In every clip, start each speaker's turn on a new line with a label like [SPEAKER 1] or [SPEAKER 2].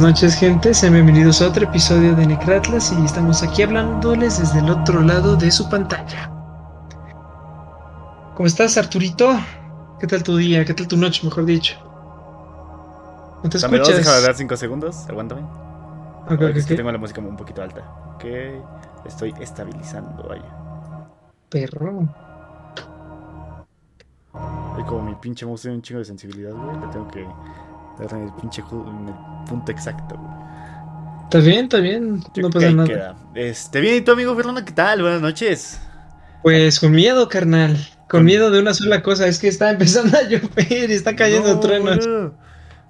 [SPEAKER 1] noches, gente. Sean bienvenidos a otro episodio de Necratlas y estamos aquí hablándoles desde el otro lado de su pantalla. ¿Cómo estás, Arturito? ¿Qué tal tu día? ¿Qué tal tu noche, mejor dicho?
[SPEAKER 2] ¿No te escuchas? Dos, dar 5 segundos. Aguántame.
[SPEAKER 1] Ok,
[SPEAKER 2] es que tengo la música un poquito alta. Ok. Estoy estabilizando, vaya.
[SPEAKER 1] Perro.
[SPEAKER 2] Y como mi pinche mouse tiene un chingo de sensibilidad, güey, le tengo que en el pinche en el punto exacto,
[SPEAKER 1] Está bien, está bien. No pasa nada.
[SPEAKER 2] Este, bien, ¿y tu amigo Fernando qué tal? Buenas noches.
[SPEAKER 1] Pues con miedo, carnal. Con, miedo de una sola cosa, es que está empezando a llover y está cayendo no, truenos.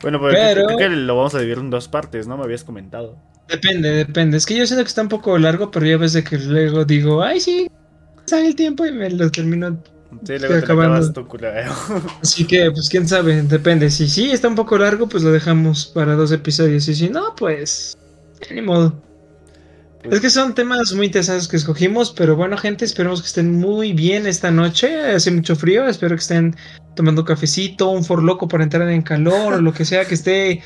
[SPEAKER 2] Bueno, pues Pero... creo que lo vamos a dividir en dos partes, ¿no? Me habías comentado.
[SPEAKER 1] Depende, depende. Es que yo siento que está un poco largo, pero ya ves de que luego digo, ay, sí, sale el tiempo y me lo termino
[SPEAKER 2] Sí, luego te acabas tu
[SPEAKER 1] Así que, pues quién sabe, depende. Si sí está un poco largo, pues lo dejamos para dos episodios. Y si no, pues. Ni modo. Pues es que son temas muy interesantes que escogimos, pero bueno, gente, esperemos que estén muy bien esta noche. Hace mucho frío, espero que estén tomando cafecito, un forloco para entrar en calor, o lo que sea, que esté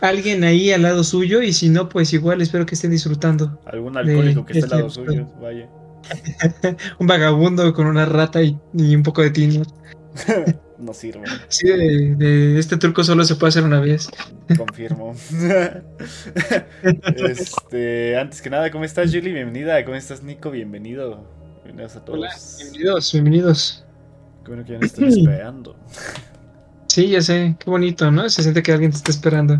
[SPEAKER 1] alguien ahí al lado suyo. Y si no, pues igual espero que estén disfrutando.
[SPEAKER 2] Algún alcohólico que esté al este lado suyo, vaya.
[SPEAKER 1] un vagabundo con una rata y, un poco de tino.
[SPEAKER 2] no sirve.
[SPEAKER 1] Sí, de, este truco solo se puede hacer una vez.
[SPEAKER 2] Confirmo. este, antes que nada, ¿cómo estás, Julie? Bienvenida. ¿Cómo estás, Nico? Bienvenido. Bienvenidos a todos.
[SPEAKER 1] bienvenidos, bienvenidos.
[SPEAKER 2] Qué bueno que ya nos están esperando.
[SPEAKER 1] Sí, ya sé. Qué bonito, ¿no? Se siente que alguien te está esperando.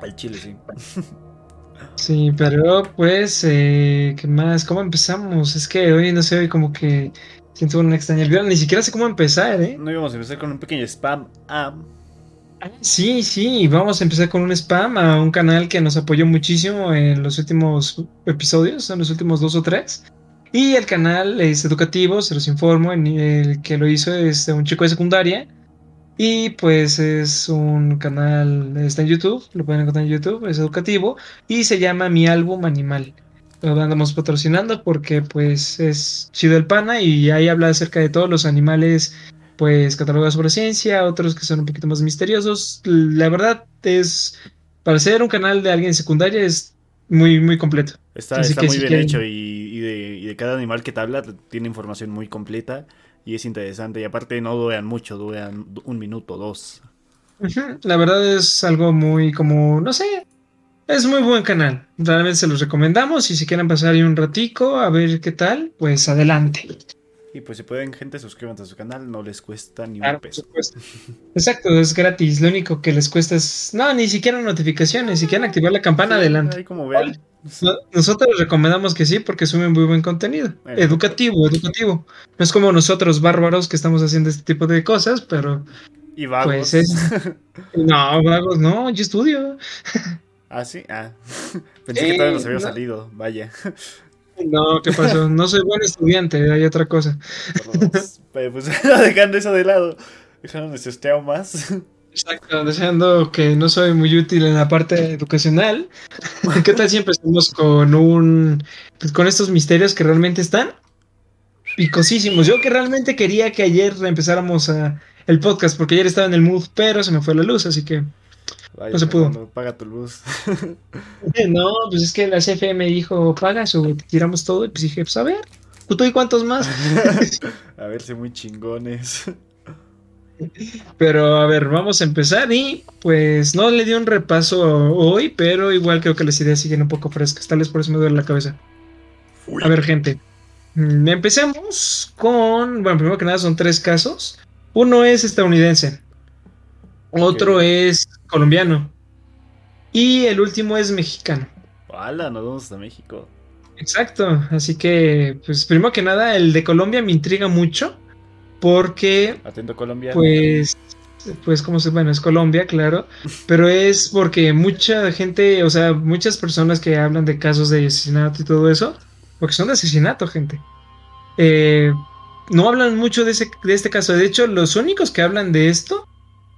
[SPEAKER 2] Al chile, sí.
[SPEAKER 1] Sí, pero pues, eh, ¿qué más? ¿Cómo empezamos? Es que hoy no sé, hoy como que siento una extraña Ni siquiera sé cómo empezar, ¿eh?
[SPEAKER 2] No íbamos a empezar con un pequeño spam. Ah.
[SPEAKER 1] Sí, sí, vamos a empezar con un spam a un canal que nos apoyó muchísimo en los últimos episodios, en los últimos dos o tres. Y el canal es educativo, se los informo, el que lo hizo es un chico de secundaria y pues es un canal, está en YouTube, lo pueden encontrar en YouTube, es educativo y se llama Mi Álbum Animal. Lo andamos patrocinando porque pues es chido el pana y ahí habla acerca de todos los animales pues catalogados por ciencia, otros que son un poquito más misteriosos. La verdad es, para ser un canal de alguien secundaria es muy, muy completo.
[SPEAKER 2] Está, muy bien hecho y, de, y de cada animal que te habla tiene información muy completa y es interesante. Y aparte no duran mucho, duran un minuto, dos.
[SPEAKER 1] La verdad es algo muy como, no sé, es muy buen canal. Realmente se los recomendamos y si quieren pasar ahí un ratico a ver qué tal, pues adelante.
[SPEAKER 2] Y pues si pueden, gente, suscríbanse a su canal, no les cuesta ni un peso.
[SPEAKER 1] Exacto, es gratis. Lo único que les cuesta es. No, ni siquiera notificaciones. Si quieren activar la campana, adelante.
[SPEAKER 2] Ahí como.
[SPEAKER 1] Nosotros recomendamos que sí, porque suben muy buen contenido. educativo, educativo. No es como nosotros, bárbaros, que estamos haciendo este tipo de cosas, pero.
[SPEAKER 2] Y vagos.
[SPEAKER 1] Pues es... no, vagos, no, yo estudio.
[SPEAKER 2] Ah, sí, ah. Pensé que todavía nos había salido, vaya.
[SPEAKER 1] No, ¿qué pasó? No soy buen estudiante, hay otra cosa.
[SPEAKER 2] pues dejando eso de lado, dejando de más.
[SPEAKER 1] Exacto, deseando que no soy muy útil en la parte educacional. ¿Qué tal si empezamos con un. Pues, con estos misterios que realmente están picosísimos? Yo que realmente quería que ayer empezáramos a el podcast, porque ayer estaba en el mood, pero se me fue la luz, así que no se pudo.
[SPEAKER 2] Paga tu luz.
[SPEAKER 1] no, pues es que la CFE me dijo, pagas o tiramos todo. Y pues dije, pues a ver, ¿tú y cuántos más?
[SPEAKER 2] a ver, si muy chingones.
[SPEAKER 1] Pero a ver, vamos a empezar y pues no le di un repaso hoy, pero igual creo que las ideas siguen un poco frescas, tal vez por eso me duele la cabeza. A ver, gente, mm, empecemos con, bueno, primero que nada son tres casos. Uno es estadounidense, otro es colombiano. Y el último es mexicano.
[SPEAKER 2] ¡Hala! Nos vamos a México.
[SPEAKER 1] Exacto. Así que, pues primero que nada, el de Colombia me intriga mucho. Porque.
[SPEAKER 2] Atento Colombia.
[SPEAKER 1] Pues. Pues como se, bueno, es Colombia, claro, pero es porque mucha gente, o sea, muchas personas que hablan de casos de asesinato y todo eso, porque son de asesinato, gente, eh, no hablan mucho de, ese, de este caso. De hecho, los únicos que hablan de esto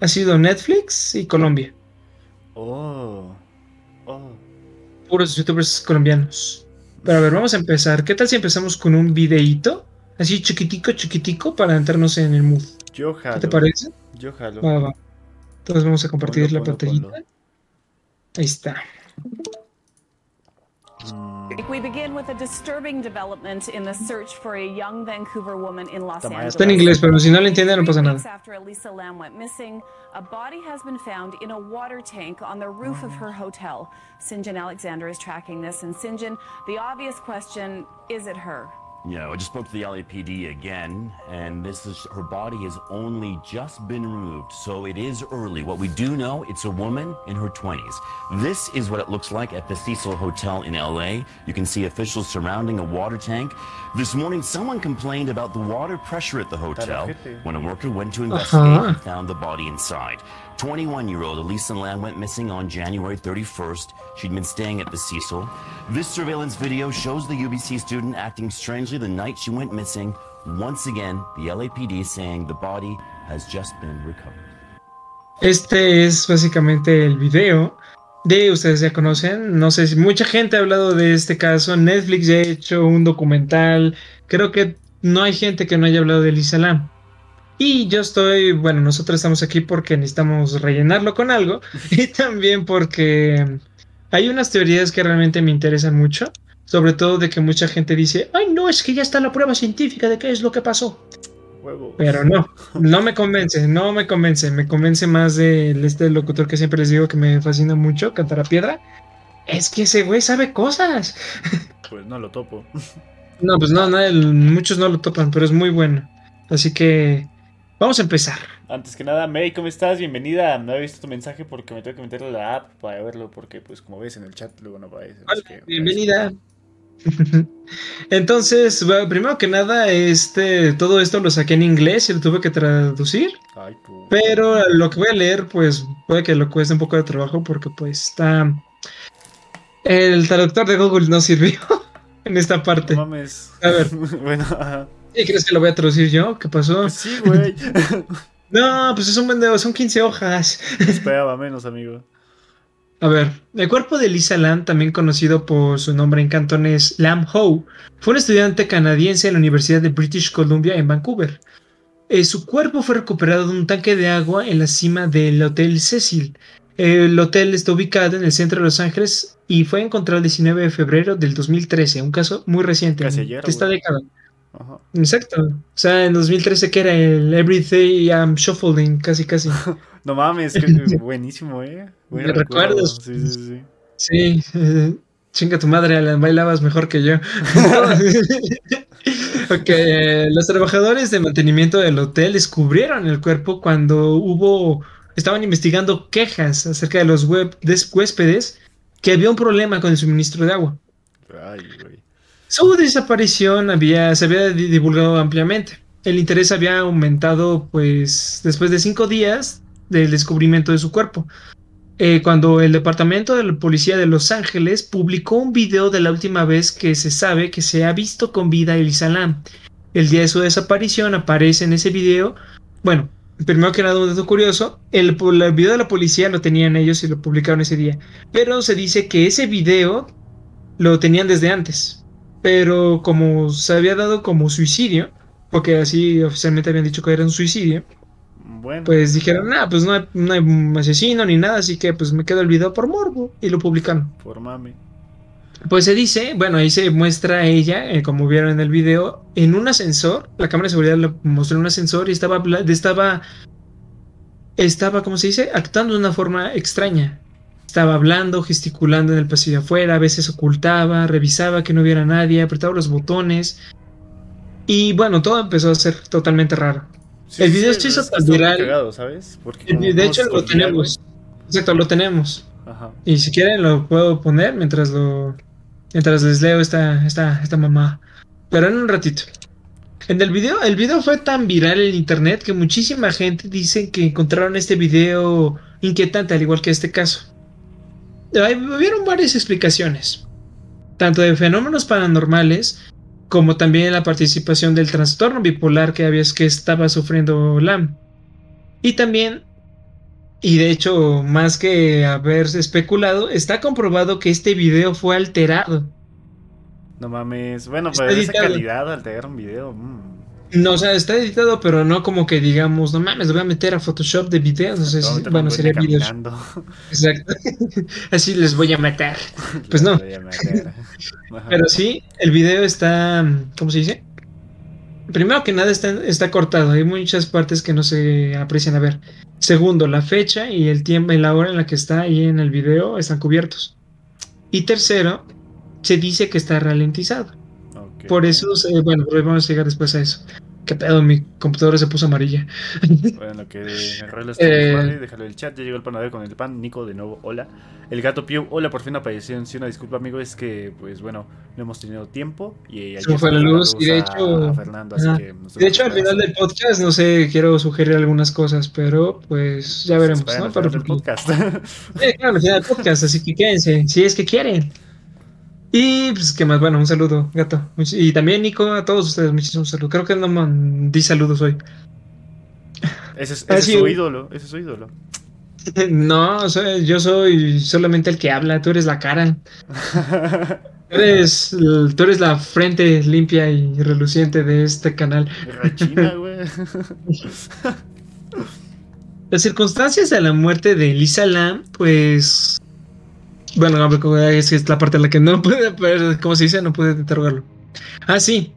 [SPEAKER 1] ha sido Netflix y Colombia.
[SPEAKER 2] Oh. Oh.
[SPEAKER 1] Puros youtubers colombianos. Pero a ver, vamos a empezar. ¿Qué tal si empezamos con un videíto? Así chiquitico, chiquitico para entrarnos en el mood.
[SPEAKER 2] Yo jalo.
[SPEAKER 1] ¿Qué te parece?
[SPEAKER 2] Yo jalo.
[SPEAKER 1] Va, va. Entonces vamos a compartir la pantallita. Ahí está.
[SPEAKER 3] We begin with a disturbing development in the search for a young Vancouver woman in Los Angeles.
[SPEAKER 1] Está en inglés, pero si no lo entienden no pasa nada.
[SPEAKER 3] after Elisa Lam went missing, a body has been found in a water tank on the roof of her hotel. Sinjin Alexander is tracking this, and Sinjin, the obvious question is it her?
[SPEAKER 4] Yeah, I just spoke to the LAPD again, and this is her body has only just been removed, so it is early. What we do know, it's a woman in her 20s. This is what it looks like at the Cecil Hotel in LA. You can see officials surrounding a water tank. This morning, someone complained about the water pressure at the hotel. When a worker went to investigate,
[SPEAKER 1] Uh-huh.
[SPEAKER 4] he found the body inside. 21-year-old Elisa Lamb went missing on January 31st. She'd been staying at the Cecil. This surveillance video shows the UBC student acting strangely the night she went missing. Once again, the LAPD saying the body has just been recovered.
[SPEAKER 1] Este es básicamente el video de, ustedes ya conocen, no sé si mucha gente ha hablado de este caso, Netflix ya ha hecho un documental, creo que no hay gente que no haya hablado de Lisa Lam. Y yo estoy, bueno, nosotros estamos aquí porque necesitamos rellenarlo con algo y también porque hay unas teorías que realmente me interesan mucho, sobre todo de que mucha gente dice, ay no, es que ya está la prueba científica de qué es lo que pasó.
[SPEAKER 2] Huevo.
[SPEAKER 1] Pero no, no me convence, no me convence. Me convence más de este locutor que siempre les digo que me fascina mucho, Cantar a Piedra. Es que ese güey sabe cosas.
[SPEAKER 2] Pues no lo topo.
[SPEAKER 1] No, pues no, no, el- muchos no lo topan, pero es muy bueno. Así que vamos a empezar.
[SPEAKER 2] Antes que nada, May, ¿cómo estás? Bienvenida. No he visto tu mensaje porque me tengo que meter a la app para verlo, porque pues como ves en el chat luego no aparece. así que,
[SPEAKER 1] Bienvenida. Entonces, bueno, primero que nada, este, todo esto lo saqué en inglés y lo tuve que traducir.
[SPEAKER 2] Ay, tú.
[SPEAKER 1] Pero lo que voy a leer, pues puede que lo cueste un poco de trabajo porque pues está... El traductor de Google no sirvió en esta parte.
[SPEAKER 2] No mames.
[SPEAKER 1] A ver.
[SPEAKER 2] bueno, ajá.
[SPEAKER 1] ¿Y crees que lo voy a traducir yo? ¿Qué pasó?
[SPEAKER 2] Sí, güey.
[SPEAKER 1] No, pues es un vendedor, son 15 hojas.
[SPEAKER 2] Esperaba menos, amigo.
[SPEAKER 1] A ver, el cuerpo de Lisa Lam, también conocido por su nombre en cantonés Lam Ho, fue un estudiante canadiense en la Universidad de British Columbia en Vancouver. Eh, su cuerpo fue recuperado de un tanque de agua en la cima del Hotel Cecil. El hotel está ubicado en el centro de Los Ángeles y fue encontrado el 19 de febrero del 2013, un caso muy reciente,
[SPEAKER 2] Casi
[SPEAKER 1] de
[SPEAKER 2] ayer,
[SPEAKER 1] esta
[SPEAKER 2] güey.
[SPEAKER 1] década.
[SPEAKER 2] Ajá.
[SPEAKER 1] Exacto. O sea, en 2013 que era el Everyday I'm Shuffling, casi casi.
[SPEAKER 2] No mames, que, buenísimo, eh. Buen
[SPEAKER 1] ¿Me
[SPEAKER 2] recuerdo.
[SPEAKER 1] recuerdas?
[SPEAKER 2] Sí, sí, sí.
[SPEAKER 1] Sí, eh, chinga tu madre, Alan, bailabas mejor que yo. ok, eh, los trabajadores de mantenimiento del hotel descubrieron el cuerpo cuando hubo, estaban investigando quejas acerca de los web- des- huéspedes que había un problema con el suministro de agua.
[SPEAKER 2] Ay, güey.
[SPEAKER 1] Su desaparición había, se había di- divulgado ampliamente. El interés había aumentado, pues, después de cinco días del descubrimiento de su cuerpo. Eh, cuando el departamento de la policía de Los Ángeles publicó un video de la última vez que se sabe que se ha visto con vida Elisa Lam. El día de su desaparición aparece en ese video. Bueno, primero que nada, un dato curioso: el, el video de la policía lo tenían ellos y lo publicaron ese día. Pero se dice que ese video lo tenían desde antes. Pero como se había dado como suicidio, porque así oficialmente habían dicho que era un suicidio,
[SPEAKER 2] Bueno.
[SPEAKER 1] pues dijeron, ah, pues no hay, no hay un asesino ni nada, así que pues me quedo el video por morbo y lo publicaron.
[SPEAKER 2] Por mame.
[SPEAKER 1] Pues se dice, bueno, ahí se muestra a ella, eh, como vieron en el video, en un ascensor, la cámara de seguridad lo mostró en un ascensor y estaba, estaba, estaba, ¿cómo se dice? Actuando de una forma extraña. Estaba hablando, gesticulando en el pasillo afuera, a veces ocultaba, revisaba que no hubiera nadie, apretaba los botones. Y bueno, todo empezó a ser totalmente raro. El video se hizo
[SPEAKER 2] es que
[SPEAKER 1] tan viral.
[SPEAKER 2] cagado, ¿sabes? Porque
[SPEAKER 1] El-
[SPEAKER 2] como
[SPEAKER 1] de hecho
[SPEAKER 2] se
[SPEAKER 1] lo tenemos. Exacto, lo tenemos.
[SPEAKER 2] Ajá.
[SPEAKER 1] Y si quieren lo puedo poner mientras lo mientras les leo esta esta esta mamá. Pero en un ratito. En el video, el video fue tan viral en internet que muchísima gente dice que encontraron este video inquietante al igual que este caso. Hubieron varias explicaciones, tanto de fenómenos paranormales como también la participación del trastorno bipolar que había que estaba sufriendo Lam. Y también y de hecho, más que haber especulado, está comprobado que este video fue alterado.
[SPEAKER 2] No mames. Bueno, pero esa
[SPEAKER 1] editado.
[SPEAKER 2] calidad al tener un video. mm.
[SPEAKER 1] No, o sea, está editado, pero no como que digamos, no mames, lo voy a meter a Photoshop de videos. No sé si, bueno, sería videos. Exacto. Así les voy a matar. Pues no. Pero sí, el video está, ¿cómo se dice? Primero que nada está, está cortado, hay muchas partes que no se aprecian a ver. Segundo, la fecha y el tiempo y la hora en la que está ahí en el video están cubiertos. Y tercero, se dice que está ralentizado. Por eso, se- bueno, vamos a llegar después a eso. ¿Qué pedo? Mi computadora se puso amarilla.
[SPEAKER 2] Bueno, que arreglas
[SPEAKER 1] Eh.
[SPEAKER 2] déjalo en el chat. Ya llegó el panadero con el pan. Nico, de nuevo, hola. El gato Piu, hola, por fin apareció. Sí, una disculpa, amigo, es que, pues bueno, no hemos tenido tiempo. Y
[SPEAKER 1] Se fue la luz, y de hecho-
[SPEAKER 2] a Fernando, así que
[SPEAKER 1] De hecho, al final del podcast, no sé, quiero sugerir algunas cosas, pero pues ya veremos, ¿no?
[SPEAKER 2] al
[SPEAKER 1] Pero
[SPEAKER 2] final del
[SPEAKER 1] porque-
[SPEAKER 2] podcast.
[SPEAKER 1] Sí, claro, al final del podcast, así que quédense, si es que quieren. Y pues, ¿qué más? Bueno, un saludo, gato. Y también, Nico, a todos ustedes, muchísimos saludos. Creo que no me di saludos hoy.
[SPEAKER 2] ese es,
[SPEAKER 1] Ah,
[SPEAKER 2] ese es
[SPEAKER 1] sí.
[SPEAKER 2] su ídolo, ese es su ídolo.
[SPEAKER 1] No, yo soy solamente el que habla, tú eres la cara. Tú eres, tú eres la frente limpia y reluciente de este canal.
[SPEAKER 2] Rechina, güey.
[SPEAKER 1] Las circunstancias de la muerte de Lisa Lam, pues. Bueno, es que es la parte en la que no pude, pero, ¿cómo se dice? No pude interrogarlo. Ah, sí.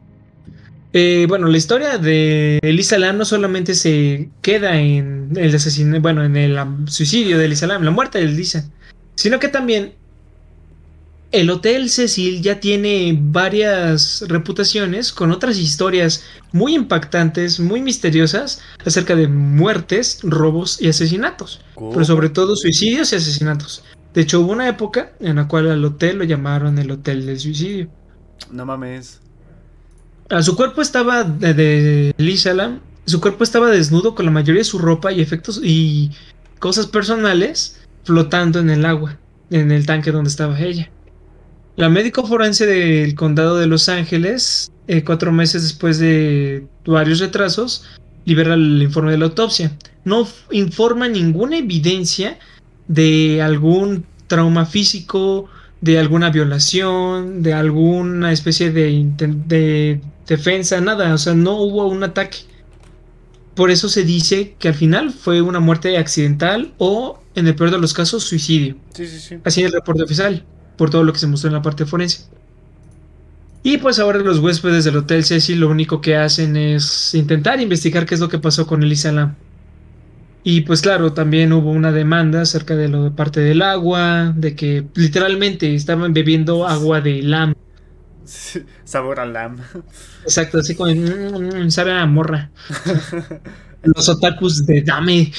[SPEAKER 1] Eh, bueno, la historia de Elisa Lam no solamente se queda en el asesinato, bueno, en el suicidio de Elisa Lam, la muerte de Elisa, sino que también el Hotel Cecil ya tiene varias reputaciones con otras historias muy impactantes, muy misteriosas acerca de muertes, robos y asesinatos, pero sobre todo suicidios y asesinatos. De hecho, hubo una época en la cual al hotel lo llamaron el Hotel del Suicidio.
[SPEAKER 2] No mames.
[SPEAKER 1] A su cuerpo estaba de, de Lisa Lam, su cuerpo estaba desnudo con la mayoría de su ropa y efectos y cosas personales flotando en el agua, en el tanque donde estaba ella. La médico forense del condado de Los Ángeles, eh, cuatro meses después de varios retrasos, libera el informe de la autopsia. No informa ninguna evidencia de algún trauma físico, de alguna violación, de alguna especie de, defensa, nada, o sea, no hubo un ataque. Por eso se dice que al final fue una muerte accidental o, en el peor de los casos, suicidio.
[SPEAKER 2] Sí, sí, sí.
[SPEAKER 1] Así es el reporte oficial, por todo lo que se mostró en la parte forense. Y pues ahora los huéspedes del Hotel Cecil lo único que hacen es intentar investigar qué es lo que pasó con Elisa Lam. Y pues claro, también hubo una demanda acerca de lo de parte del agua, de que literalmente estaban bebiendo agua de Lam.
[SPEAKER 2] Sabor a lam.
[SPEAKER 1] Exacto, así como "Mm, mm, sabe a morra. Los otakus de dame.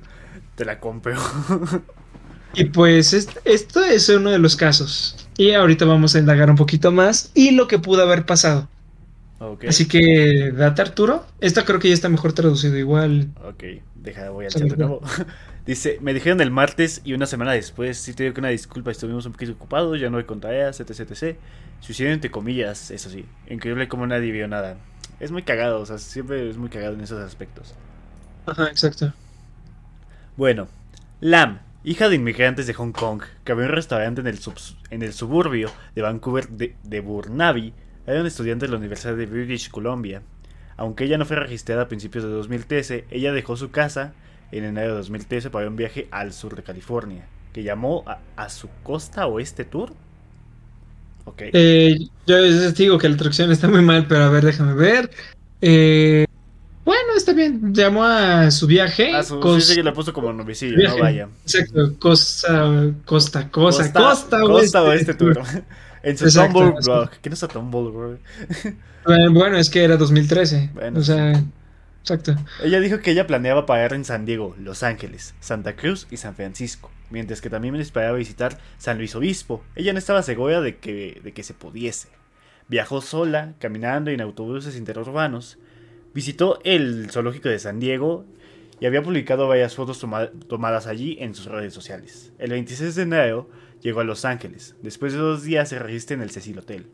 [SPEAKER 2] Te la compro.
[SPEAKER 1] Y pues est- esto es uno de los casos. Y ahorita vamos a indagar un poquito más y lo que pudo haber pasado. Así que, date Arturo. Esta creo que ya está mejor traducido. Igual.
[SPEAKER 2] Ok, deja, voy al de nuevo. Dice, me dijeron el martes y una semana después, sí te digo que una disculpa, estuvimos un poquito ocupados, ya no hay tareas, etc, etc. Suicidio entre comillas, eso sí. Increíble como nadie vio nada. Es muy cagado, o sea, siempre es muy cagado en esos aspectos.
[SPEAKER 1] Ajá, exacto.
[SPEAKER 2] Bueno, Lam, hija de inmigrantes de Hong Kong, que abrió un restaurante en el, subs- en el suburbio de Vancouver de, de Burnaby, era una estudiante de la Universidad de British Columbia. Aunque ella no fue registrada a principios de 2013, ella dejó su casa en enero de 2013 para un viaje al sur de California, que llamó a, a su costa oeste tour. Ok.
[SPEAKER 1] Eh, yo les digo que la traducción está muy mal, pero a ver, déjame ver. Eh, bueno, está bien. Llamó a su viaje.
[SPEAKER 2] Ah, su,
[SPEAKER 1] cos-
[SPEAKER 2] sí, sí, la puso como novicillo,
[SPEAKER 1] viaje.
[SPEAKER 2] no vaya.
[SPEAKER 1] Exacto, costa, costa,
[SPEAKER 2] Costa,
[SPEAKER 1] costa,
[SPEAKER 2] costa
[SPEAKER 1] oeste.
[SPEAKER 2] oeste tour. en su
[SPEAKER 1] Exacto,
[SPEAKER 2] Tumblr blog. ¿Qué no es Tumblr, bro?
[SPEAKER 1] Eh, Bueno, es que era 2013.
[SPEAKER 2] Bueno,
[SPEAKER 1] o sea, exacto.
[SPEAKER 2] Ella dijo que ella planeaba parar en San Diego, Los Ángeles, Santa Cruz y San Francisco, mientras que también esperaba visitar San Luis Obispo. Ella no estaba segura de que, de que se pudiese. Viajó sola, caminando en autobuses interurbanos. Visitó el zoológico de San Diego y había publicado varias fotos toma- tomadas allí en sus redes sociales. El 26 de enero llegó a Los Ángeles. Después de dos días se registra en el Cecil Hotel,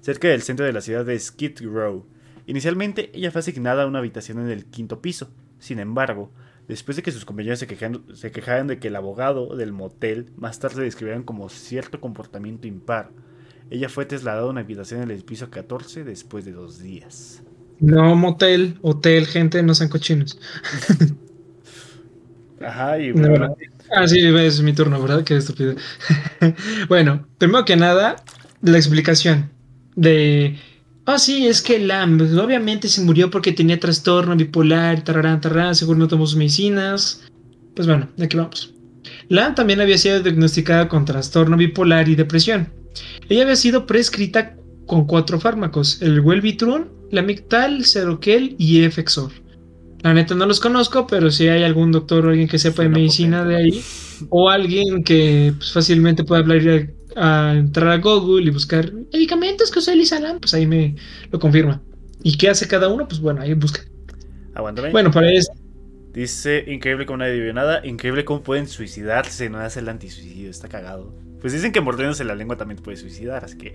[SPEAKER 2] cerca del centro de la ciudad de Skid Row. Inicialmente ella fue asignada a una habitación en el quinto piso. Sin embargo, después de que sus compañeros se quejaron, se quejaran de que el abogado del motel más tarde describieron como cierto comportamiento impar, ella fue trasladada a una habitación en el piso 14 después de dos días.
[SPEAKER 1] No motel, hotel, gente, no sean cochinos.
[SPEAKER 2] Ajá, y bueno.
[SPEAKER 1] Ah, sí, es mi turno, ¿verdad? Qué estúpido. bueno, primero que nada, la explicación de. Ah, sí, es que Lam obviamente se murió porque tenía trastorno bipolar, tararán, tararán, seguro no tomó sus medicinas. Pues bueno, aquí vamos. Lam también había sido diagnosticada con trastorno bipolar y depresión. Ella había sido prescrita con cuatro fármacos: el Welvitrun, la Mictal, Seroquel y Efexor. La neta no los conozco, pero si hay algún doctor o alguien que sepa de medicina
[SPEAKER 2] potente.
[SPEAKER 1] de ahí, o alguien que pues, fácilmente pueda hablar a, a entrar a Google y buscar medicamentos que usa Elisa Lam, pues ahí me lo confirma. ¿Y qué hace cada uno? Pues bueno, ahí busca.
[SPEAKER 2] aguántame.
[SPEAKER 1] Bueno, para eso,
[SPEAKER 2] Dice, increíble como nadie vio nada, increíble cómo pueden suicidarse, no hace el antisuicidio, está cagado. Pues dicen que mordiéndose la lengua también te puede suicidar, así que...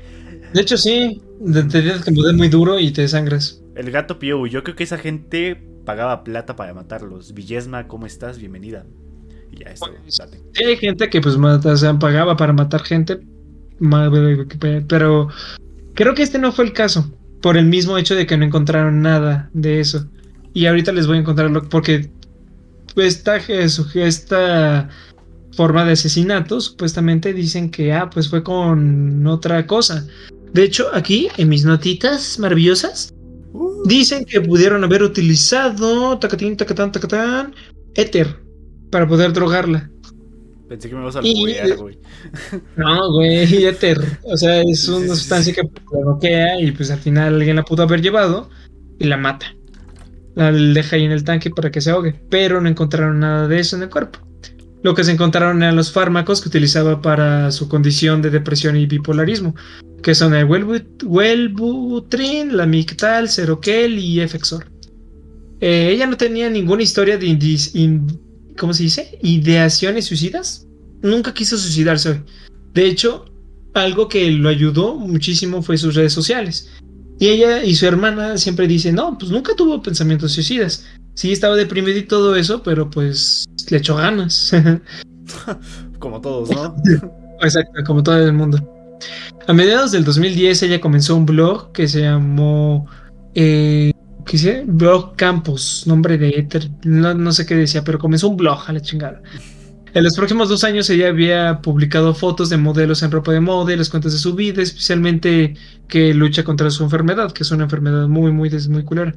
[SPEAKER 1] de hecho sí, te te tienes que morder muy duro y te desangras.
[SPEAKER 2] El gato Pío, yo creo que esa gente pagaba plata para matarlos. Villesma, ¿cómo estás? Bienvenida. Y ya, esto,
[SPEAKER 1] Pues,
[SPEAKER 2] date.
[SPEAKER 1] Sí, hay gente que pues mata, o sea, pagaba para matar gente, pero creo que este no fue el caso, por el mismo hecho de que no encontraron nada de eso. Y ahorita les voy a encontrarlo porque esta, esta forma de asesinato supuestamente dicen que, ah, pues fue con otra cosa. De hecho, aquí en mis notitas maravillosas dicen que pudieron haber utilizado tacatín, tacatán, tacatán, éter para poder drogarla.
[SPEAKER 2] Pensé que me ibas a alburear, güey.
[SPEAKER 1] No, güey, éter. O sea, es una sustancia que bloquea y pues al final alguien la pudo haber llevado y la mata. La deja ahí en el tanque para que se ahogue. Pero no encontraron nada de eso en el cuerpo. Lo que se encontraron eran los fármacos que utilizaba para su condición de depresión y bipolarismo, que son el Welbutrin, la Mictal, Seroquel y Efexor. Eh, ella no tenía ninguna historia de ¿cómo se dice? ideaciones suicidas. Nunca quiso suicidarse. De hecho, algo que lo ayudó muchísimo fue sus redes sociales. Y ella y su hermana siempre dicen, no, pues nunca tuvo pensamientos suicidas. Sí, estaba deprimido y todo eso, pero pues le echó ganas.
[SPEAKER 2] Como todos, ¿no?
[SPEAKER 1] Exacto, como todo el mundo. A mediados del 2010 ella comenzó un blog que se llamó eh, ¿qué dice? Blog Campus, nombre de Ether, no, no sé qué decía, pero comenzó un blog a la chingada. En los próximos dos años ella había publicado fotos de modelos en ropa de moda y las cuentas de su vida, especialmente que lucha contra su enfermedad, que es una enfermedad muy, muy, muy culera.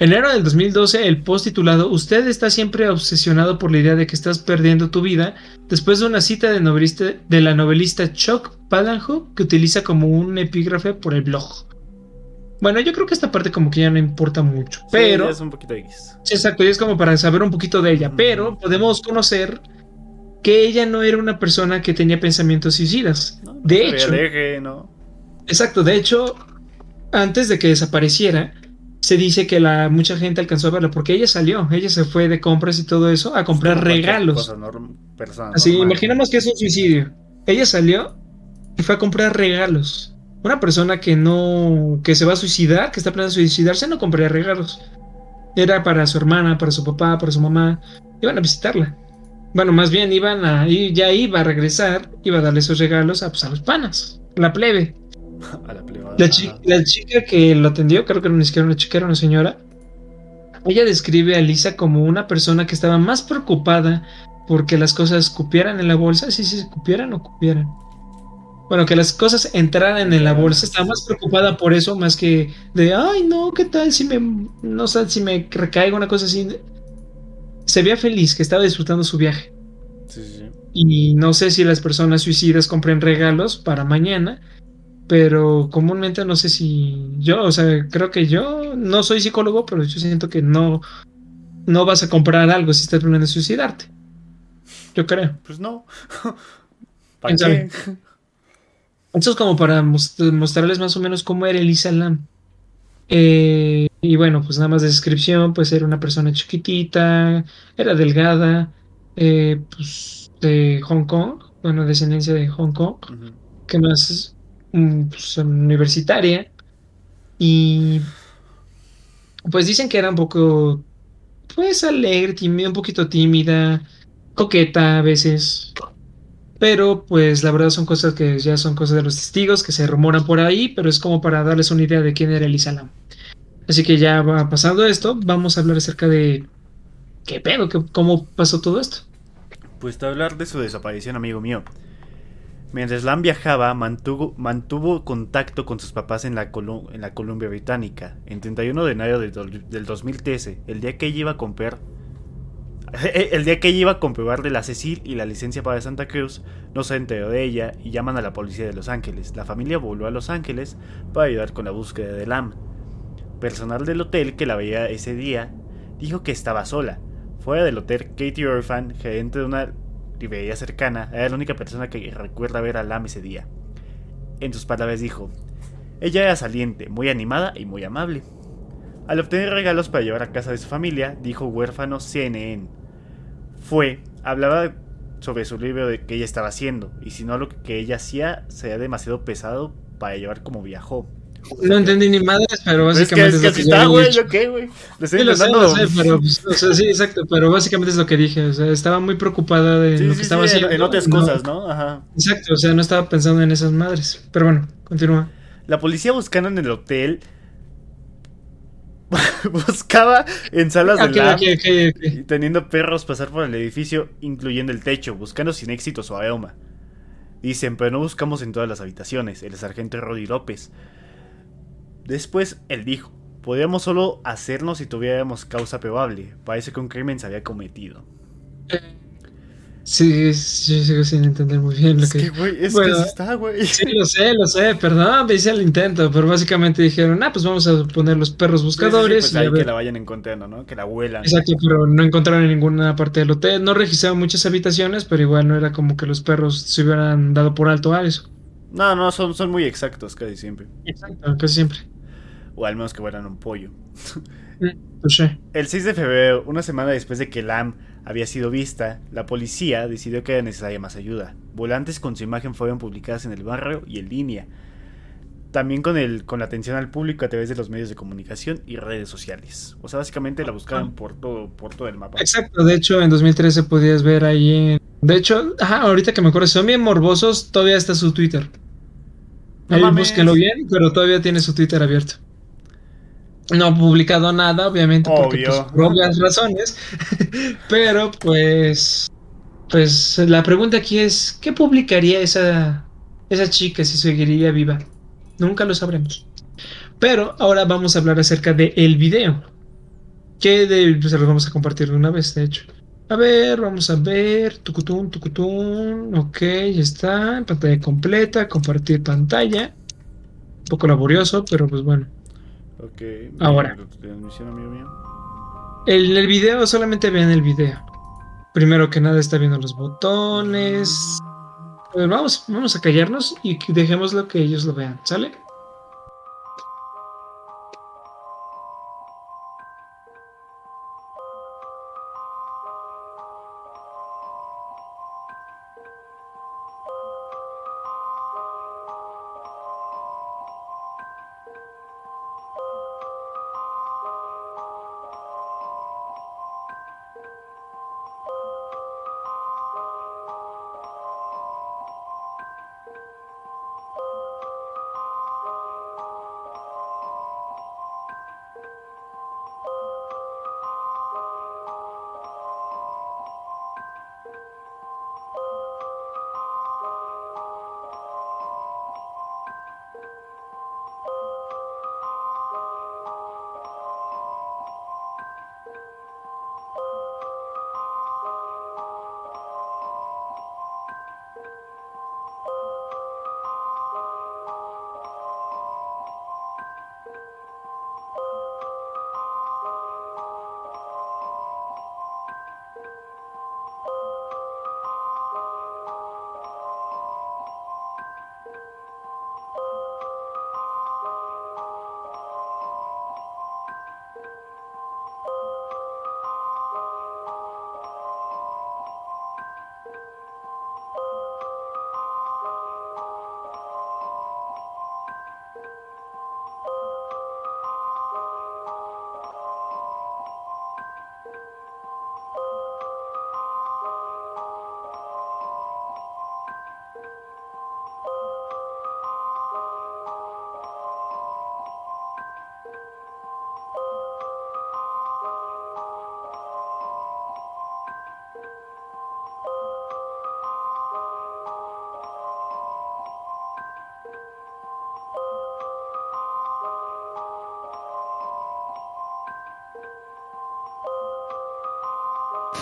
[SPEAKER 1] En enero del 2012, el post titulado Usted está siempre obsesionado por la idea de que estás perdiendo tu vida después de una cita de, novelista, de la novelista Chuck Palahniuk que utiliza como un epígrafe por el blog. Bueno, yo creo que esta parte como que ya no importa mucho, pero...
[SPEAKER 2] Sí, es un poquito X.
[SPEAKER 1] Exacto, y es como para saber un poquito de ella, pero podemos conocer que ella no era una persona que tenía pensamientos suicidas.
[SPEAKER 2] ¿no? No
[SPEAKER 1] De hecho,
[SPEAKER 2] ¿no?
[SPEAKER 1] exacto, de hecho, antes de que desapareciera, se dice que la mucha gente alcanzó a verla porque ella salió, ella se fue de compras y todo eso a comprar
[SPEAKER 2] Como
[SPEAKER 1] regalos. Así,
[SPEAKER 2] normal.
[SPEAKER 1] imaginamos que es un suicidio. Ella salió y fue a comprar regalos. Una persona que no, que se va a suicidar, que está planeando suicidarse, no compraría regalos. Era para su hermana, para su papá, para su mamá. Iban a visitarla. Bueno, más bien iban a ya iba a regresar, iba a darle esos regalos a, pues, a los panas, la plebe.
[SPEAKER 2] A la plebada.
[SPEAKER 1] La, chi- la chica que lo atendió, creo que no ni siquiera una chica, era una señora. Ella describe a Lisa como una persona que estaba más preocupada porque las cosas cupieran en la bolsa, si se cupieran o cupieran. Bueno, que las cosas entraran en la bolsa, estaba más preocupada por eso más que de, ay, no, ¿qué tal si me, no sé, si me recaigo una cosa así? Se veía feliz, que estaba disfrutando su viaje.
[SPEAKER 2] Sí, sí, sí.
[SPEAKER 1] Y no sé si las personas suicidas compren regalos para mañana, pero comúnmente no sé si yo, o sea, creo que yo no soy psicólogo, pero yo siento que no, no vas a comprar algo si estás planeando suicidarte. Yo creo.
[SPEAKER 2] Pues no. ¿Para
[SPEAKER 1] ¿Quién
[SPEAKER 2] qué?
[SPEAKER 1] Esto es como para most- mostrarles más o menos cómo era Elisa Lam. Eh, y bueno, pues nada más de descripción, pues era una persona chiquitita, era delgada, eh, pues de Hong Kong, bueno, descendencia de Hong Kong,
[SPEAKER 2] Ujú.
[SPEAKER 1] que más mm, pues, universitaria. Y pues dicen que era un poco, pues alegre, tímida, un poquito tímida, coqueta a veces. Pero pues la verdad son cosas que ya son cosas de los testigos que se rumoran por ahí, pero es como para darles una idea de quién era Elisa Lam. Así que ya va pasando esto, vamos a hablar acerca de qué pedo, ¿Qué- cómo pasó todo esto.
[SPEAKER 2] Pues te hablar de su desaparición, amigo mío. Mientras Lam viajaba, mantuvo, contacto con sus papás en la, Columbia Británica. En 31 de enero do- del 2013, el día que ella iba a comprar... El día que ella iba a comprobar de la Cecil y la licencia para Santa Cruz, no se enteró de ella y llaman a la policía de Los Ángeles. La familia volvió a Los Ángeles para ayudar con la búsqueda de Lam. Personal del hotel que la veía ese día dijo que estaba sola. Fuera del hotel, Katie Orphan, gerente de una librería cercana, era la única persona que recuerda ver a Lam ese día. En sus palabras dijo, ella era saliente, muy animada y muy amable. Al obtener regalos para llevar a casa de su familia, dijo huérfano CNN. Fue, hablaba sobre su libro de que ella estaba haciendo, y si no lo que ella hacía sería demasiado pesado para llevar como viajó.
[SPEAKER 1] No entendí ni madres, pero
[SPEAKER 2] Es que,
[SPEAKER 1] básicamente
[SPEAKER 2] es
[SPEAKER 1] es
[SPEAKER 2] que
[SPEAKER 1] lo
[SPEAKER 2] así
[SPEAKER 1] que ya
[SPEAKER 2] está,
[SPEAKER 1] había
[SPEAKER 2] güey,
[SPEAKER 1] dicho.
[SPEAKER 2] ¿yo qué, güey? Le estoy
[SPEAKER 1] Sí, lo sé,
[SPEAKER 2] intentando-
[SPEAKER 1] lo sé, pero, pues, o sea, sí, exacto, pero básicamente es lo que dije, o sea, estaba muy preocupada de
[SPEAKER 2] Sí,
[SPEAKER 1] lo que estaba
[SPEAKER 2] sí,
[SPEAKER 1] haciendo.
[SPEAKER 2] en otras cosas, ¿no? Ajá.
[SPEAKER 1] Exacto, o sea, no estaba pensando en esas madres, pero bueno, continúa.
[SPEAKER 2] La policía buscando en el hotel buscaba en salas de lab teniendo perros pasar por el edificio, incluyendo el techo, buscando sin éxito su aroma. Dicen, pero no buscamos en todas las habitaciones, el sargento Roddy López. Después él dijo, podríamos solo hacernos si tuviéramos causa probable. Parece que un crimen se había cometido.
[SPEAKER 1] Sí, sí, yo sigo sin entender muy bien lo
[SPEAKER 2] Es
[SPEAKER 1] que...
[SPEAKER 2] que, güey, es
[SPEAKER 1] Bueno,
[SPEAKER 2] que está, güey.
[SPEAKER 1] Sí, lo sé, lo sé, perdón, me hice el intento, pero básicamente dijeron, ah, pues vamos a poner los perros
[SPEAKER 2] Sí, sí, sí,
[SPEAKER 1] buscadores
[SPEAKER 2] pues ahí
[SPEAKER 1] ver.
[SPEAKER 2] que la vayan encontrando, ¿no? Que la huelan.
[SPEAKER 1] Exacto, pero no encontraron en ninguna parte del hotel, no registraron muchas habitaciones, pero igual no era como que los perros se hubieran dado por alto a eso.
[SPEAKER 2] No, no, son, son muy exactos casi siempre.
[SPEAKER 1] Exacto, casi siempre.
[SPEAKER 2] O al menos que fueran un pollo. El 6 de febrero, una semana después de que Lam había sido vista, la policía decidió que era necesaria más ayuda. Volantes con su imagen fueron publicadas en el barrio y en línea. También con, el, con la atención al público a través de los medios de comunicación y redes sociales. O sea, básicamente la buscaban por todo, por todo el mapa.
[SPEAKER 1] Exacto, de hecho en 2013 podías ver ahí en... De hecho, ajá, ahorita que me acuerdo, son bien morbosos, todavía está su Twitter. Ahí bien, pero todavía tiene su Twitter abierto. No ha publicado nada, obviamente, porque pues, por obvias razones. pero pues... Pues la pregunta aquí es, ¿qué publicaría esa, esa chica si seguiría viva? Nunca lo sabremos. Pero ahora vamos a hablar acerca del el video. Que de, pues, se los vamos a compartir de una vez, de hecho. A ver, vamos a ver. Tucutún, tucutún. Ok, ya está. Pantalla completa. Compartir pantalla. Un poco laborioso, pero pues bueno.
[SPEAKER 2] Ok.
[SPEAKER 1] Ahora.
[SPEAKER 2] Transmisión, amigo mío.
[SPEAKER 1] En el video, solamente vean el video. Primero que nada está viendo los botones. Pues vamos, vamos a callarnos y que dejémoslo que ellos lo vean, ¿sale?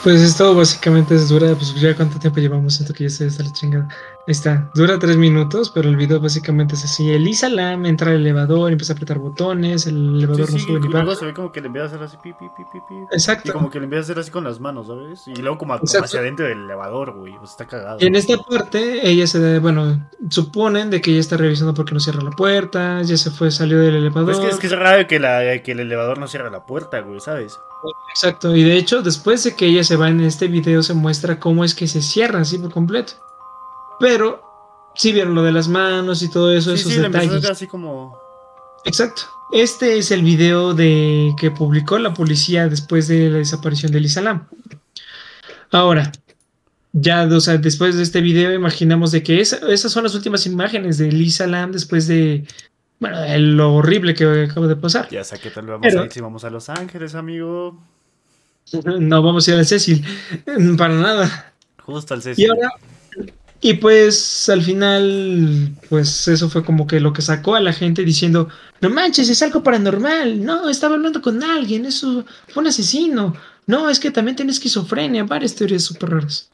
[SPEAKER 1] Pues esto básicamente es dura, pues ya cuánto tiempo llevamos, siento que ya se está la chingada. Ahí está, dura tres minutos, pero el video básicamente es así. Elisa Lam entra al elevador, empieza a apretar botones, el elevador
[SPEAKER 2] Sí,
[SPEAKER 1] no
[SPEAKER 2] sí,
[SPEAKER 1] sube
[SPEAKER 2] y
[SPEAKER 1] ni
[SPEAKER 2] luego
[SPEAKER 1] baja.
[SPEAKER 2] se ve como que le empieza a hacer así pi, pi, pi, pi.
[SPEAKER 1] Exacto.
[SPEAKER 2] Y como que le empieza a hacer así con las manos, ¿sabes? Y luego como, hacia adentro del elevador, güey. Pues está cagado.
[SPEAKER 1] Y en esta parte, ella se da, bueno, suponen de que ella está revisando porque no cierra la puerta, ya se fue, salió del elevador.
[SPEAKER 2] Pues es que, es que es raro que, la, que el elevador no cierre la puerta, güey, ¿sabes?
[SPEAKER 1] Exacto, y de hecho, después de que ella se va en este video, se muestra cómo es que se cierra así por completo. Pero, sí vieron lo de las manos y todo eso,
[SPEAKER 2] Sí,
[SPEAKER 1] esos
[SPEAKER 2] sí,
[SPEAKER 1] detalles.
[SPEAKER 2] así como...
[SPEAKER 1] Exacto. Este es el video de que publicó la policía después de la desaparición de Lisa Lam. Ahora, ya, o sea, después de este video, imaginamos de que esa- esas son las últimas imágenes de Lisa Lam después de, bueno, de lo horrible que acaba de pasar.
[SPEAKER 2] Ya sé qué tal vamos
[SPEAKER 1] Pero-
[SPEAKER 2] a ir si vamos a Los Ángeles, amigo.
[SPEAKER 1] No vamos a ir al Cecil, para nada.
[SPEAKER 2] Justo al
[SPEAKER 1] Y
[SPEAKER 2] Cecil.
[SPEAKER 1] ahora, y pues al final, pues eso fue como que lo que sacó a la gente diciendo, no manches, es algo paranormal, no, estaba hablando con alguien, eso fue un asesino, no, es que también tiene esquizofrenia, varias teorías súper raras.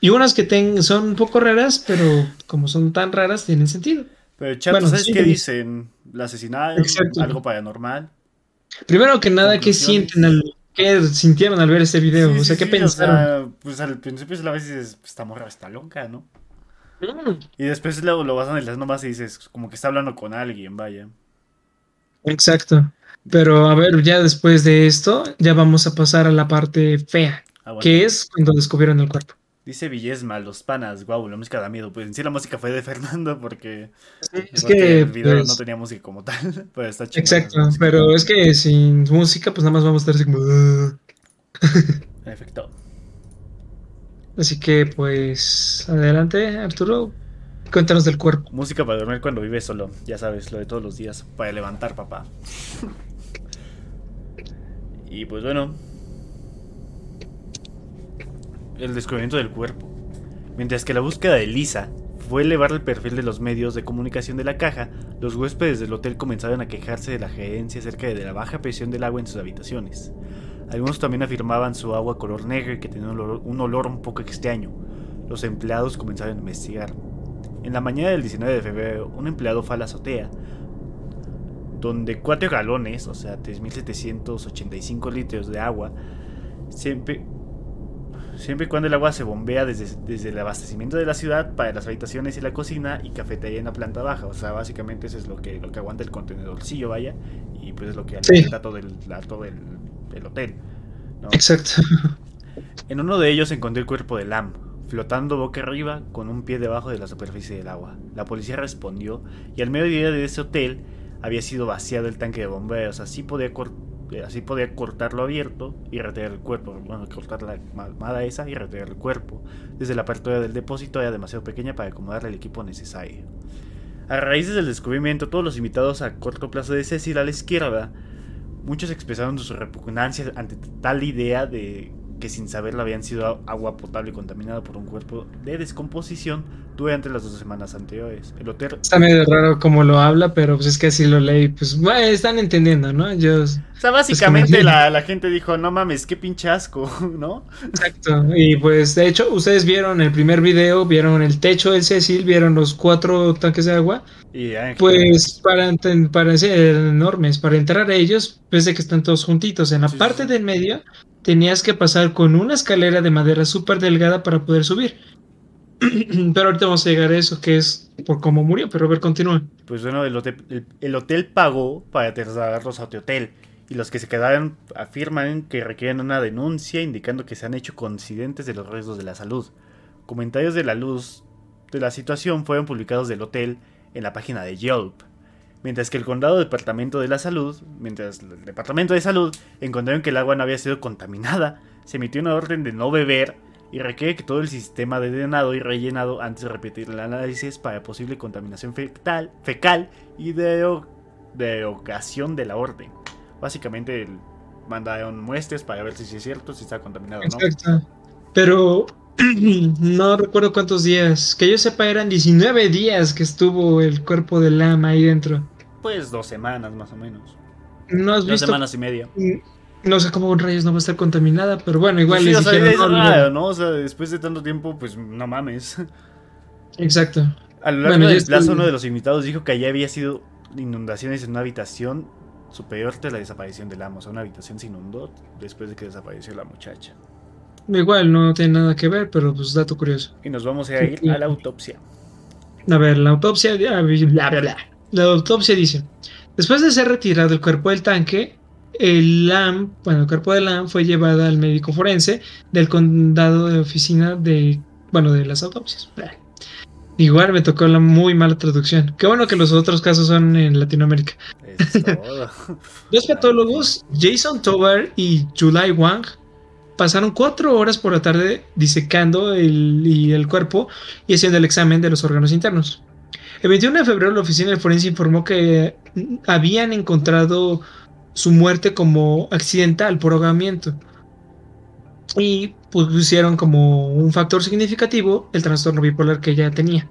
[SPEAKER 1] Y unas que ten- son un poco raras, pero como son tan raras, tienen sentido.
[SPEAKER 2] Pero chato,
[SPEAKER 1] bueno,
[SPEAKER 2] ¿sabes
[SPEAKER 1] sí,
[SPEAKER 2] qué
[SPEAKER 1] lo-
[SPEAKER 2] dicen? La asesinaron,
[SPEAKER 1] Exacto.
[SPEAKER 2] algo paranormal.
[SPEAKER 1] Primero que nada, ¿qué sienten al, qué sintieron al ver este video?
[SPEAKER 2] Sí,
[SPEAKER 1] o sea,
[SPEAKER 2] sí,
[SPEAKER 1] ¿qué pensaron?
[SPEAKER 2] sea, pues al principio ves y dices, esta morra está loca, ¿no?
[SPEAKER 1] Mm,
[SPEAKER 2] Y después luego lo vas analizando más y dices, como que está hablando con alguien, vaya.
[SPEAKER 1] exacto. Pero a ver, ya después de esto, ya vamos a pasar a la parte fea.
[SPEAKER 2] Ah, bueno.
[SPEAKER 1] que es cuando descubrieron el cuerpo.
[SPEAKER 2] Dice Villesma, los panas, guau, la música da miedo. Pues en sí la música fue de Fernando porque,
[SPEAKER 1] Es
[SPEAKER 2] porque
[SPEAKER 1] que,
[SPEAKER 2] el video
[SPEAKER 1] pues,
[SPEAKER 2] no tenía música como tal, pero está chido.
[SPEAKER 1] exacto, pero es que sin música, pues nada más vamos a estar así como.
[SPEAKER 2] En efecto.
[SPEAKER 1] Así que, pues, adelante, Arturo. Cuéntanos del cuerpo.
[SPEAKER 2] Música para dormir cuando vives solo, ya sabes, lo de todos los días, para levantar, papá. y pues bueno, el descubrimiento del cuerpo. Mientras que la búsqueda de Lisa fue elevar el perfil de los medios de comunicación de la caja, los huéspedes del hotel comenzaron a quejarse de la gerencia acerca de la baja presión del agua en sus habitaciones. Algunos también afirmaban su agua color negro y que tenía un olor, un poco extraño. Los empleados comenzaron a investigar. En la mañana del 19 de febrero, un empleado fue a la azotea, donde cuatro galones, o sea, 3.785 litros de agua, siempre, siempre y cuando el agua se bombea desde, desde el abastecimiento de la ciudad para las habitaciones y la cocina y cafetería en la planta baja. O sea, básicamente eso es lo que, lo que aguanta el contenedorcillo, vaya, y pues es lo que
[SPEAKER 1] Sí.
[SPEAKER 2] alimenta todo, el, la- todo el, el hotel. ¿no?
[SPEAKER 1] Exacto.
[SPEAKER 2] En uno de ellos encontré el cuerpo de Lam, flotando boca arriba con un pie debajo de la superficie del agua. La policía respondió y al mediodía de ese hotel había sido vaciado el tanque de bomberos, así podía, así podía cortarlo abierto y retirar el cuerpo, bueno, cortar la mamada esa y retirar el cuerpo. Desde la apertura del depósito era demasiado pequeña para acomodar el equipo necesario. A raíz del descubrimiento, todos los invitados a corto plazo de Cecil a la izquierda, muchos expresaron su repugnancia ante tal idea de que sin saberlo habían sido agua potable contaminada por un cuerpo de descomposición durante las dos semanas anteriores. El hotel
[SPEAKER 1] Está medio raro como lo habla, pero pues es que así lo leí. Pues bueno, están entendiendo, ¿no? Yo.
[SPEAKER 2] O sea, básicamente la, la gente dijo, no mames, qué pinche asco, ¿no?
[SPEAKER 1] Exacto. Y pues de hecho, ustedes vieron el primer video, vieron el techo del Cecil, vieron los cuatro tanques de agua.
[SPEAKER 2] Y en
[SPEAKER 1] Pues para, para ser enormes, para entrar a ellos, pese que están todos juntitos. En la
[SPEAKER 2] sí,
[SPEAKER 1] parte
[SPEAKER 2] sí.
[SPEAKER 1] del medio tenías que pasar con una escalera de madera súper delgada para poder subir. pero ahorita vamos a llegar a eso, que es por cómo murió. Pero a ver, continúa.
[SPEAKER 2] Pues bueno, el hotel, el, el hotel pagó para trasladarlos a otro hotel. Y los que se quedaron afirman que requieren una denuncia indicando que se han hecho coincidentes de los riesgos de la salud. Comentarios de la luz de la situación fueron publicados del hotel en la página de Yelp. Mientras que el condado departamento de la salud, mientras el departamento de salud encontraron que el agua no había sido contaminada, se emitió una orden de no beber y requiere que todo el sistema de drenado y rellenado antes de repetir el análisis para posible contaminación fecal, fecal y de, de ocasión de la orden. Básicamente mandaron muestras para ver si es cierto, si está contaminado o no.
[SPEAKER 1] Exacto. Pero no recuerdo cuántos días. Que yo sepa, eran 19 días que estuvo el cuerpo del lama ahí dentro.
[SPEAKER 2] Pues dos semanas más o menos.
[SPEAKER 1] ¿No has
[SPEAKER 2] Dos
[SPEAKER 1] visto?
[SPEAKER 2] semanas y media.
[SPEAKER 1] No sé cómo rayos no va a estar contaminada, pero bueno, igual
[SPEAKER 2] Sí,
[SPEAKER 1] les
[SPEAKER 2] o
[SPEAKER 1] dijeron, "No, no".
[SPEAKER 2] raro, ¿no? O sea, después de tanto tiempo, pues no mames.
[SPEAKER 1] Exacto.
[SPEAKER 2] A lo largo
[SPEAKER 1] Bueno,
[SPEAKER 2] del
[SPEAKER 1] estoy-
[SPEAKER 2] plazo, uno de los invitados dijo que allí había sido inundaciones en una habitación superior de la desaparición del amo. O sea, una habitación se inundó después de que desapareció la muchacha.
[SPEAKER 1] Igual no tiene nada que ver, pero pues dato curioso.
[SPEAKER 2] Y nos vamos a ir a la autopsia.
[SPEAKER 1] A ver, la autopsia, bla, bla, bla. La autopsia dice, después de ser retirado el cuerpo del tanque, el LAM, bueno, el cuerpo del LAM fue llevado al médico forense del condado de oficina de, bueno, de las autopsias. Igual me tocó la muy mala traducción. Qué bueno que los otros casos son en Latinoamérica. Los patólogos Jason Tovar y July Wang pasaron cuatro horas por la tarde disecando el, y el cuerpo y haciendo el examen de los órganos internos. El 21 de febrero la oficina de forense informó que habían encontrado su muerte como accidental por ahogamiento y pusieron como un factor significativo el trastorno bipolar que ella tenía.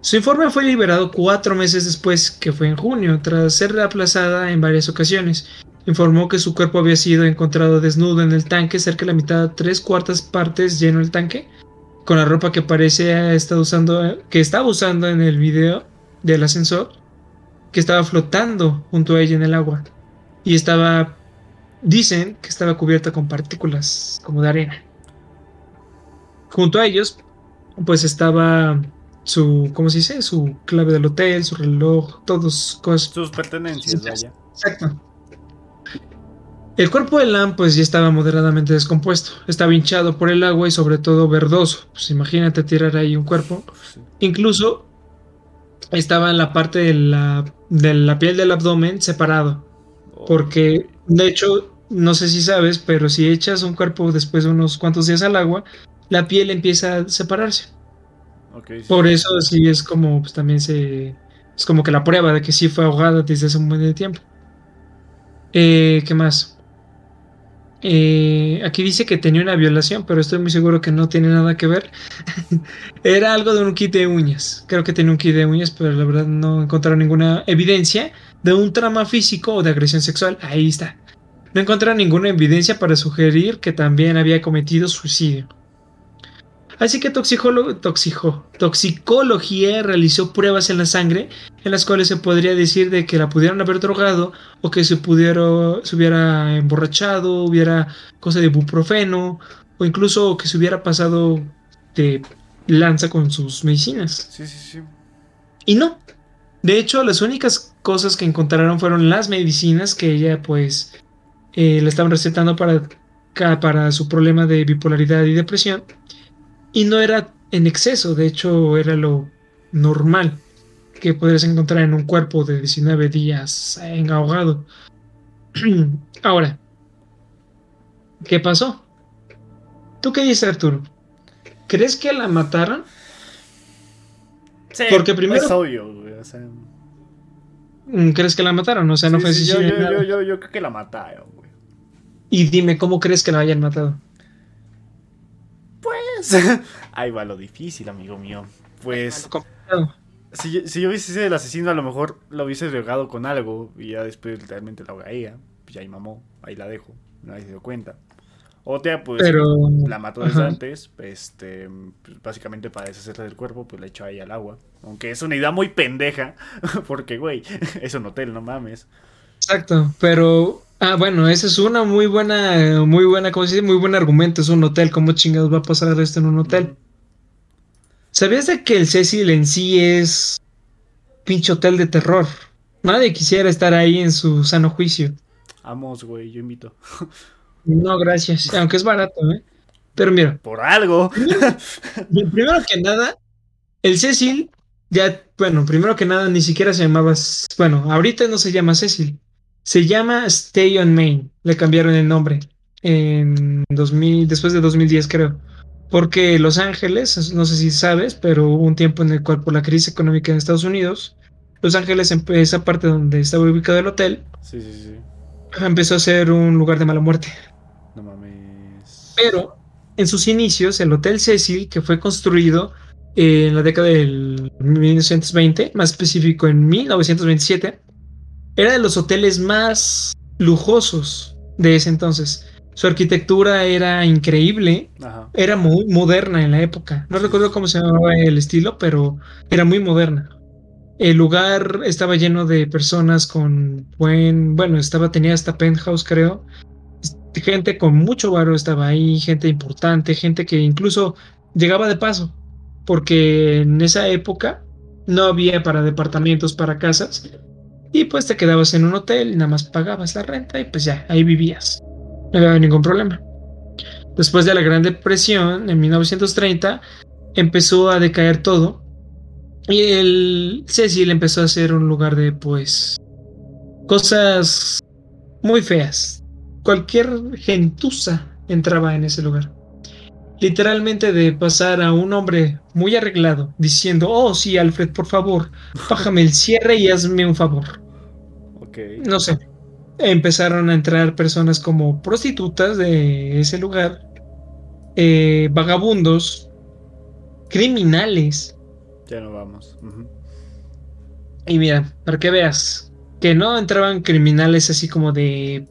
[SPEAKER 1] Su informe fue liberado cuatro meses después, que fue en junio, tras ser aplazada en varias ocasiones. Informó que su cuerpo había sido encontrado desnudo en el tanque, cerca de la mitad, tres cuartas partes lleno el tanque, con la ropa que parece estar usando, que estaba usando en el video del ascensor, que estaba flotando junto a ella en el agua. Y estaba, dicen que estaba cubierta con partículas como de arena. Junto a ellos, pues estaba su, ¿cómo se dice? Su clave del hotel, su reloj, todos cosas.
[SPEAKER 2] Sus pertenencias, vaya.
[SPEAKER 1] Exacto. El cuerpo de Lam pues ya estaba moderadamente descompuesto, estaba hinchado por el agua y sobre todo verdoso. Pues imagínate tirar ahí un cuerpo. Incluso estaba en la parte de la, de la piel del abdomen separado.
[SPEAKER 2] Oh,
[SPEAKER 1] Porque, de hecho, no sé si sabes, pero si echas un cuerpo después de unos cuantos días al agua, la piel empieza a separarse.
[SPEAKER 2] sí.
[SPEAKER 1] Por eso sí es como, pues también se... Es como que la prueba de que sí fue ahogada desde hace un buen de tiempo. Eh, ¿Qué más? Eh, aquí dice que tenía una violación, pero estoy muy seguro que no tiene nada que ver. Era algo de un kit de uñas. Creo que tenía un kit de uñas, pero la verdad no encontraron ninguna evidencia de un trauma físico o de agresión sexual. Ahí está. No encontraron ninguna evidencia para sugerir que también había cometido suicidio. Así que toxijo, toxicología realizó pruebas en la sangre en las cuales se podría decir de que la pudieron haber drogado o que se pudiera, se hubiera emborrachado, hubiera cosa de buprofeno o incluso que se hubiera pasado de lanza con sus medicinas.
[SPEAKER 2] Sí, sí, sí.
[SPEAKER 1] Y no. De hecho, las únicas cosas que encontraron fueron las medicinas que ella pues eh, le estaban recetando para, para su problema de bipolaridad y depresión. Y no era en exceso, de hecho era lo normal que podrías encontrar en un cuerpo de 19 días en ahogado. Ahora, ¿qué pasó? ¿Tú qué dices, Arturo? ¿Crees que la mataron?
[SPEAKER 2] Sí,
[SPEAKER 1] Porque primero-
[SPEAKER 2] Es obvio, güey. O sea,
[SPEAKER 1] Mm, ¿Crees que la mataron? O sea, no
[SPEAKER 2] sí,
[SPEAKER 1] fue
[SPEAKER 2] sí, yo, yo, yo, yo creo que la mataron, güey.
[SPEAKER 1] Y dime, ¿cómo crees que la hayan matado?
[SPEAKER 2] Ahí va lo difícil, amigo mío. Pues, si, yo- si yo hubiese sido el asesino, a lo mejor lo hubiese drogado con algo y ya después realmente la ahogaría. Pues ya ahí mamó, ahí la dejo. Nadie se dio cuenta. Otra, pues,
[SPEAKER 1] Pero.
[SPEAKER 2] la mató desde
[SPEAKER 1] Ajá.
[SPEAKER 2] antes. Este, pues, básicamente para deshacerse del cuerpo, pues la echó ahí al agua. Aunque es una idea muy pendeja, porque, güey, es un hotel, no mames.
[SPEAKER 1] Exacto, pero. Ah, bueno, esa es una muy buena, muy buena, ¿cómo se dice? Muy buen argumento. Es un hotel. ¿Cómo chingados va a pasar esto en un hotel? ¿Sabías de que el Cecil en sí es pinche hotel de terror? Nadie quisiera estar ahí en su sano juicio.
[SPEAKER 2] Vamos, güey, yo invito.
[SPEAKER 1] No, gracias. Aunque es barato, ¿eh? Pero mira,
[SPEAKER 2] Por algo.
[SPEAKER 1] primero que nada, el Cecil, ya, bueno, primero que nada, ni siquiera se llamaba. Bueno, ahorita no se llama Cecil. Se llama Stay on Main. Le cambiaron el nombre. En 2000, después de 2010, creo. Porque Los Ángeles, no sé si sabes, pero hubo un tiempo en el cual, por la crisis económica en Estados Unidos, Los Ángeles, esa parte donde estaba ubicado el hotel,
[SPEAKER 2] Sí, sí, sí.
[SPEAKER 1] empezó a ser un lugar de mala muerte.
[SPEAKER 2] No mames.
[SPEAKER 1] Pero en sus inicios, el Hotel Cecil, que fue construido en la década del 1920, más específico en 1927, era de los hoteles más lujosos de ese entonces. Su arquitectura era increíble,
[SPEAKER 2] Ajá.
[SPEAKER 1] era muy moderna en la época. No recuerdo cómo se llamaba el estilo, pero era muy moderna. El lugar estaba lleno de personas con buen, bueno, estaba tenía hasta penthouse, creo. Gente con mucho varo estaba ahí, gente importante, gente que incluso llegaba de paso, porque en esa época no había para departamentos, para casas, y pues te quedabas en un hotel y nada más pagabas la renta y pues ya, ahí vivías. No había ningún problema. Después de la Gran Depresión, en 1930, empezó a decaer todo y el Cecil empezó a ser un lugar de, pues, cosas muy feas. Cualquier gentuza entraba en ese lugar. Literalmente de pasar a un hombre muy arreglado diciendo, oh sí, Alfred, por favor, bájame el cierre y hazme un favor.
[SPEAKER 2] Ok.
[SPEAKER 1] No sé. Empezaron a entrar personas como prostitutas de ese lugar, eh, vagabundos, criminales,
[SPEAKER 2] Ya no vamos.
[SPEAKER 1] Y mira, para que veas que no entraban criminales así como de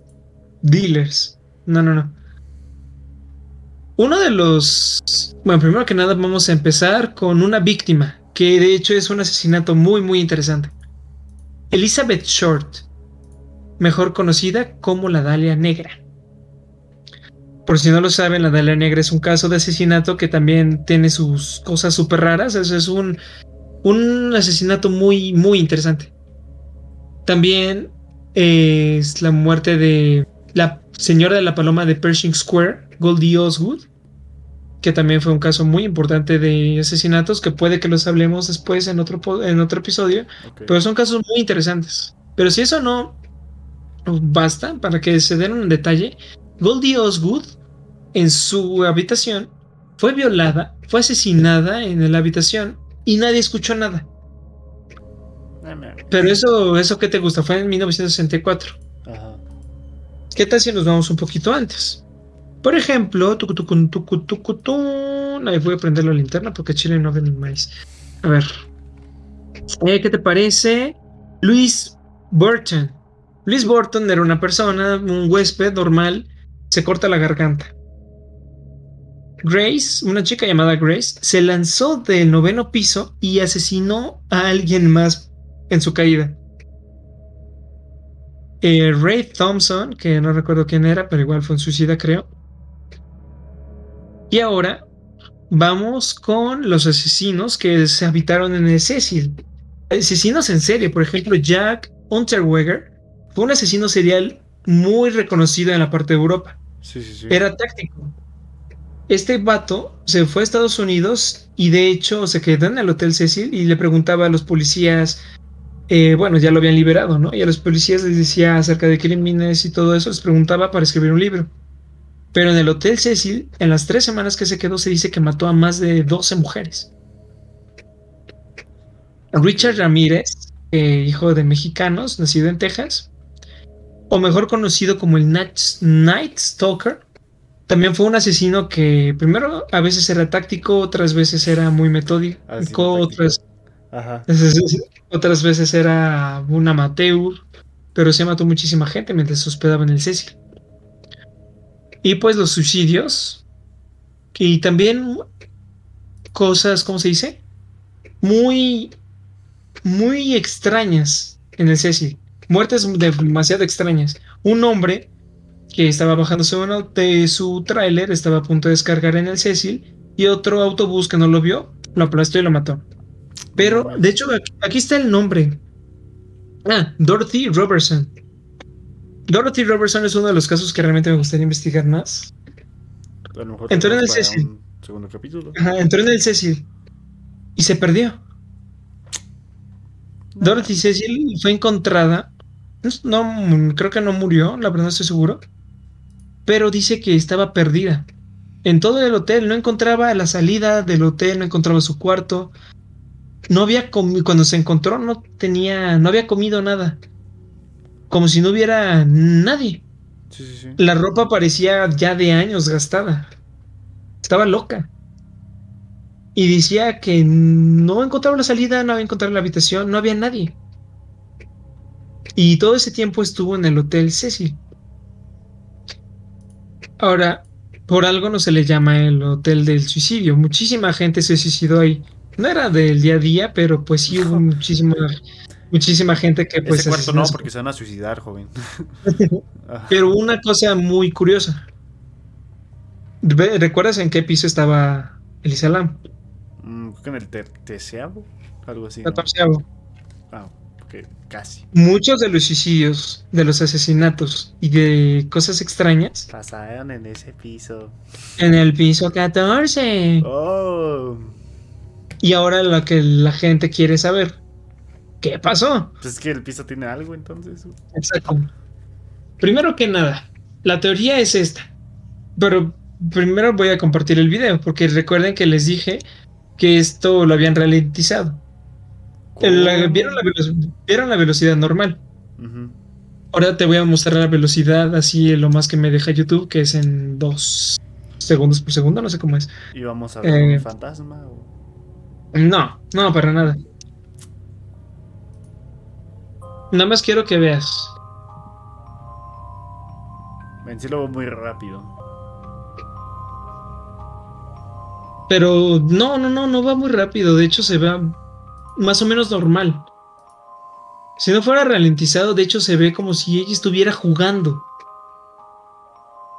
[SPEAKER 1] dealers. No, no, no. Uno de los... Bueno, primero que nada vamos a empezar con una víctima, que de hecho es un asesinato muy, muy interesante. Elizabeth Short, mejor conocida como la Dalia Negra. Por si no lo saben, la Dalia Negra es un caso de asesinato que también tiene sus cosas súper raras. Es un un asesinato muy, muy interesante. También es la muerte de la señora de la paloma de Pershing Square, Goldie Osgood, que también fue un caso muy importante de asesinatos que puede que los hablemos después en otro, en otro episodio, pero son casos muy interesantes. Pero si eso no basta para que se den un detalle, Goldie Osgood en su habitación fue violada, fue asesinada en la habitación y nadie escuchó nada.
[SPEAKER 2] Ah,
[SPEAKER 1] Pero eso, eso ¿qué te gusta? Fue en 1964.
[SPEAKER 2] Ajá.
[SPEAKER 1] ¿Qué tal si nos vamos un poquito antes? Por ejemplo, tucu, tucu, tucu, tucu, tun. Ahí voy a prender la linterna porque Chile no ven el maíz. A ver. Eh, ¿Qué te parece? Luis Burton. Luis Burton era una persona, un huésped normal, se corta la garganta. Grace, una chica llamada Grace, se lanzó del noveno piso y asesinó a alguien más en su caída. Eh, Ray Thompson, que no recuerdo quién era, pero igual fue un suicida, creo. Y ahora vamos con los asesinos que se habitaron en el Cecil. Asesinos en serie, por ejemplo, Jack Unterweger fue un asesino serial muy reconocido en la parte de Europa.
[SPEAKER 2] Sí, sí, sí.
[SPEAKER 1] Era táctico. Este vato se fue a Estados Unidos y de hecho se quedó en el Hotel Cecil y le preguntaba a los policías, eh, bueno, ya lo habían liberado, ¿no? Y a los policías les decía acerca de crímenes y todo eso, les preguntaba para escribir un libro. Pero en el Hotel Cecil, en las tres semanas que se quedó, se dice que mató a más de 12 mujeres. Richard Ramírez, eh, hijo de mexicanos, nacido en Texas, o mejor conocido como el Night, Stalker, también fue un asesino que primero a veces era táctico, otras veces era muy metódico,
[SPEAKER 2] Ah, sí,
[SPEAKER 1] otras,
[SPEAKER 2] Ajá.
[SPEAKER 1] otras veces era un amateur, pero se mató muchísima gente mientras se hospedaba en el Cecil. Y pues los suicidios y también cosas, ¿cómo se dice? Muy, muy extrañas en el Cecil. Muertes demasiado extrañas. Un hombre que estaba bajándose de su tráiler, estaba a punto de descargar en el Cecil, y otro autobús que no lo vio, lo aplastó y lo mató. Pero, de hecho, aquí, aquí está el nombre. Ah, Dorothy Robertson. Dorothy Robertson es uno de los casos que realmente me gustaría investigar más.
[SPEAKER 2] A lo mejor
[SPEAKER 1] Entró en el Cecil.
[SPEAKER 2] un segundo capítulo.
[SPEAKER 1] Ajá, entró en el Cecil y se perdió. Dorothy Cecil fue encontrada. No, creo que no murió, la verdad no estoy seguro. Pero dice que estaba perdida. En todo el hotel, no encontraba la salida del hotel, no encontraba su cuarto. No había comido, cuando se encontró, no tenía, no había comido nada. Como si no hubiera nadie.
[SPEAKER 2] Sí, sí, sí.
[SPEAKER 1] La ropa parecía ya de años gastada. Estaba loca. Y decía que no encontraba la salida, no había encontrado la habitación, no había nadie. Y todo ese tiempo estuvo en el Hotel Cecil. Ahora, por algo no se le llama el hotel del suicidio. Muchísima gente se suicidó ahí. No era del día a día, pero pues sí hubo muchísima, muchísima gente que pues...
[SPEAKER 2] Ese cuarto no, porque se van a suicidar, joven.
[SPEAKER 1] Pero una cosa muy curiosa. ¿Recuerdas en qué piso estaba Elisa Lam?
[SPEAKER 2] mm, creo que en el ter- terceavo, algo así. Ah, porque casi.
[SPEAKER 1] Muchos de los suicidios, de los asesinatos y de cosas extrañas
[SPEAKER 2] Pasaron en ese piso.
[SPEAKER 1] en el piso 14.
[SPEAKER 2] Oh.
[SPEAKER 1] Y ahora lo que la gente quiere saber. ¿Qué pasó?
[SPEAKER 2] Pues es que el piso tiene algo entonces.
[SPEAKER 1] Exacto. Primero que nada, la teoría es esta. Pero primero voy a compartir el video, porque recuerden que les dije que esto lo habían ralentizado. La- ¿vieron, la velo- vieron la velocidad normal. Ahora te voy a mostrar la velocidad así lo más que me deja YouTube, que es en dos segundos por segundo, no sé cómo es.
[SPEAKER 2] ¿Y vamos a ver
[SPEAKER 1] Eh.
[SPEAKER 2] un fantasma? O...
[SPEAKER 1] No, no, para nada. Nada más quiero que veas.
[SPEAKER 2] En sí lo veo muy rápido.
[SPEAKER 1] Pero no, no, no, no va muy rápido. De hecho, se ve más o menos normal. Si no fuera ralentizado, de hecho, se ve como si ella estuviera jugando.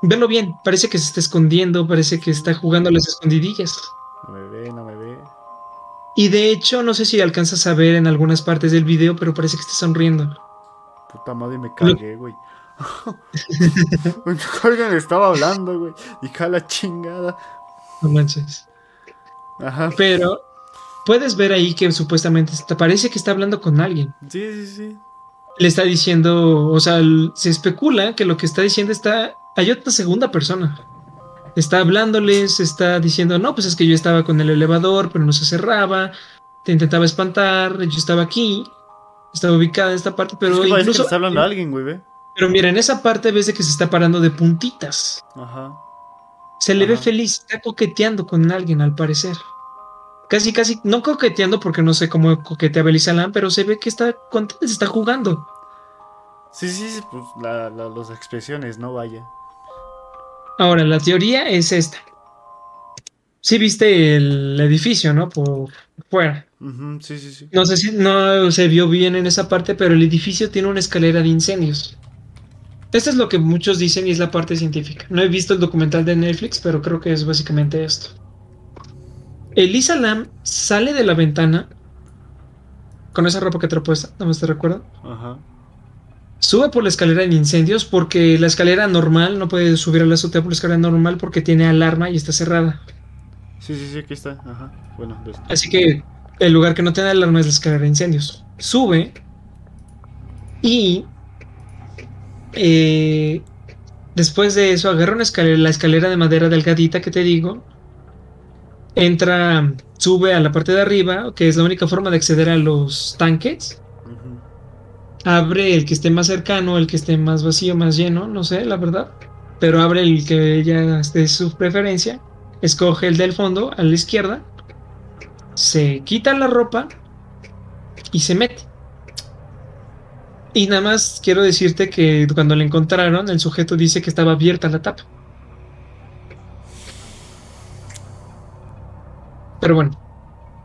[SPEAKER 1] Verlo bien, parece que se está escondiendo, parece que está jugando a las escondidillas.
[SPEAKER 2] No me ve, no.
[SPEAKER 1] Y de hecho, no sé si alcanzas a ver en algunas partes del video, pero parece que está sonriendo.
[SPEAKER 2] Puta madre, me cagué, güey. Alguien estaba hablando, güey. Dije a la chingada.
[SPEAKER 1] No manches.
[SPEAKER 2] Ajá.
[SPEAKER 1] Pero puedes ver ahí que supuestamente está, parece que está hablando con alguien.
[SPEAKER 2] Sí, sí, sí.
[SPEAKER 1] Le está diciendo, o sea, se especula que lo que está diciendo está. Hay otra segunda persona. Está hablándoles, está diciendo, no, pues es que yo estaba con el elevador, pero no se cerraba. Te intentaba espantar, yo estaba aquí. Estaba ubicada en esta parte, pero
[SPEAKER 2] es que
[SPEAKER 1] incluso.
[SPEAKER 2] está hablando a alguien, güey, ve.
[SPEAKER 1] Pero mira, en esa parte ves de que se está parando de puntitas.
[SPEAKER 2] Ajá.
[SPEAKER 1] Se le ve feliz, está coqueteando con alguien al parecer. Casi, casi, no coqueteando porque no sé cómo coquetea Belisa Lam, pero se ve que está contenta, se está jugando.
[SPEAKER 2] Sí, sí, sí, pues la, la- las expresiones, no vaya.
[SPEAKER 1] Ahora, la teoría es esta. Sí viste el edificio, ¿no? Por fuera.
[SPEAKER 2] Sí, sí, sí.
[SPEAKER 1] No sé si no se vio bien en esa parte, pero el edificio tiene una escalera de incendios. Esto es lo que muchos dicen y es la parte científica. No he visto el documental de Netflix, pero creo que es básicamente esto. Elisa Lam sale de la ventana con esa ropa que trae puesta, no me te recuerdo.
[SPEAKER 2] Ajá.
[SPEAKER 1] Sube por la escalera de incendios porque la escalera normal no puede subir a la azotea por la escalera normal porque tiene alarma y está cerrada.
[SPEAKER 2] Sí, sí, sí, aquí está. Ajá. Bueno, pues,
[SPEAKER 1] Así que el lugar que no tiene alarma es la escalera de incendios. Sube y eh, después de eso agarra una escalera, la escalera de madera delgadita que te digo. Entra, sube a la parte de arriba, que es la única forma de acceder a los tanques. Abre el que esté más cercano, el que esté más vacío, más lleno, no sé, la verdad. Pero abre el que ella esté su preferencia. Escoge el del fondo, a la izquierda. Se quita la ropa y se mete. Y nada más quiero decirte que cuando la encontraron, el sujeto dice que estaba abierta la tapa. Pero bueno,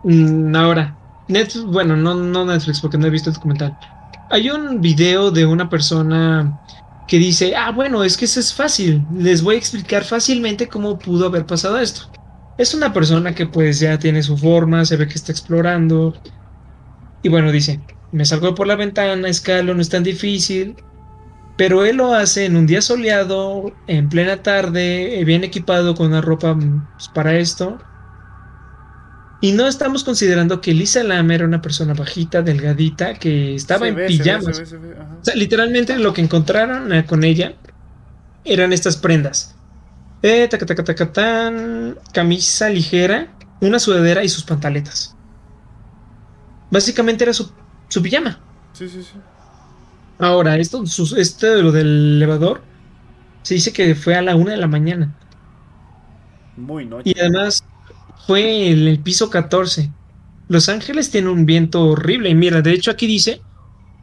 [SPEAKER 1] mm, ahora, Netflix, bueno, no, no Netflix porque no he visto el documental. Hay un video de una persona que dice, ah, bueno, es que eso es fácil, les voy a explicar fácilmente cómo pudo haber pasado esto. Es una persona que pues ya tiene su forma, se ve que está explorando. Y bueno, dice, me salgo por la ventana, escalo, no es tan difícil. Pero él lo hace en un día soleado, en plena tarde, eh, bien equipado con una ropa mm, pues, para esto. Y no estamos considerando que Lisa Lam era una persona bajita, delgadita, que estaba
[SPEAKER 2] Se
[SPEAKER 1] en
[SPEAKER 2] ve,
[SPEAKER 1] pijamas.
[SPEAKER 2] se ve, se ve, ajá.
[SPEAKER 1] O sea, literalmente lo que encontraron eh, con ella eran estas prendas. Eh, taca, taca, taca, tan, camisa ligera, una sudadera y sus pantaletas. Básicamente era su, su pijama.
[SPEAKER 2] Sí, sí, sí.
[SPEAKER 1] Ahora, esto, sus- esto de lo del elevador, se dice que fue a la una de la mañana.
[SPEAKER 2] Muy noche.
[SPEAKER 1] Y además fue en el piso 14. Los Ángeles tiene un viento horrible. Y mira, de hecho aquí dice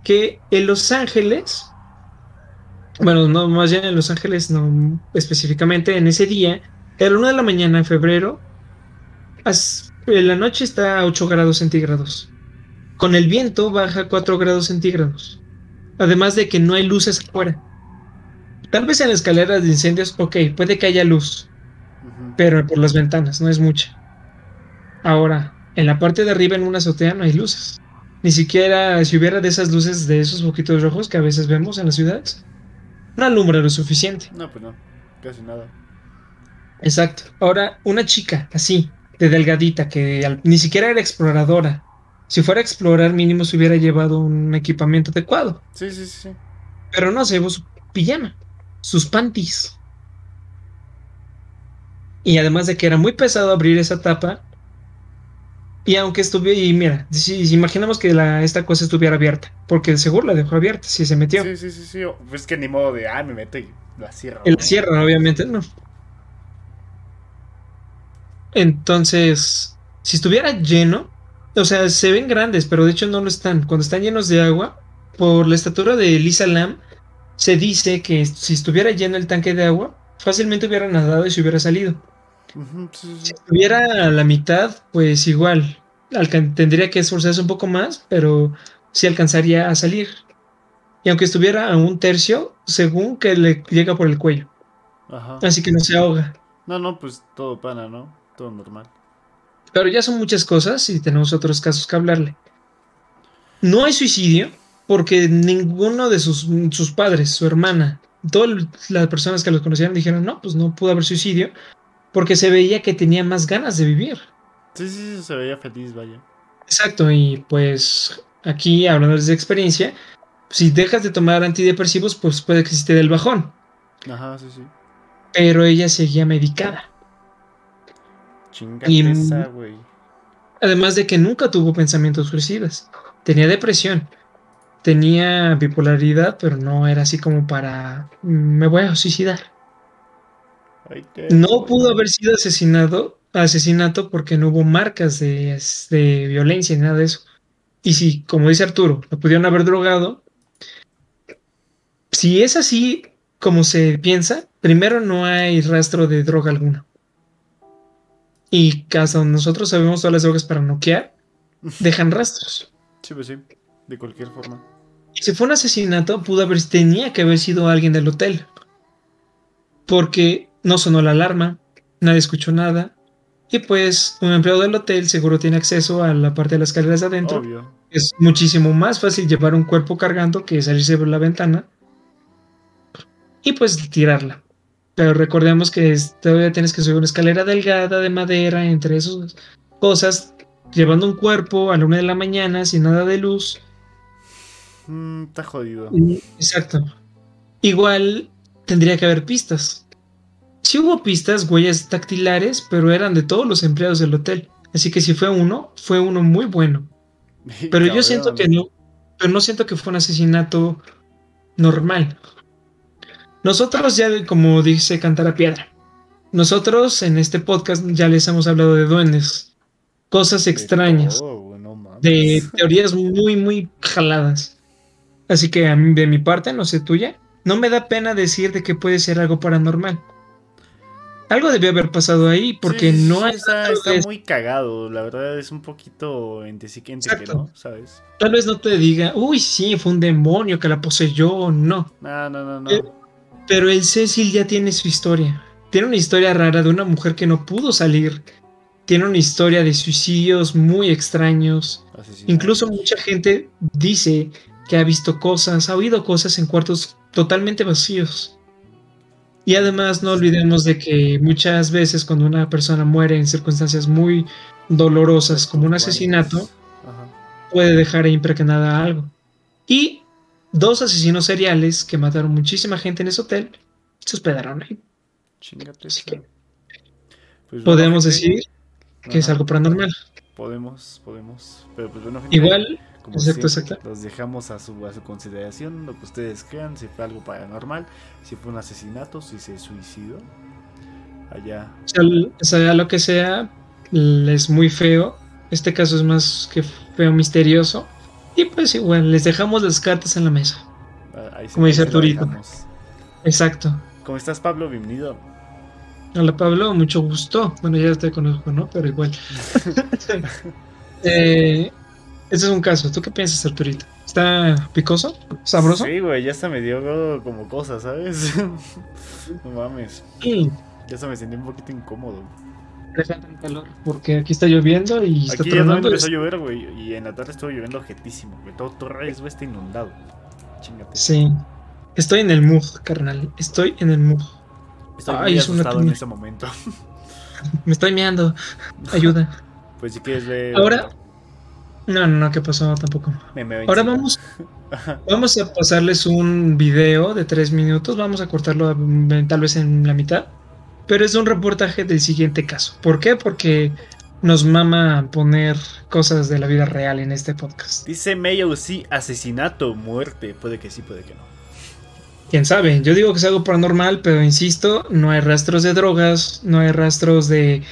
[SPEAKER 1] que en Los Ángeles Bueno, no, más bien en Los Ángeles, no específicamente en ese día, era una de la mañana en febrero, en la noche está a 8 grados centígrados. Con el viento baja a 4 grados centígrados. Además de que no hay luces afuera. Tal vez en la escalera de incendios, ok, puede que haya luz, pero por las ventanas, no es mucha. Ahora, en la parte de arriba en una azotea no hay luces. Ni siquiera si hubiera de esas luces de esos poquitos rojos que a veces vemos en las ciudades, no alumbra lo suficiente.
[SPEAKER 2] No, pues no, casi nada.
[SPEAKER 1] Exacto. Ahora, una chica así, de delgadita, que ni siquiera era exploradora. Si fuera a explorar, mínimo se hubiera llevado un equipamiento adecuado.
[SPEAKER 2] Sí, sí, sí.
[SPEAKER 1] Pero no, se llevó su pijama, sus panties. Y además de que era muy pesado abrir esa tapa, y aunque estuviera, y mira, si, imaginamos que la, esta cosa estuviera abierta, porque seguro la dejó abierta si se metió.
[SPEAKER 2] Sí, sí, sí, sí. Pues que ni modo de, ah, me meto y la cierro.
[SPEAKER 1] La cierra, obviamente, no. Entonces, si estuviera lleno, o sea, se ven grandes, pero de hecho no lo están. Cuando están llenos de agua, por la estatura de Lisa Lam, se dice que si estuviera lleno el tanque de agua, fácilmente hubiera nadado y se hubiera salido. Si estuviera a la mitad, pues igual, tendría que esforzarse un poco más, pero sí alcanzaría a salir. Y aunque estuviera a un tercio, según que le llega por el cuello. Así que no se ahoga.
[SPEAKER 2] No, no, pues todo pana, ¿no? Todo normal.
[SPEAKER 1] Pero ya son muchas cosas y tenemos otros casos que hablarle. No hay suicidio porque ninguno de sus, sus padres, su hermana, todas las personas que los conocían dijeron, no, pues no pudo haber suicidio porque se veía que tenía más ganas de vivir.
[SPEAKER 2] Sí, sí, sí, se veía feliz, vaya.
[SPEAKER 1] Exacto, y pues aquí, hablando desde experiencia, si dejas de tomar antidepresivos, pues puede que se te dé el bajón.
[SPEAKER 2] Ajá, sí, sí.
[SPEAKER 1] Pero ella seguía medicada.
[SPEAKER 2] Chingate esa, güey.
[SPEAKER 1] Además de que nunca tuvo pensamientos suicidas. Tenía depresión. Tenía bipolaridad, pero no era así como para me voy a suicidar. No pudo haber sido asesinado, asesinato porque no hubo marcas de, de, violencia ni nada de eso. Y si, como dice Arturo, lo pudieron haber drogado, si es así como se piensa, primero no hay rastro de droga alguna. Y hasta nosotros sabemos todas las drogas para noquear, dejan rastros.
[SPEAKER 2] Sí, pues sí, de cualquier forma.
[SPEAKER 1] Si fue un asesinato, pudo haber, tenía que haber sido alguien del hotel. Porque no sonó la alarma, nadie escuchó nada. Y pues un empleado del hotel seguro tiene acceso a la parte de las escaleras de adentro. Es muchísimo más fácil llevar un cuerpo cargando que salirse por la ventana y pues tirarla. Pero recordemos que todavía tienes que subir una escalera delgada de madera entre esas cosas, llevando un cuerpo a la una de la mañana sin nada de luz.
[SPEAKER 2] Mm, está jodido.
[SPEAKER 1] Exacto. Igual tendría que haber pistas. Sí hubo pistas, huellas dactilares, pero eran de todos los empleados del hotel. Así que si fue uno, fue uno muy bueno. Pero yo siento que no, pero no siento que fue un asesinato normal. Nosotros ya, como dice Cantar a Piedra, nosotros en este podcast ya les hemos hablado de duendes, cosas extrañas, de teorías muy, muy jaladas. Así que a mí, de mi parte, no sé tuya, no me da pena decir de que puede ser algo paranormal. Algo debió haber pasado ahí porque no.
[SPEAKER 2] Está, está muy cagado, la verdad es un poquito sí que no, ¿sabes?
[SPEAKER 1] Tal vez no te diga, uy, sí, fue un demonio que la poseyó, no.
[SPEAKER 2] No, no, no, no.
[SPEAKER 1] Eh, pero el Cecil ya tiene su historia. Tiene una historia rara de una mujer que no pudo salir. Tiene una historia de suicidios muy extraños. Incluso mucha gente dice que ha visto cosas, ha oído cosas en cuartos totalmente vacíos. Y además no olvidemos de que muchas veces cuando una persona muere en circunstancias muy dolorosas como un asesinato, puede dejar impregnada algo. Y dos asesinos seriales que mataron muchísima gente en ese hotel se hospedaron ahí. Así que pues podemos decir que es algo paranormal.
[SPEAKER 2] Podemos, podemos. Pero pues bueno,
[SPEAKER 1] Igual
[SPEAKER 2] exacto, exacto. Los dejamos a su, a su consideración, lo que ustedes crean, si fue algo paranormal, si fue un asesinato, si se suicidó. Allá.
[SPEAKER 1] Sea, lo que sea, es muy feo. Este caso es más que feo, misterioso. Y pues igual, les dejamos las cartas en la mesa.
[SPEAKER 2] Ah,
[SPEAKER 1] Como dice Arturito. Exacto.
[SPEAKER 2] ¿Cómo estás, Pablo? Bienvenido.
[SPEAKER 1] Hola, Pablo, mucho gusto. Bueno, ya te conozco, ¿no? Pero igual. eh, ese es un caso. ¿Tú qué piensas, Arturito? ¿Está picoso? ¿Sabroso?
[SPEAKER 2] Sí, güey, ya hasta me dio como cosas, ¿sabes? no mames.
[SPEAKER 1] Sí.
[SPEAKER 2] Ya se me sentí un poquito incómodo.
[SPEAKER 1] Tan calor, porque aquí está lloviendo y está
[SPEAKER 2] Aquí ya no
[SPEAKER 1] tronando.
[SPEAKER 2] empezó a llover, güey, y en la tarde estuvo lloviendo objetísimo, güey. Todo Torres, güey, está inundado. Chingate.
[SPEAKER 1] Sí. Estoy en el mug, carnal. Estoy en el mug.
[SPEAKER 2] Estoy
[SPEAKER 1] Ay,
[SPEAKER 2] muy
[SPEAKER 1] es una
[SPEAKER 2] asustado en este momento.
[SPEAKER 1] Me estoy meando. Ayuda.
[SPEAKER 2] Pues si quieres ver...
[SPEAKER 1] Ahora. No, no, no, ¿qué pasó? Tampoco. Ahora vamos, vamos a pasarles un video de tres minutos. Vamos a cortarlo mm, tal vez en la mitad. Pero es un reportaje del siguiente caso. ¿Por qué? Porque nos mama poner cosas de la vida real en este podcast.
[SPEAKER 2] Dice Mayo, sí, asesinato, muerte. Puede que sí, puede que no.
[SPEAKER 1] Quién sabe, yo digo que es algo paranormal, pero insisto, no hay rastros de drogas, no hay rastros de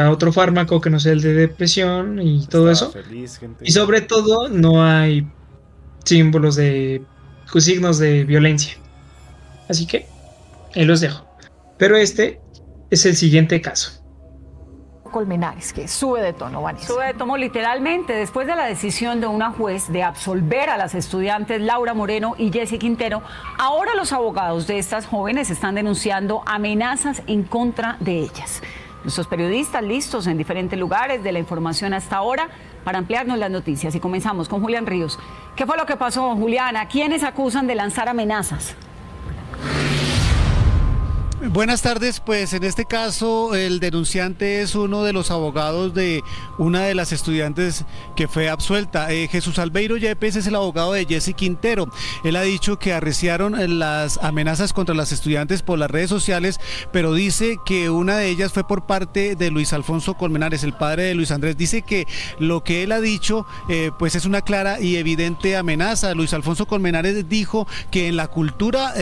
[SPEAKER 1] a otro fármaco que no sea el de depresión y todo
[SPEAKER 2] Estaba
[SPEAKER 1] eso.
[SPEAKER 2] Feliz, gente.
[SPEAKER 1] Y sobre todo, no hay símbolos de signos de violencia. Así que ahí los dejo. Pero este es el siguiente caso.
[SPEAKER 5] Colmenares, que sube de tono, Vanessa.
[SPEAKER 6] Sube de tomo literalmente después de la decisión de una juez de absolver a las estudiantes Laura Moreno y Jessie Quintero. Ahora los abogados de estas jóvenes están denunciando amenazas en contra de ellas. Nuestros periodistas listos en diferentes lugares de la información hasta ahora para ampliarnos las noticias. Y comenzamos con Julián Ríos. ¿Qué fue lo que pasó, Julián? ¿A quiénes acusan de lanzar amenazas?
[SPEAKER 7] Buenas tardes, pues en este caso el denunciante es uno de los abogados de una de las estudiantes que fue absuelta. Eh, Jesús Albeiro Yepes es el abogado de Jesse Quintero. Él ha dicho que arreciaron eh, las amenazas contra las estudiantes por las redes sociales, pero dice que una de ellas fue por parte de Luis Alfonso Colmenares, el padre de Luis Andrés. Dice que lo que él ha dicho eh, pues es una clara y evidente amenaza. Luis Alfonso Colmenares dijo que en la cultura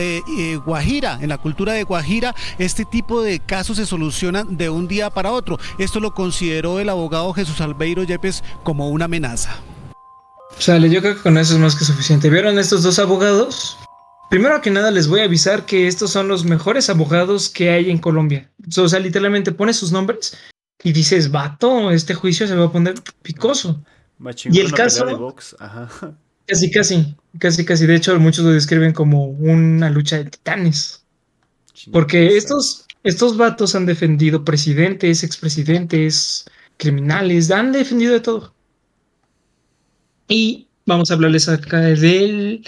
[SPEAKER 7] guajira, en la cultura de Guajira, este tipo de casos se solucionan de un día para otro. Esto lo consideró el abogado Jesús Albeiro Yepes como una amenaza.
[SPEAKER 1] Sale, yo creo que con eso es más que suficiente. ¿Vieron estos dos abogados? Primero que nada les voy a avisar que estos son los mejores abogados que hay en Colombia. O sea, literalmente pones sus nombres y dices, vato, este juicio se va a poner picoso. Y el caso-
[SPEAKER 2] de box. Ajá.
[SPEAKER 1] Casi, casi, casi, casi. De hecho, muchos lo describen como una lucha de titanes. Porque estos, estos vatos han defendido presidentes, expresidentes, criminales, han defendido de todo. Y vamos a hablarles acá del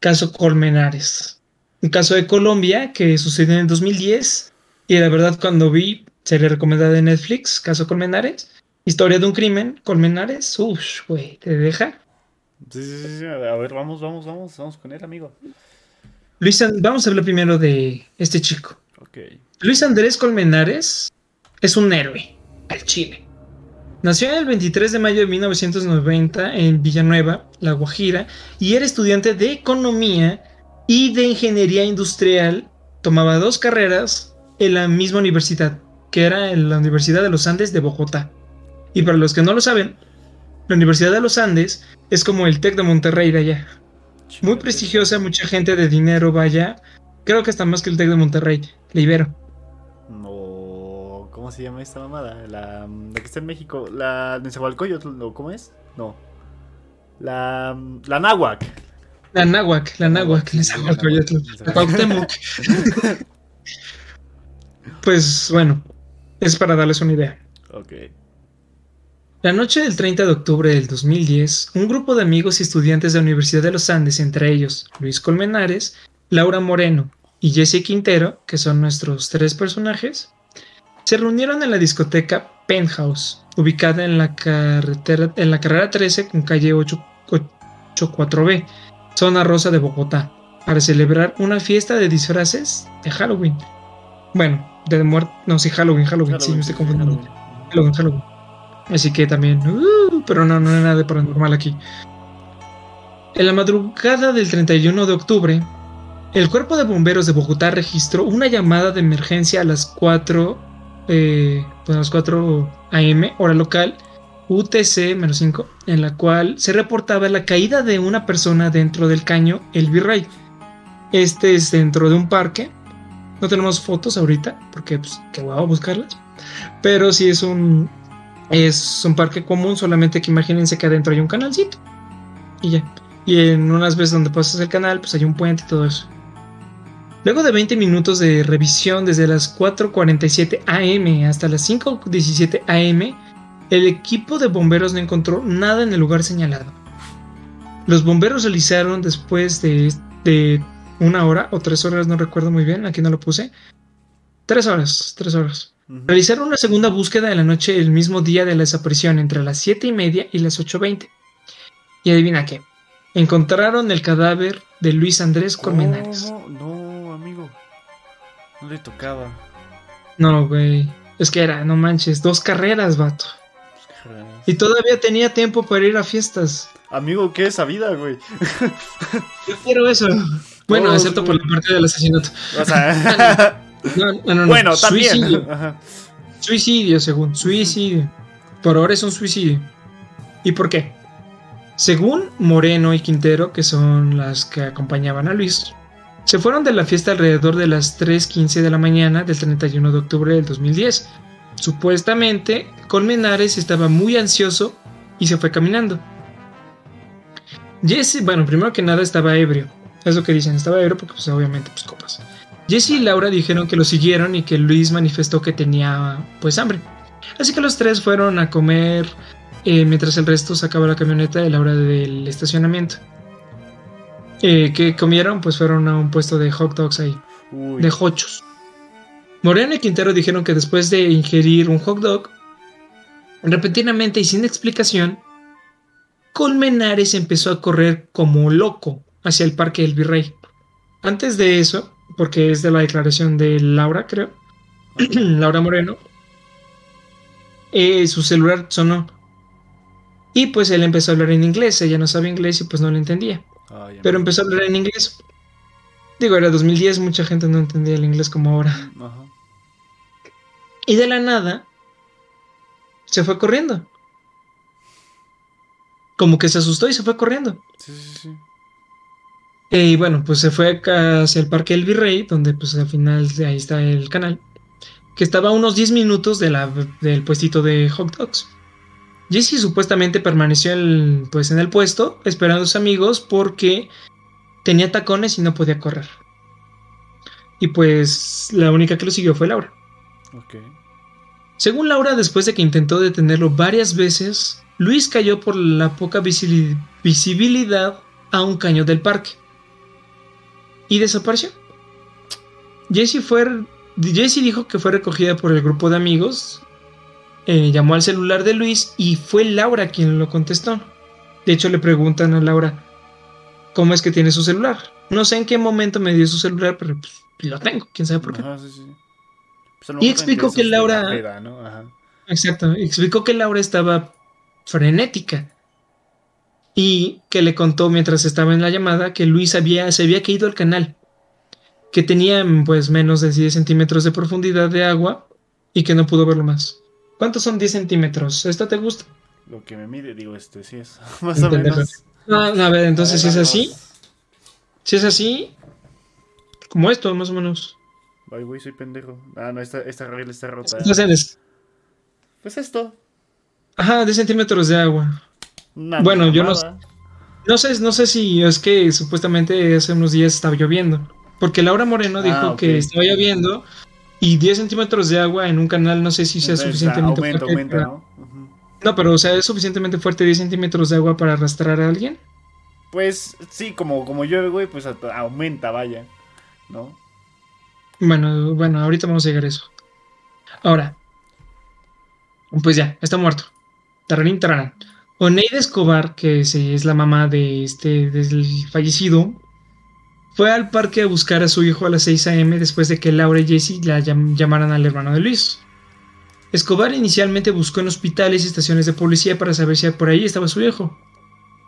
[SPEAKER 1] caso Colmenares. Un caso de Colombia que sucedió en el 2010. Y la verdad, cuando vi, serie recomendada de Netflix, caso Colmenares, historia de un crimen, Colmenares, uff, güey, te deja.
[SPEAKER 2] Sí, sí, sí, sí, A ver, vamos, vamos, vamos, vamos con él, amigo.
[SPEAKER 1] Luis, vamos a hablar primero de este chico. Luis Andrés Colmenares es un héroe al Chile. Nació el 23 de mayo de 1990 en Villanueva, La Guajira, y era estudiante de economía y de ingeniería industrial. Tomaba dos carreras en la misma universidad, que era en la Universidad de los Andes de Bogotá. Y para los que no lo saben, la Universidad de los Andes es como el TEC de Monterrey de allá. Muy prestigiosa, mucha gente de dinero vaya. Creo que está más que el TEC de Monterrey, la Ibero.
[SPEAKER 2] No, ¿cómo se llama esta mamada? La, la que está en México. La Nezahualcóyotl. ¿cómo es? No. La, la Náhuac.
[SPEAKER 1] La Náhuac, la Náhuac, Nezahualcóyotl, Cuauhtémoc. Pues bueno, es para darles una idea.
[SPEAKER 2] Ok.
[SPEAKER 1] La noche del 30 de octubre del 2010, un grupo de amigos y estudiantes de la Universidad de los Andes, entre ellos Luis Colmenares, Laura Moreno y Jesse Quintero, que son nuestros tres personajes, se reunieron en la discoteca Penthouse, ubicada en la, carretera, en la carrera 13 con calle 8 84B, zona rosa de Bogotá, para celebrar una fiesta de disfraces de Halloween. Bueno, de muerte, no, sí, Halloween, Halloween, sí, me estoy confundiendo. Halloween, Halloween. Así que también, uh, pero no, no hay nada de paranormal aquí. En la madrugada del 31 de octubre, el Cuerpo de Bomberos de Bogotá registró una llamada de emergencia a las 4, eh, pues a las 4 am, hora local, UTC-5, en la cual se reportaba la caída de una persona dentro del caño El Virrey. Este es dentro de un parque. No tenemos fotos ahorita, porque pues, que voy a buscarlas. Pero sí es un, es un parque común, solamente que imagínense que adentro hay un canalcito. Y ya. Y en unas veces donde pasas el canal, pues hay un puente y todo eso. Luego de 20 minutos de revisión desde las 4.47 am hasta las 5.17 am, el equipo de bomberos no encontró nada en el lugar señalado. Los bomberos realizaron después de, de una hora o tres horas, no recuerdo muy bien, aquí no lo puse. Tres horas, tres horas. Realizaron una segunda búsqueda en la noche el mismo día de la desaparición, entre las 7 y media y las 8.20. Y adivina qué. Encontraron el cadáver de Luis Andrés Colmenares.
[SPEAKER 2] No, no, amigo. No le tocaba.
[SPEAKER 1] No, güey. Es que era, no manches, dos carreras, vato. Y todavía tenía tiempo para ir a fiestas.
[SPEAKER 2] Amigo, ¿qué es esa vida, güey?
[SPEAKER 1] Yo quiero eso. Bueno,
[SPEAKER 2] Todos,
[SPEAKER 1] excepto por la parte del asesinato.
[SPEAKER 2] O sea,
[SPEAKER 1] No, no, no, no.
[SPEAKER 2] bueno, también.
[SPEAKER 1] Suicidio.
[SPEAKER 2] Ajá.
[SPEAKER 1] Suicidio, según. Suicidio. Por ahora es un suicidio. ¿Y por qué? Según Moreno y Quintero, que son las que acompañaban a Luis, se fueron de la fiesta alrededor de las 3.15 de la mañana del 31 de octubre del 2010. Supuestamente, Colmenares estaba muy ansioso y se fue caminando. Jesse, bueno, primero que nada estaba ebrio. Es lo que dicen, estaba ebrio porque pues obviamente pues copas. Jesse y Laura dijeron que lo siguieron y que Luis manifestó que tenía pues hambre. Así que los tres fueron a comer eh, mientras el resto sacaba la camioneta de Laura del estacionamiento. Eh, que comieron pues fueron a un puesto de hot dogs ahí,
[SPEAKER 2] Uy.
[SPEAKER 1] de hochos. Moreno y Quintero dijeron que después de ingerir un hot dog, repentinamente y sin explicación, Colmenares empezó a correr como loco hacia el parque del Virrey. Antes de eso, porque es de la declaración de Laura, creo, Laura Moreno, eh, su celular sonó. Y pues él empezó a hablar en inglés, ella no sabe inglés y pues no lo entendía.
[SPEAKER 2] Ay,
[SPEAKER 1] Pero empezó a hablar en inglés. Digo, era 2010, mucha gente no entendía el inglés como ahora.
[SPEAKER 2] Ajá.
[SPEAKER 1] Y de la nada, se fue corriendo. Como que se asustó y se fue corriendo.
[SPEAKER 2] Sí, sí, sí.
[SPEAKER 1] Eh, Y bueno, pues se fue hacia el Parque del Virrey, donde pues al final ahí está el canal, que estaba a unos 10 minutos de la, del puestito de hot dogs. Jesse supuestamente permaneció el- pues en el puesto esperando a sus amigos porque tenía tacones y no podía correr. Y pues la única que lo siguió fue Laura. Según Laura, después de que intentó detenerlo varias veces, Luis cayó por la poca visibilidad a un caño del parque y desapareció. Jessie fue, Jessie dijo que fue recogida por el grupo de amigos, eh, llamó al celular de Luis y fue Laura quien lo contestó. De hecho, le preguntan a Laura cómo es que tiene su celular. No sé en qué momento me dio su celular, pero pues, lo tengo, quién sabe por qué.
[SPEAKER 2] Ajá, sí, sí. Pues
[SPEAKER 1] Y explicó que Laura-
[SPEAKER 2] la peda, ¿no? Ajá.
[SPEAKER 1] Exacto. Explicó que Laura estaba frenética. Y que le contó mientras estaba en la llamada que Luis había, se había caído al canal. Que tenía pues menos de 10 centímetros de profundidad de agua y que no pudo verlo más. ¿Cuántos son 10 centímetros? ¿Esto te gusta?
[SPEAKER 2] Lo que me mide, digo, este, sí es. Más o menos.
[SPEAKER 1] No, no, a ver, entonces si es así, si es así, como esto, más o menos.
[SPEAKER 2] Ay, güey, soy pendejo. Ah, no, esta, esta regla está rota.
[SPEAKER 1] Entonces,
[SPEAKER 2] Pues esto.
[SPEAKER 1] ajá, 10 centímetros de agua.
[SPEAKER 2] Una
[SPEAKER 1] Bueno, yo no. No sé, no sé si es que supuestamente hace unos días estaba lloviendo. Porque Laura Moreno
[SPEAKER 2] Ah,
[SPEAKER 1] dijo que estaba lloviendo y 10 centímetros de agua en un canal no sé si sea
[SPEAKER 2] Entonces,
[SPEAKER 1] suficientemente
[SPEAKER 2] Aumenta,
[SPEAKER 1] fuerte.
[SPEAKER 2] aumenta,
[SPEAKER 1] para-
[SPEAKER 2] ¿no?
[SPEAKER 1] Pero o sea, ¿es suficientemente fuerte 10 centímetros de agua para arrastrar a alguien?
[SPEAKER 2] Pues sí, como, como llueve, güey, pues aumenta, vaya. ¿No?
[SPEAKER 1] Bueno, bueno, ahorita vamos a llegar a eso. Ahora, pues ya, está muerto. Tararín, tararán. Oneida Escobar, que es la mamá de este, del fallecido, fue al parque a buscar a su hijo a las 6 a.m. después de que Laura y Jesse la llam- llamaran al hermano de Luis. Escobar inicialmente buscó en hospitales y estaciones de policía para saber si por ahí estaba su hijo.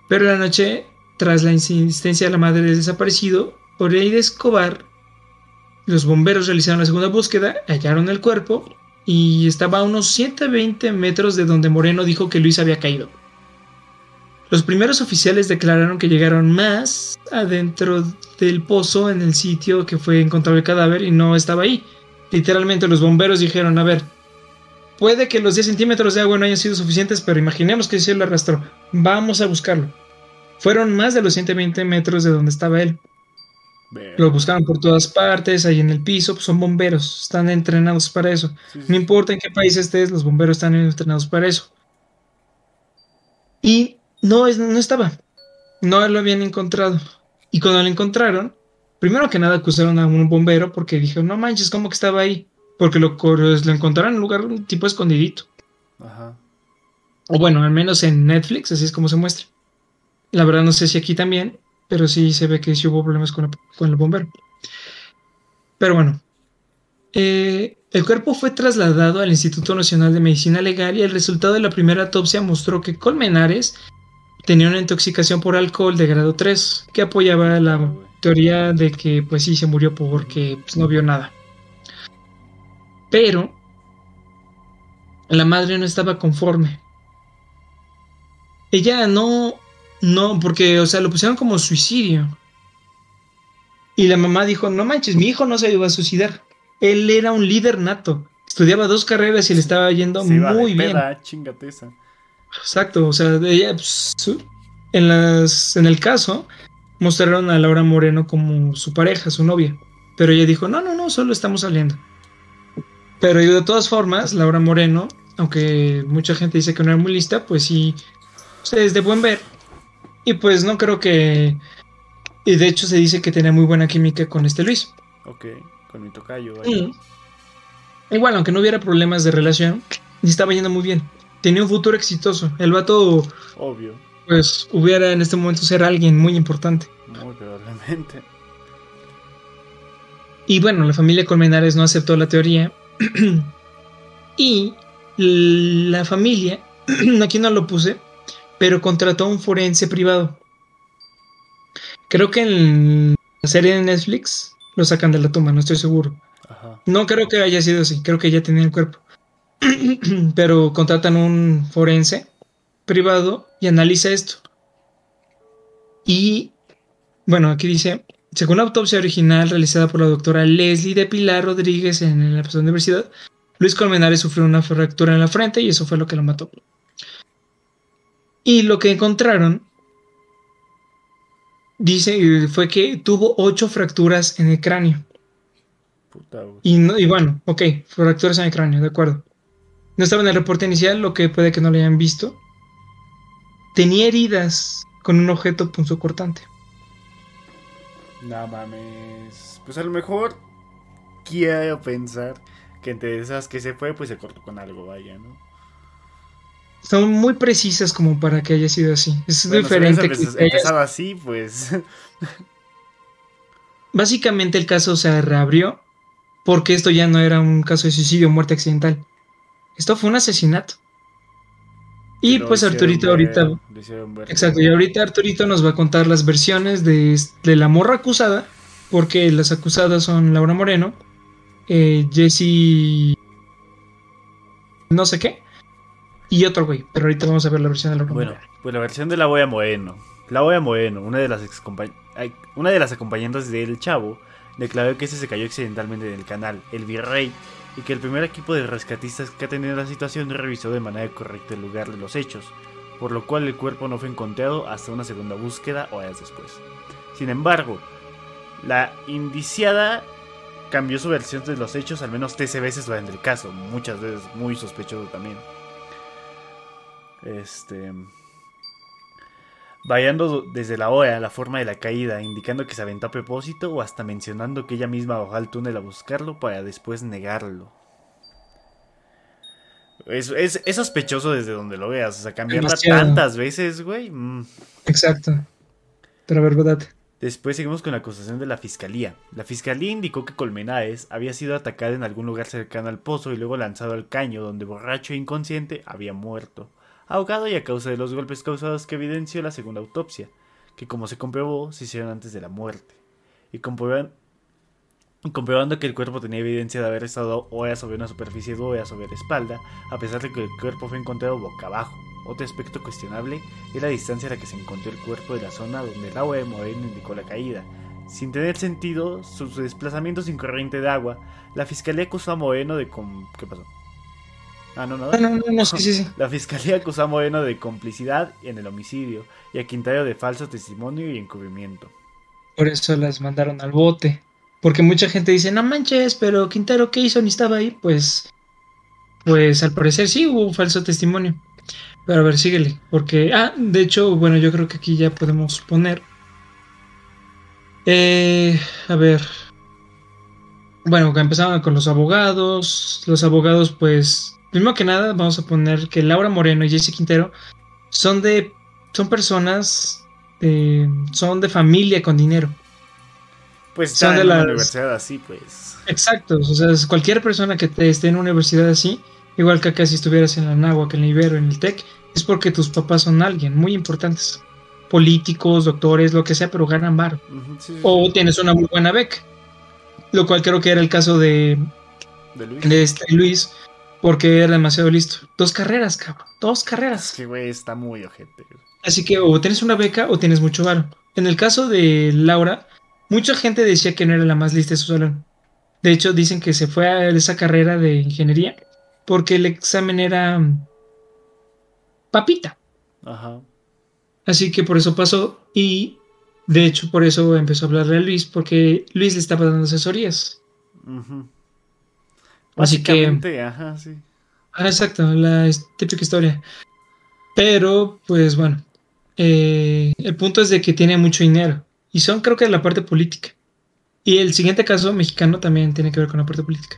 [SPEAKER 1] Pero la noche, tras la insistencia de la madre del desaparecido, Oneida Escobar los bomberos realizaron la segunda búsqueda, hallaron el cuerpo y estaba a unos 120 metros de donde Moreno dijo que Luis había caído. Los primeros oficiales declararon que llegaron más adentro del pozo en el sitio que fue encontrado el cadáver y no estaba ahí. Literalmente los bomberos dijeron, a ver, puede que los 10 centímetros de agua no hayan sido suficientes, pero imaginemos que se lo arrastró. Vamos a buscarlo. Fueron más de los 120 metros de donde estaba él. Lo buscaron por todas partes, ahí en el piso, pues son bomberos, están entrenados para eso. No importa en qué país estés, los bomberos están entrenados para eso. Y no, no estaba, no lo habían encontrado. Y cuando lo encontraron, primero que nada acusaron a un bombero porque dijeron, no manches, ¿cómo que estaba ahí? Porque lo, lo encontraron en un lugar tipo escondidito. Ajá. O bueno, al menos en Netflix, así es como se muestra. La verdad no sé si aquí también, pero sí se ve que sí hubo problemas con, el bombero. Pero bueno, eh, el cuerpo fue trasladado al Instituto Nacional de Medicina Legal y el resultado de la primera autopsia mostró que Colmenares tenía una intoxicación por alcohol de grado 3, que apoyaba la teoría de que pues sí se murió porque pues, no vio nada. Pero la madre no estaba conforme. Ella no no, porque, o sea, lo pusieron como suicidio. Y la mamá dijo, no manches, mi hijo no se iba a suicidar. Él era un líder nato. Estudiaba dos carreras y le estaba yendo muy bien. Exacto, o sea, ella, pues, en, las, en el caso, mostraron a Laura Moreno como su pareja, su novia. Pero ella dijo, no, no, no, solo estamos saliendo. Pero de todas formas, Laura Moreno, aunque mucha gente dice que no era muy lista, pues sí, es de buen ver y pues no creo que. Y de hecho se dice que tenía muy buena química con este Luis.
[SPEAKER 2] Ok, con mi tocayo.
[SPEAKER 1] Igual, aunque no hubiera problemas de relación, estaba yendo muy bien. Tenía un futuro exitoso. El vato.
[SPEAKER 2] Obvio.
[SPEAKER 1] Pues hubiera en este momento ser alguien muy importante.
[SPEAKER 2] Muy probablemente.
[SPEAKER 1] Y bueno, la familia Colmenares no aceptó la teoría. y la familia, aquí no lo puse, pero contrató a un forense privado. Creo que en la serie de Netflix lo sacan de la tumba, no estoy seguro. No creo que haya sido así, creo que ya tenía el cuerpo. pero contratan un forense privado y analiza esto. Y bueno, aquí dice, según la autopsia original realizada por la doctora Leslie de Pilar Rodríguez en la universidad, Luis Colmenares sufrió una fractura en la frente y eso fue lo que lo mató. Y lo que encontraron, dice, fue que tuvo ocho fracturas en el cráneo. y, y bueno, ok, fracturas en el cráneo, de acuerdo. No estaba en el reporte inicial, lo que puede que no lo hayan visto. Tenía heridas con un objeto punzocortante.
[SPEAKER 2] No mames. Pues a lo mejor quiero pensar que entre esas que se fue, pues se cortó con algo, vaya, ¿no?
[SPEAKER 1] son muy precisas como para que haya sido así. Es diferente.
[SPEAKER 2] que empezado así, pues.
[SPEAKER 1] Básicamente el caso se reabrió porque esto ya no era un caso de suicidio o muerte accidental. Esto fue un asesinato. Y pues Arturito ahorita... Exacto, y ahorita Arturito nos va a contar las versiones de, la morra acusada, porque las acusadas son Laura Moreno, eh, Jesse... no sé qué, y otro güey. Pero ahorita vamos a ver la versión de la
[SPEAKER 2] Bueno, pues la versión de la Boya Moeno. La Boya Moeno, una de las, una de las acompañantes del Chavo, declaró que ese se cayó accidentalmente en el canal, el Virrey, y que el primer equipo de rescatistas que ha tenido la situación revisó de manera correcta el lugar de los hechos, por lo cual el cuerpo no fue encontrado hasta una segunda búsqueda horas después. Sin embargo, la indiciada cambió su versión de los hechos al menos 13 veces durante el caso, muchas veces muy sospechoso también. Este. Vayando desde la OEA la forma de la caída, indicando que se aventó a propósito o hasta mencionando que ella misma bajó al túnel a buscarlo para después negarlo. Es, sospechoso desde donde lo veas, o sea, cambiarla tantas veces, güey. Mm.
[SPEAKER 1] Exacto. Pero a ver, verdad.
[SPEAKER 2] Después seguimos con la acusación de la fiscalía. La fiscalía indicó que Colmenares había sido atacada en algún lugar cercano al pozo y luego lanzado al caño, donde borracho e inconsciente había muerto ahogado y a causa de los golpes causados que evidenció la segunda autopsia, que como se comprobó se hicieron antes de la muerte, y comprobando que el cuerpo tenía evidencia de haber estado horas sobre una superficie dura sobre la espalda, a pesar de que el cuerpo fue encontrado boca abajo. Otro aspecto cuestionable es la distancia a la que se encontró el cuerpo de la zona donde el agua de Moreno indicó la caída, Sin tener sentido su desplazamiento sin corriente de agua, la fiscalía acusó a Moreno de... ¿Qué pasó? Ah, no, no.
[SPEAKER 1] No, no, no, sí, sí, sí.
[SPEAKER 2] La fiscalía acusó a Moreno de complicidad en el homicidio y a Quintero de falso testimonio y encubrimiento.
[SPEAKER 1] Por eso las mandaron al bote. Porque mucha gente dice, no manches, pero Quintero, ¿qué hizo? Ni estaba ahí. Pues, pues al parecer sí hubo un falso testimonio. Pero a ver, síguele. Porque, ah, de hecho, bueno, yo creo que aquí ya podemos poner. Eh, a ver. Bueno, empezaban con los abogados. Los abogados, pues, primero que nada, vamos a poner que Laura Moreno y Jesse Quintero son de, son personas, eh, son de familia con dinero.
[SPEAKER 2] Pues son de la universidad así, pues.
[SPEAKER 1] Exacto, o sea, cualquier persona que te esté en una universidad así, igual que acá si estuvieras en la NAWAC, en el Ibero, en el TEC, es porque tus papás son alguien muy importantes. Políticos, doctores, lo que sea, pero ganan bar. O tienes una muy buena beca. Lo cual creo que era el caso de,
[SPEAKER 2] de Luis.
[SPEAKER 1] de este Luis, porque era demasiado listo. Dos carreras, cabrón. Dos carreras.
[SPEAKER 2] Que, güey, está muy ojete.
[SPEAKER 1] Así que o tienes una beca o tienes mucho varo. En el caso de Laura, Mucha gente decía que no era la más lista de su salón. De hecho, dicen que se fue a esa carrera de ingeniería porque el examen era papita.
[SPEAKER 2] Ajá.
[SPEAKER 1] Así que por eso pasó y de hecho por eso empezó a hablarle a Luis porque Luis le estaba dando asesorías. Así que...
[SPEAKER 2] Ajá, sí.
[SPEAKER 1] Ah, exacto, la típica historia. Pero, pues bueno, eh, el punto es de que tiene mucho dinero. Y son creo que la parte política. Y el siguiente caso mexicano también tiene que ver con la parte política.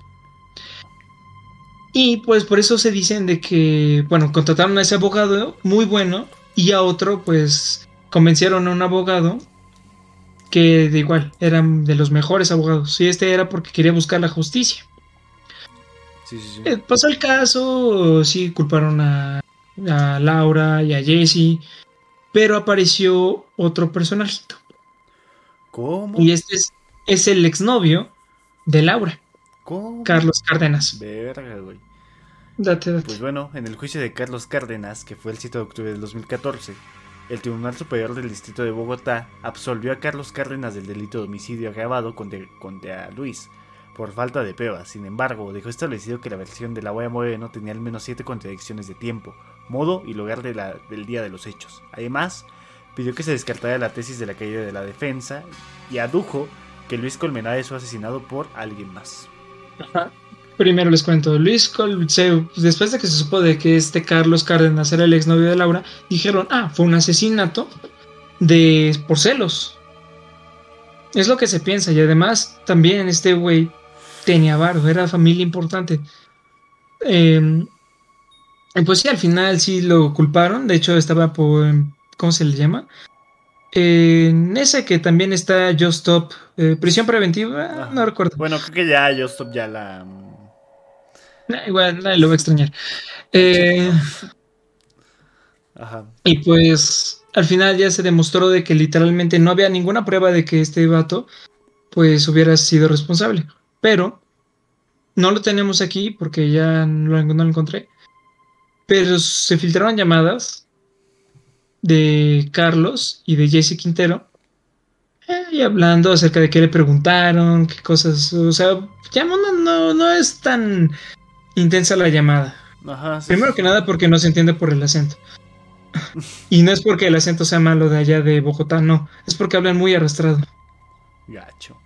[SPEAKER 1] Y pues por eso se dicen de que, bueno, contrataron a ese abogado muy bueno y a otro pues convencieron a un abogado que de igual eran de los mejores abogados. Y este era porque quería buscar la justicia.
[SPEAKER 2] Sí, sí, sí.
[SPEAKER 1] Eh, pasó el caso, sí culparon a, a Laura y a Jesse, pero apareció otro personajito
[SPEAKER 2] ¿Cómo?
[SPEAKER 1] Y este es, es el exnovio de Laura.
[SPEAKER 2] ¿Cómo?
[SPEAKER 1] Carlos Cárdenas.
[SPEAKER 2] Verga, güey.
[SPEAKER 1] Date, date.
[SPEAKER 2] Pues bueno, en el juicio de Carlos Cárdenas, que fue el 7 de octubre del 2014, el Tribunal Superior del Distrito de Bogotá absolvió a Carlos Cárdenas del delito de homicidio agravado contra, Luis por falta de pruebas. Sin embargo, dejó establecido que la versión de la Guaya Moreno tenía al menos siete contradicciones de tiempo, modo y lugar del día de los hechos. Además, pidió que se descartara la tesis de la caída de la defensa y adujo que Luis Colmenares fue asesinado por alguien más.
[SPEAKER 1] Primero les cuento, Luis Col después de que se supo de que este Carlos Cárdenas era el exnovio de Laura, dijeron, ah, fue un asesinato de por celos. Es lo que se piensa y además también este güey tenía barro, era familia importante. Em, pues sí, al final sí lo culparon, de hecho estaba por, ¿cómo se le llama? En ese que también está Just Stop, eh, prisión preventiva, no recuerdo.
[SPEAKER 2] Bueno, creo que ya Just Stop ya la...
[SPEAKER 1] Mm, igual, nadie lo va a extrañar. Eh,
[SPEAKER 2] Ajá.
[SPEAKER 1] Y pues al final ya se demostró de que literalmente no había ninguna prueba de que este vato pues hubiera sido responsable. Pero no lo tenemos aquí porque ya no lo encontré. Pero se filtraron llamadas de Carlos y de Jesse Quintero. Eh, y hablando acerca de qué le preguntaron, qué cosas. O sea, ya no, no, no es tan intensa la llamada.
[SPEAKER 2] Ajá, sí,
[SPEAKER 1] Primero
[SPEAKER 2] sí.
[SPEAKER 1] que nada porque no se entiende por el acento. y no es porque el acento sea malo de allá de Bogotá, no. Es porque hablan muy arrastrado.
[SPEAKER 2] Gacho.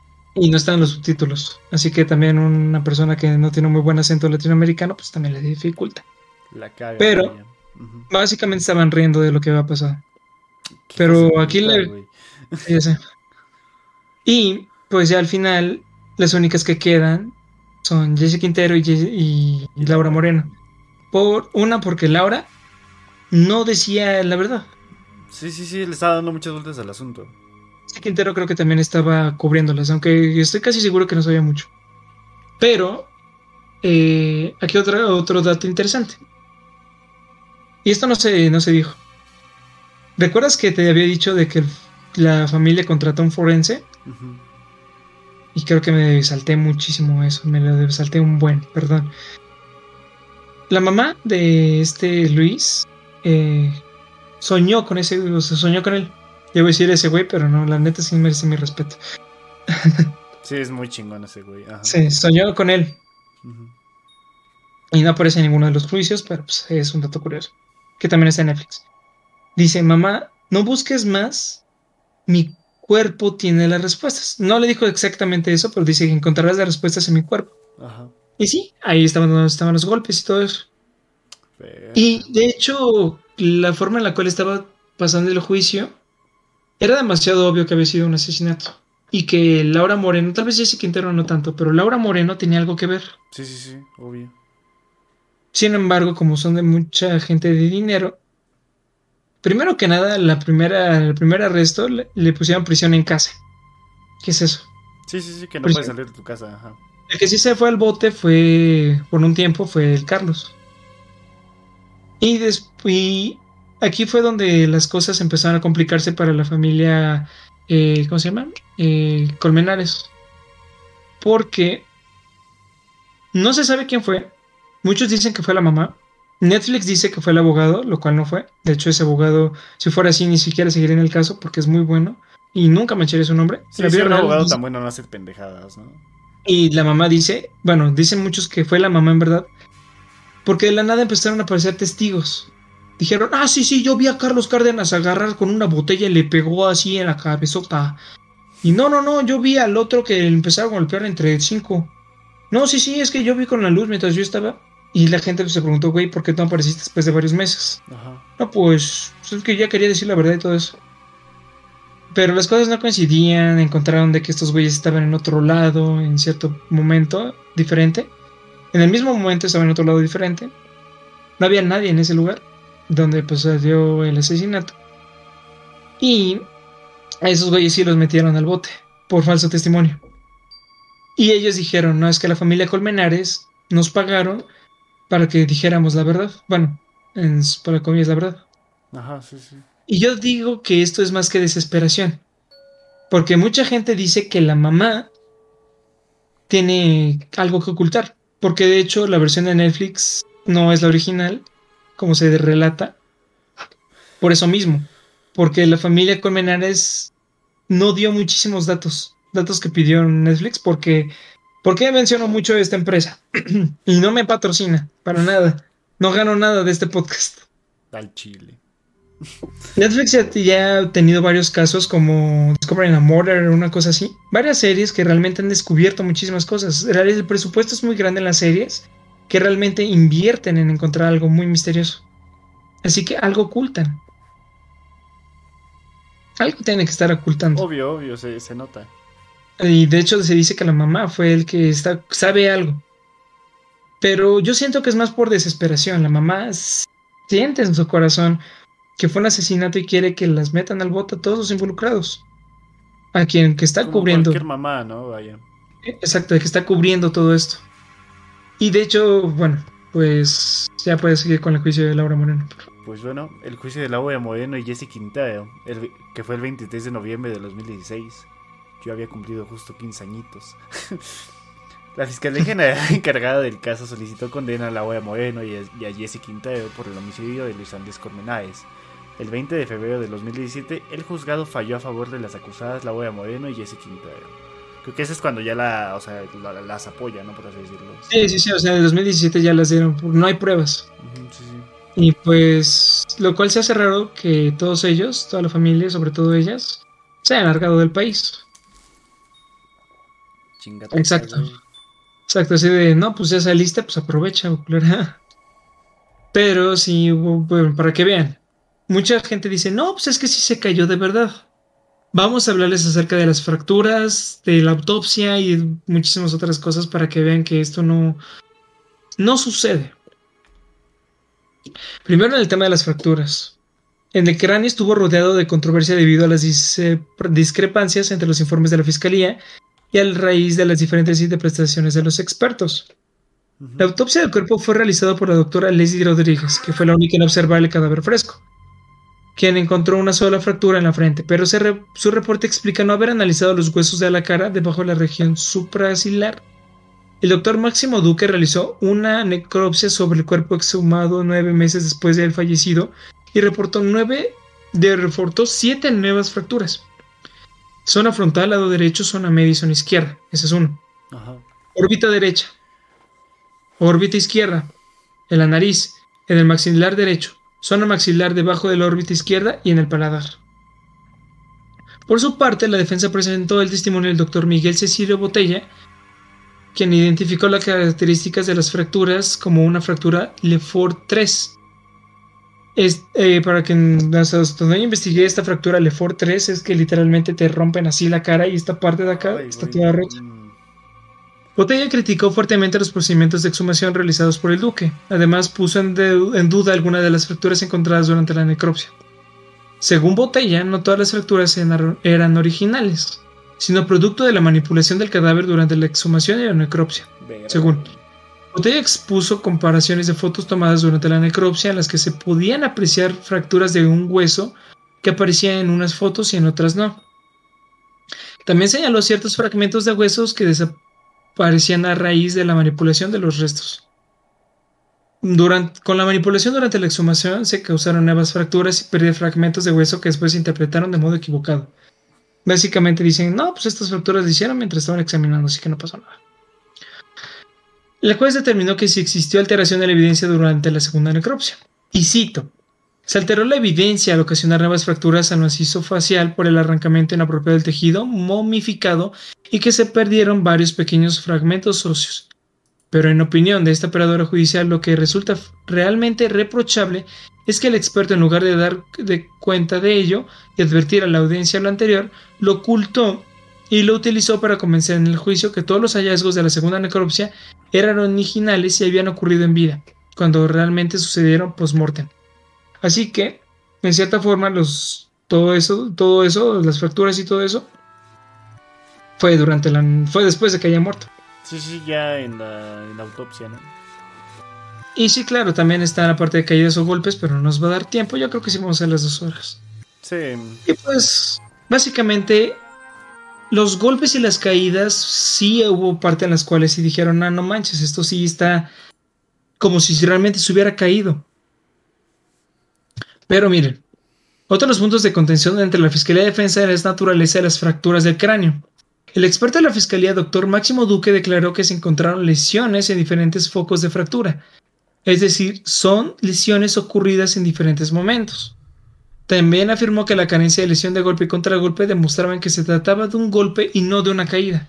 [SPEAKER 1] Y no están los subtítulos. Así que también una persona que no tiene un muy buen acento latinoamericano, pues también le dificulta.
[SPEAKER 2] La caga.
[SPEAKER 1] Pero-. Básicamente estaban riendo de lo que había pasado. Pero aquí le- ya sé. Y pues ya al final, las únicas que quedan son Jesse Quintero y, Jesse- y Laura Moreno. Por una, porque Laura no decía la verdad.
[SPEAKER 2] Sí, sí, sí, le estaba dando muchas vueltas al asunto.
[SPEAKER 1] Jesse Quintero creo que también estaba cubriéndolas, aunque estoy casi seguro que no sabía mucho. Pero eh, aquí otro, otro dato interesante. Y esto no se, no se dijo. ¿Recuerdas que te había dicho de que la familia contrató un forense? Y creo que me salté muchísimo eso, me lo salté un buen, perdón. La mamá de este Luis eh, soñó con ese, o sea, soñó con él. Yo voy a decir ese güey, pero no, la neta sí merece mi respeto.
[SPEAKER 2] Sí, es muy chingón ese güey. Ajá.
[SPEAKER 1] Sí, soñó con él.
[SPEAKER 2] Ujú.
[SPEAKER 1] Y no aparece en ninguno de los juicios, pero pues, es un dato curioso. Que también está en Netflix. Dice, mamá, no busques más. Mi cuerpo tiene las respuestas. No le dijo exactamente eso, pero dice que encontrarás las respuestas en mi cuerpo.
[SPEAKER 2] Ajá.
[SPEAKER 1] Y sí, ahí estaban, estaban los golpes y todo eso.
[SPEAKER 2] Pero-
[SPEAKER 1] Y de hecho, la forma en la cual estaba pasando el juicio era demasiado obvio que había sido un asesinato. Y que Laura Moreno, tal vez Jesse Quintero no tanto, pero Laura Moreno tenía algo que ver.
[SPEAKER 2] Sí, sí, sí, obvio.
[SPEAKER 1] Sin embargo, como son de mucha gente de dinero, primero que nada, la primera, el primer arresto le, le pusieron prisión en casa. ¿Qué es eso?
[SPEAKER 2] Sí, sí, sí, que no
[SPEAKER 1] Pues
[SPEAKER 2] puedes salir de tu casa. Ajá.
[SPEAKER 1] El que sí se fue al bote fue, por un tiempo, fue el Carlos. Y después, aquí fue donde las cosas empezaron a complicarse para la familia, eh, ¿cómo se llama? Eh, Colmenares. Porque no se sabe quién fue. Muchos dicen que fue la mamá. Netflix dice que fue el abogado, lo cual no fue. De hecho, ese abogado, si fuera así, ni siquiera seguiría en el caso porque es muy bueno. Y nunca mancharía su nombre.
[SPEAKER 2] Sí,
[SPEAKER 1] La
[SPEAKER 2] un abogado
[SPEAKER 1] dice-
[SPEAKER 2] tan bueno no hace pendejadas, ¿no?
[SPEAKER 1] y la mamá dice, bueno, dicen muchos que fue la mamá en verdad, porque de la nada empezaron a aparecer testigos. Dijeron, ah, sí, sí, yo vi a Carlos Cárdenas agarrar con una botella y le pegó así en la cabezota. Y no, no, no, yo vi al otro que le empezaron a golpear entre cinco. No, sí, sí, es que yo vi con la luz mientras yo estaba. Y la gente se preguntó, güey, ¿por qué no apareciste después de varios meses?
[SPEAKER 2] Ajá.
[SPEAKER 1] No, pues, pues es que ya quería decir la verdad y todo eso. Pero las cosas no coincidían, encontraron de que estos güeyes estaban en otro lado en cierto momento diferente. En el mismo momento estaban en otro lado diferente. No había nadie en ese lugar donde pues dio el asesinato. Y a esos güeyes sí los metieron al bote por falso testimonio. Y ellos dijeron, no, es que la familia Colmenares nos pagaron para que dijéramos la verdad. Bueno, en, para comillas la verdad.
[SPEAKER 2] Ajá, sí, sí.
[SPEAKER 1] Y yo digo que esto es más que desesperación. Porque mucha gente dice que la mamá tiene algo que ocultar. Porque de hecho la versión de Netflix no es la original, como se relata. Por eso mismo. Porque la familia Colmenares no dio muchísimos datos. Datos que pidió Netflix porque... ¿Por qué menciono mucho esta empresa? y no me patrocina, para nada. No gano nada de este podcast.
[SPEAKER 2] Al chile.
[SPEAKER 1] Netflix ya, ya ha tenido varios casos como Discovering a Murder, una cosa así. Varias series que realmente han descubierto muchísimas cosas. El presupuesto es muy grande en las series que realmente invierten en encontrar algo muy misterioso. Así que algo ocultan. Algo tiene que estar ocultando.
[SPEAKER 2] Obvio, obvio, se, se nota.
[SPEAKER 1] Y de hecho se dice que la mamá fue el que está, sabe algo. Pero yo siento que es más por desesperación. La mamá siente en su corazón que fue un asesinato y quiere que las metan al bote a todos los involucrados. A quien que está
[SPEAKER 2] Como
[SPEAKER 1] cubriendo.
[SPEAKER 2] Cualquier mamá, ¿no? Vaya.
[SPEAKER 1] Exacto, que está cubriendo todo esto. Y de hecho, bueno, pues ya puedes seguir con el juicio de Laura Moreno.
[SPEAKER 2] Pues bueno, el juicio de Laura Moreno y Jesse Quintero, el que fue el 23 de noviembre de 2016. Yo había cumplido justo 15 añitos. La Fiscalía General encargada del caso solicitó condena a Laura Moreno y a, Jesse Quintero por el homicidio de Luis Andrés Colmenares. El 20 de febrero de 2017, el juzgado falló a favor de las acusadas Laura Moreno y Jesse Quintero. Creo que ese es cuando ya la, o sea, la- las apoya, ¿no? Por así decirlo.
[SPEAKER 1] Sí, sí, sí, o sea, en el 2017 ya las dieron, no hay pruebas.
[SPEAKER 2] Ujú, sí, sí.
[SPEAKER 1] Y pues, lo cual se hace raro que todos ellos, toda la familia, sobre todo ellas, se hayan largado del país.
[SPEAKER 2] Chingate,
[SPEAKER 1] Exacto. Exacto, así de, no, pues ya saliste, pues aprovecha, culera. Pero sí, bueno, para que vean, mucha gente dice, no, pues es que sí se cayó de verdad. Vamos a hablarles acerca de las fracturas, de la autopsia y muchísimas otras cosas para que vean que esto no, no sucede. Primero en el tema de las fracturas. En el cráneo estuvo rodeado de controversia debido a las dis- discrepancias entre los informes de la fiscalía y a raíz de las diferentes interpretaciones de los expertos. La autopsia del cuerpo fue realizada por la doctora Leslie Rodríguez, que fue la única en observar el cadáver fresco, quien encontró una sola fractura en la frente, pero re- su reporte explica no haber analizado los huesos de la cara debajo de la región supracilar. El doctor Máximo Duque realizó una necropsia sobre el cuerpo exhumado nueve meses después del fallecido y reportó nueve, de reportó siete nuevas fracturas. Zona frontal, lado derecho, zona media y zona izquierda. Ese es uno.
[SPEAKER 2] Ajá.
[SPEAKER 1] Órbita derecha. Órbita izquierda. En la nariz. En el maxilar derecho. Zona maxilar debajo de la órbita izquierda y en el paladar. Por su parte, la defensa presentó el testimonio del doctor Miguel Cecilio Botella, quien identificó las características de las fracturas como una fractura Lefort 3. Es, eh, para que hasta donde yo investigué esta fractura Lefort 3 es que literalmente te rompen así la cara y esta parte de acá
[SPEAKER 2] Ay,
[SPEAKER 1] está toda rota. Botella criticó fuertemente los procedimientos de exhumación realizados por el duque. Además, puso en, duda algunas de las fracturas encontradas durante la necropsia. Según Botella, no todas las fracturas eran originales, sino producto de la manipulación del cadáver durante la exhumación y la necropsia. Según. Botella expuso comparaciones de fotos tomadas durante la necropsia en las que se podían apreciar fracturas de un hueso que aparecían en unas fotos y en otras no. También señaló ciertos fragmentos de huesos que desaparecían a raíz de la manipulación de los restos. Con la manipulación durante la exhumación se causaron nuevas fracturas y pérdida de fragmentos de hueso que después se interpretaron de modo equivocado. Básicamente dicen, no, pues estas fracturas se hicieron mientras estaban examinando, así que no pasó nada. La juez determinó que si existió alteración de la evidencia durante la segunda necropsia. Y cito, se alteró la evidencia al ocasionar nuevas fracturas al macizo facial por el arrancamiento inapropiado del tejido momificado y que se perdieron varios pequeños fragmentos óseos. Pero en opinión de esta operadora judicial lo que resulta realmente reprochable es que el experto en lugar de dar de cuenta de ello y advertir a la audiencia lo anterior, lo ocultó y lo utilizó para convencer en el juicio que todos los hallazgos de la segunda necropsia eran originales y habían ocurrido en vida, cuando realmente sucedieron post-mortem. Así que, en cierta forma, los, todo eso, todo eso, las fracturas y todo eso, fue durante la, fue después de que haya muerto.
[SPEAKER 2] Sí, sí, ya en la, en la autopsia, ¿no?
[SPEAKER 1] Y sí, claro, también está la parte de caídas o golpes, pero no nos va a dar tiempo. Yo creo que sí vamos a hacer las dos horas.
[SPEAKER 2] Sí.
[SPEAKER 1] Y pues, básicamente, los golpes y las caídas, sí hubo parte en las cuales sí dijeron, ah, no manches, esto sí está como si realmente se hubiera caído. Pero miren, otro de los puntos de contención entre la Fiscalía de Defensa era la naturaleza de las fracturas del cráneo. El experto de la Fiscalía, doctor Máximo Duque, declaró que se encontraron lesiones en diferentes focos de fractura. Es decir, son lesiones ocurridas en diferentes momentos. También afirmó que la carencia de lesión de golpe y contragolpe demostraban que se trataba de un golpe y no de una caída.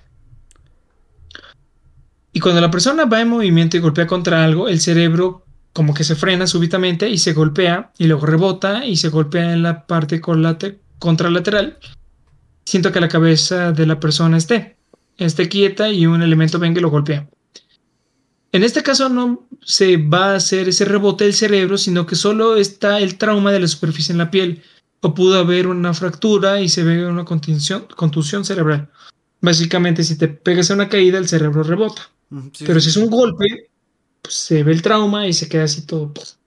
[SPEAKER 1] Y cuando la persona va en movimiento y golpea contra algo, el cerebro como que se frena súbitamente y se golpea y luego rebota y se golpea en la parte contralateral. Siento que la cabeza de la persona esté, esté quieta y un elemento venga y lo golpea. En este caso no se va a hacer ese rebote del cerebro, sino que solo está el trauma de la superficie en la piel. O pudo haber una fractura y se ve una contusión, cerebral. Básicamente, si te pegas a una caída, el cerebro rebota.
[SPEAKER 2] Sí,
[SPEAKER 1] Pero si es un golpe, pues se ve el trauma y se queda así todo. pues.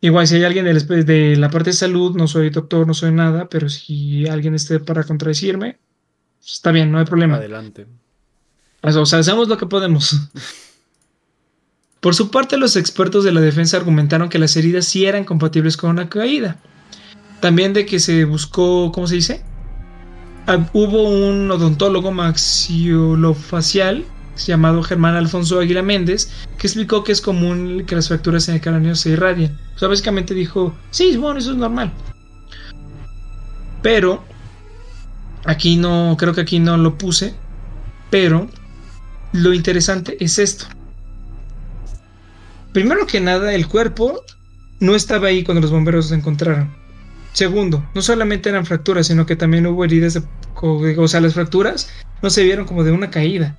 [SPEAKER 1] Igual, si hay alguien espe- de la parte de salud, no soy doctor, no soy nada, pero si alguien esté para contradecirme, pues, está bien, no hay problema.
[SPEAKER 2] Adelante.
[SPEAKER 1] O sea, hacemos lo que podemos. Por su parte, los expertos de la defensa argumentaron que las heridas sí eran compatibles con una caída. También de que se buscó, ¿cómo se dice? Ah, Hubo un odontólogo maxilofacial llamado Germán Alfonso Águila Méndez que explicó que es común que las fracturas en el cráneo se irradien. O sea, básicamente dijo, sí, bueno, eso es normal. Pero, aquí no, creo que aquí no lo puse, pero lo interesante es esto. Primero que nada, el cuerpo no estaba ahí cuando los bomberos lo encontraron. Segundo, no solamente eran fracturas, sino que también hubo heridas de... O sea, las fracturas no se vieron como de una caída.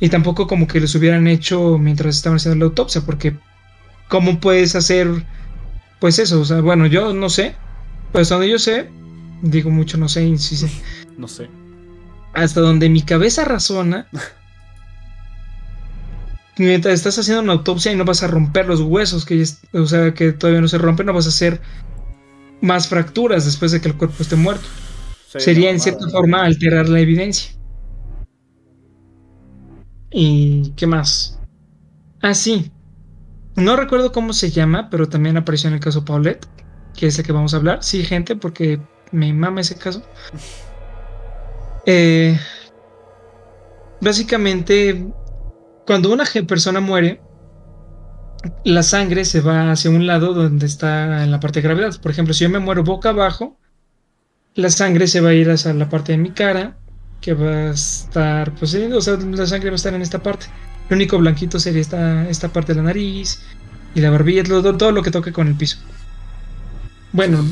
[SPEAKER 1] Y tampoco como que los hubieran hecho mientras estaban haciendo la autopsia, porque ¿cómo puedes hacer pues eso? O sea, bueno, yo no sé. Pues donde yo sé, digo mucho no sé, sé
[SPEAKER 2] No sé.
[SPEAKER 1] hasta donde mi cabeza razona, mientras estás haciendo una autopsia y no vas a romper los huesos, que o sea, que todavía no se rompen, no vas a hacer más fracturas después de que el cuerpo esté muerto.
[SPEAKER 2] Sí,
[SPEAKER 1] Sería en cierta forma alterar la evidencia. ¿Y qué más? Ah, sí. No recuerdo cómo se llama, pero también apareció en el caso Paulette, que es el que vamos a hablar. Sí, gente, porque me mama ese caso. Eh, básicamente, cuando una persona muere, la sangre se va hacia un lado donde está en la parte de gravedad. Por ejemplo, si yo me muero boca abajo, la sangre se va a ir hacia la parte de mi cara, que va a estar, pues, sí, o sea, la sangre va a estar en esta parte. Lo único blanquito sería esta, esta parte de la nariz y la barbilla, todo, todo lo que toque con el piso. Bueno,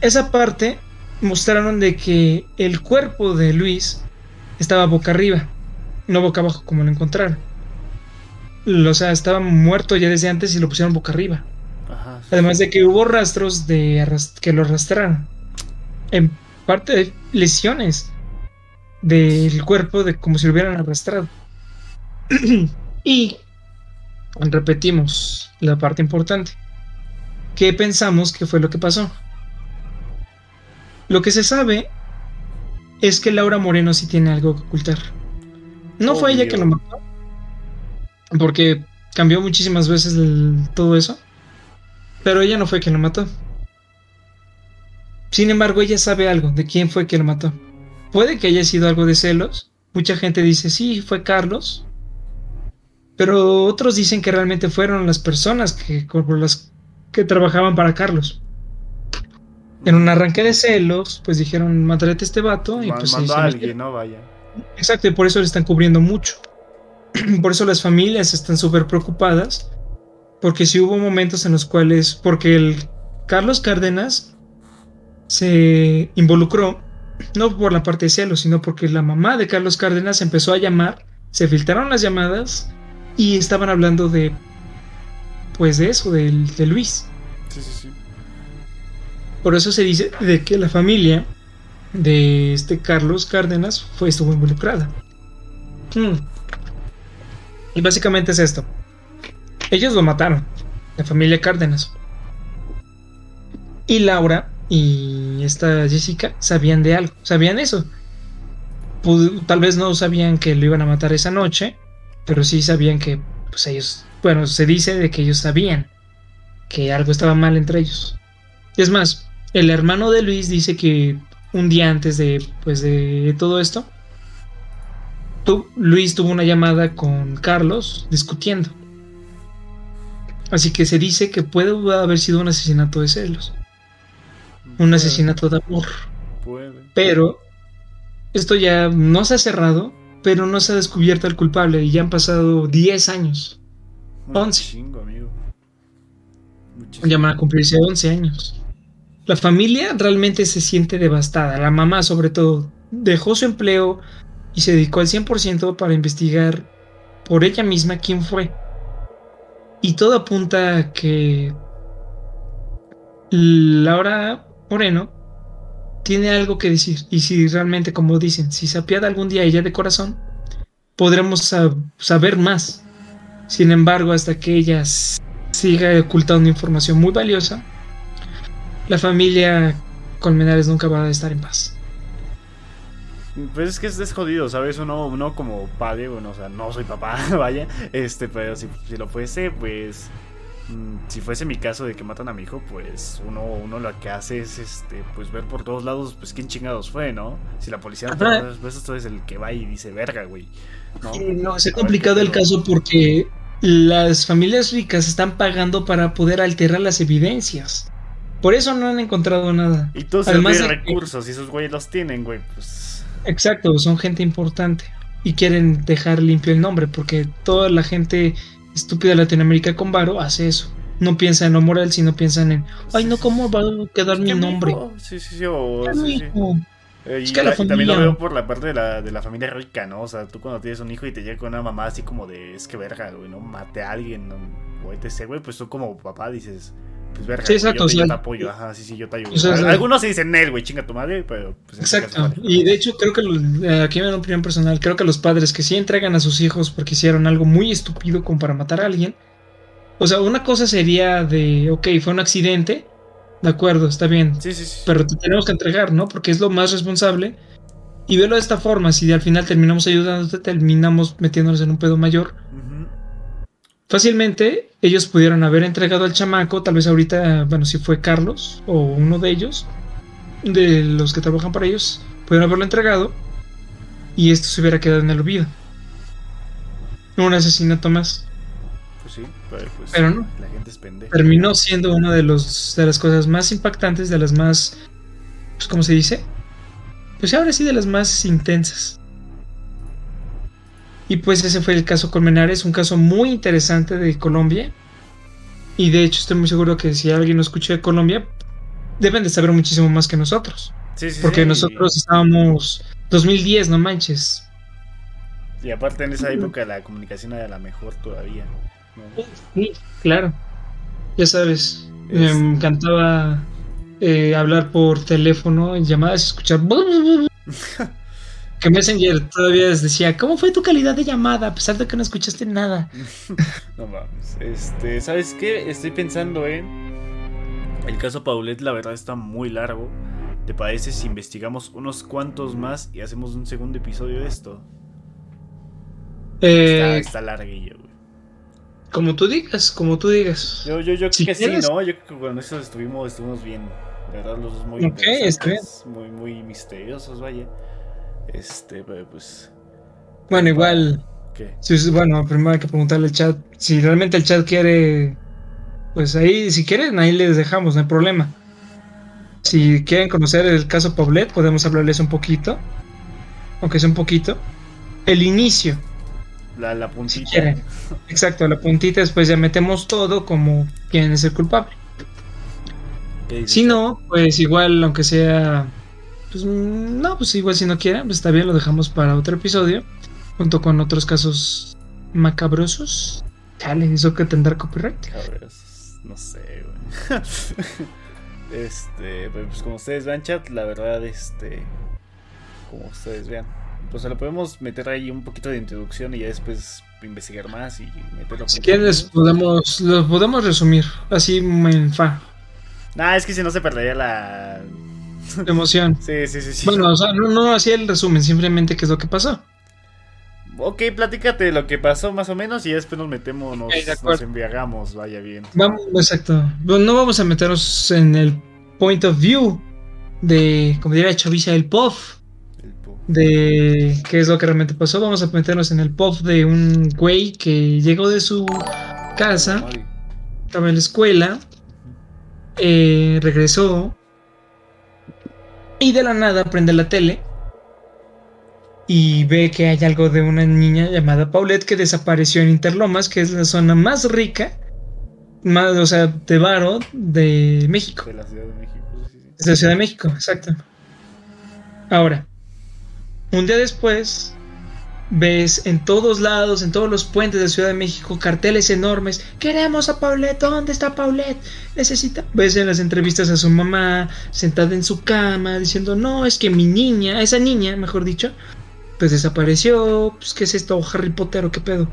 [SPEAKER 1] esa parte mostraron de que el cuerpo de Luis estaba boca arriba, no boca abajo como lo encontraron. O sea, estaba muerto ya desde antes y lo pusieron boca arriba.
[SPEAKER 2] Ajá. sí.
[SPEAKER 1] Además de que hubo rastros de que lo arrastraron. En parte de lesiones del cuerpo de como si lo hubieran arrastrado. y repetimos la parte importante. ¿Qué pensamos que fue lo que pasó? Lo que se sabe es que Laura Moreno sí tiene algo que ocultar. No fue ella
[SPEAKER 2] Obvio.
[SPEAKER 1] que lo mató. Porque cambió muchísimas veces el- todo eso. Pero ella no fue quien lo mató. Sin embargo, ella sabe algo de quién fue quien lo mató. Puede que haya sido algo de celos. Mucha gente dice, sí, fue Carlos. Pero otros dicen que realmente fueron las personas que, por las que trabajaban para Carlos. En un arranque de celos, pues dijeron, mataré a este vato. Y pues
[SPEAKER 2] mandó a alguien, ¿no? Vaya.
[SPEAKER 1] Exacto, y por eso le están cubriendo mucho. por eso las familias están súper preocupadas. Porque si hubo momentos en los cuales. Porque el Carlos Cárdenas se involucró. No por la parte de celos, sino porque la mamá de Carlos Cárdenas empezó a llamar. Se filtraron las llamadas. Y estaban hablando de. Pues de eso, del- de, Luis.
[SPEAKER 2] Sí, sí, sí.
[SPEAKER 1] Por eso se dice de que la familia de este Carlos Cárdenas fue, estuvo involucrada. Hmm. Y básicamente es esto. Ellos lo mataron, la familia Cárdenas. Y Laura y esta Jessica sabían de algo, sabían eso. Tal vez no sabían que lo iban a matar esa noche, pero sí sabían que, pues ellos, bueno, se dice de que ellos sabían que algo estaba mal entre ellos. Es más, el hermano de Luis dice que un día antes de, pues, de todo esto, Luis tuvo una llamada con Carlos discutiendo. Así que se dice que puede haber sido un asesinato de celos, un asesinato de amor.
[SPEAKER 2] Puede.
[SPEAKER 1] Pero esto ya no se ha cerrado, pero no se ha descubierto el culpable y ya han pasado 10 años.
[SPEAKER 2] Un
[SPEAKER 1] 11.
[SPEAKER 2] chingo, amigo. Muchísimo.
[SPEAKER 1] Ya van a cumplirse 11 años. La familia realmente se siente devastada. La mamá, sobre todo, dejó su empleo y se dedicó al 100% para investigar por ella misma quién fue. Y todo apunta a que Laura Moreno tiene algo que decir. Y si realmente, como dicen, si se apiada algún día ella de corazón, podremos sab- saber más. Sin embargo, hasta que ella siga ocultando información muy valiosa, la familia Colmenares nunca va a estar en paz.
[SPEAKER 2] Pues es que es, jodido, ¿sabes? Uno, uno como padre, bueno, o sea, no soy papá, vaya, este, pero si, si lo fuese, pues, si fuese mi caso de que matan a mi hijo, pues uno, uno lo que hace es, este, pues ver por todos lados, pues quién chingados fue, ¿no? Si la policía no
[SPEAKER 1] Ajá.
[SPEAKER 2] te- pues esto es el que va y dice, verga, güey, ¿no?
[SPEAKER 1] Sí, no, es
[SPEAKER 2] ver
[SPEAKER 1] complicado el caso porque las familias ricas están pagando para poder alterar las evidencias. Por eso no han encontrado nada.
[SPEAKER 2] Y todos
[SPEAKER 1] Además de que-
[SPEAKER 2] recursos, y esos güeyes los tienen, güey, pues...
[SPEAKER 1] Exacto, son gente importante y quieren dejar limpio el nombre porque toda la gente estúpida Latinoamérica con varo hace eso. No piensa en lo moral, sino piensan en, ay, no, ¿cómo va a quedar mi
[SPEAKER 2] ¿Qué
[SPEAKER 1] nombre?
[SPEAKER 2] Sí, sí, sí. Eh, y,
[SPEAKER 1] Es que la
[SPEAKER 2] y también lo veo por la parte de la, de la familia rica, ¿no? O sea, tú cuando tienes un hijo y te llega con una mamá así como de, es que verga, güey, ¿no? Mate a alguien, ¿no? o etc, güey, pues tú como papá dices, pues verga,
[SPEAKER 1] Sí, exacto,
[SPEAKER 2] yo, te,
[SPEAKER 1] o
[SPEAKER 2] yo
[SPEAKER 1] sea,
[SPEAKER 2] te apoyo, ajá, sí, sí, yo te ayudo.
[SPEAKER 1] o sea,
[SPEAKER 2] Al-
[SPEAKER 1] sí.
[SPEAKER 2] Algunos se dicen él, güey, chinga tu madre, pero pues en este
[SPEAKER 1] Exacto.
[SPEAKER 2] caso, vale.
[SPEAKER 1] Y de hecho, creo que lo- eh, aquí me da una opinión personal. Creo que los padres que sí entregan a sus hijos porque hicieron algo muy estúpido como para matar a alguien. O sea, una cosa sería de, ok, fue un accidente. De acuerdo, está bien.
[SPEAKER 2] Sí, sí, sí.
[SPEAKER 1] Pero te tenemos que entregar, ¿no? Porque es lo más responsable. Y verlo de esta forma, si al final terminamos ayudándote, terminamos metiéndonos en un pedo mayor. Fácilmente ellos pudieron haber entregado al chamaco, tal vez ahorita, bueno, si fue Carlos o uno de ellos, de los que trabajan para ellos, pudieron haberlo entregado y esto se hubiera quedado en el olvido. Un asesinato más.
[SPEAKER 2] Pues sí, pero, pues,
[SPEAKER 1] Pero no.
[SPEAKER 2] la gente es pendeja.
[SPEAKER 1] Terminó siendo una de, los, de las cosas más impactantes, de las más... Pues, ¿Cómo se dice? Pues ahora sí de las más intensas. Y pues ese fue el caso Colmenares, un caso muy interesante de Colombia. Y de hecho estoy muy seguro que si alguien no escucha de Colombia, deben de saber muchísimo más que nosotros.
[SPEAKER 2] Sí, sí,
[SPEAKER 1] Porque
[SPEAKER 2] sí,
[SPEAKER 1] nosotros estábamos 2010, no manches.
[SPEAKER 2] Y, aparte en esa época la comunicación era la mejor todavía. ¿no?
[SPEAKER 1] Sí, claro. Ya sabes, me
[SPEAKER 2] Es-
[SPEAKER 1] encantaba eh, hablar por teléfono, en llamadas, escuchar... que Messenger todavía les decía, ¿cómo fue tu calidad de llamada? A pesar de que no escuchaste nada.
[SPEAKER 2] No mames. Este, ¿sabes qué? Estoy pensando en. El caso Paulette, la verdad, está muy largo. ¿Te parece si investigamos unos cuantos más y hacemos un segundo episodio de esto? Está,
[SPEAKER 1] Eh,
[SPEAKER 2] está larguillo, güey.
[SPEAKER 1] como tú digas, como tú digas.
[SPEAKER 2] Yo, yo, yo
[SPEAKER 1] si
[SPEAKER 2] creo que
[SPEAKER 1] quieres-
[SPEAKER 2] sí, ¿no? Yo creo que con eso estuvimos, estuvimos bien. La verdad, los dos muy
[SPEAKER 1] Ok, está
[SPEAKER 2] interesantes, muy, muy misteriosos, vaya. Este, pero pues.
[SPEAKER 1] Bueno, igual, si bueno, primero hay que preguntarle al chat si realmente el chat quiere, pues ahí, si quieren, ahí les dejamos, no hay problema. Si quieren conocer el caso Paulette, podemos hablarles un poquito, aunque sea un poquito. El inicio,
[SPEAKER 2] La, la
[SPEAKER 1] si
[SPEAKER 2] puntita.
[SPEAKER 1] quieren. Exacto, la puntita, después ya metemos todo como quién es el culpable. Si no, pues igual, aunque sea. Pues no, pues igual si no quieren, pues está bien, lo dejamos para otro episodio. Junto con otros casos macabrosos. Chale, eso que tendrá copyright.
[SPEAKER 2] Cabros, no sé, güey. este, pero pues como ustedes vean chat, la verdad, este, como ustedes vean. Pues se lo podemos meter ahí un poquito de introducción y ya después investigar más y meterlo.
[SPEAKER 1] Si
[SPEAKER 2] ellos.
[SPEAKER 1] podemos, lo podemos resumir. Así en fa.
[SPEAKER 2] Nah, es que si no se perdería la.
[SPEAKER 1] Emoción.
[SPEAKER 2] Sí, sí, sí, sí.
[SPEAKER 1] Bueno, o sea, no, no así el resumen, simplemente qué es lo que pasó.
[SPEAKER 2] Ok, platícate lo que pasó más o menos y después nos metemos, nos,
[SPEAKER 1] Ok, de
[SPEAKER 2] nos embriagamos, vaya bien.
[SPEAKER 1] Vamos, exacto. Bueno, no vamos a meternos en el point of view de, como diría Chavisa, el POF.
[SPEAKER 2] El po-
[SPEAKER 1] de qué es lo que realmente pasó. Vamos a meternos en el pop de un güey que llegó de su casa, estaba en la escuela, eh, regresó y de la nada prende la tele y ve que hay algo de una niña llamada Paulette que desapareció en Interlomas, que es la zona más rica, más, o sea, de varo de México.
[SPEAKER 2] de la Ciudad de México. sí,
[SPEAKER 1] de Ciudad de México, exacto. Ahora, un día después, ves en todos lados, en todos los puentes de Ciudad de México, carteles enormes. Queremos a Paulette, ¿dónde está Paulette? Necesita. Ves en las entrevistas a su mamá, sentada en su cama, diciendo, no, es que mi niña, esa niña, mejor dicho, pues desapareció. Pues, ¿qué es esto? ¿Harry Potter o qué pedo?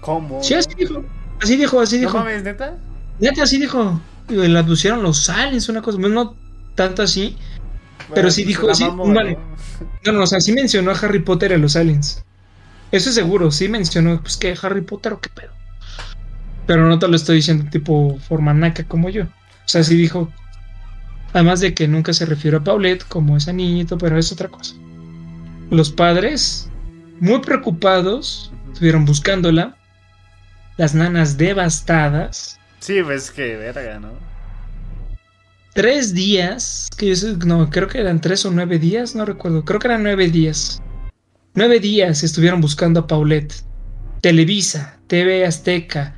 [SPEAKER 2] ¿Cómo?
[SPEAKER 1] Sí, así dijo. Así dijo, así
[SPEAKER 2] ¿No
[SPEAKER 1] dijo.
[SPEAKER 2] mames, neta?
[SPEAKER 1] Neta, así dijo. Y la pusieron los aliens, una cosa. Bueno, no tanto así. Pero sí
[SPEAKER 2] pues,
[SPEAKER 1] dijo-
[SPEAKER 2] la
[SPEAKER 1] sí,
[SPEAKER 2] mamó,
[SPEAKER 1] vale.
[SPEAKER 2] ¿no?
[SPEAKER 1] No, no, o sea, sí mencionó a Harry Potter y a los aliens. Eso es seguro, sí mencionó, pues que Harry Potter o qué pedo. Pero no te lo estoy diciendo tipo formanaca como yo. O sea, sí dijo. Además de que nunca se refirió a Paulette como esa niñito, pero es otra cosa. Los padres, muy preocupados, estuvieron buscándola. Las nanas devastadas.
[SPEAKER 2] Sí, pues que verga, ¿no?
[SPEAKER 1] tres días, que yo no, creo que eran tres o nueve días, no recuerdo, creo que eran nueve días. Nueve días estuvieron buscando a Paulette. Televisa, TV Azteca,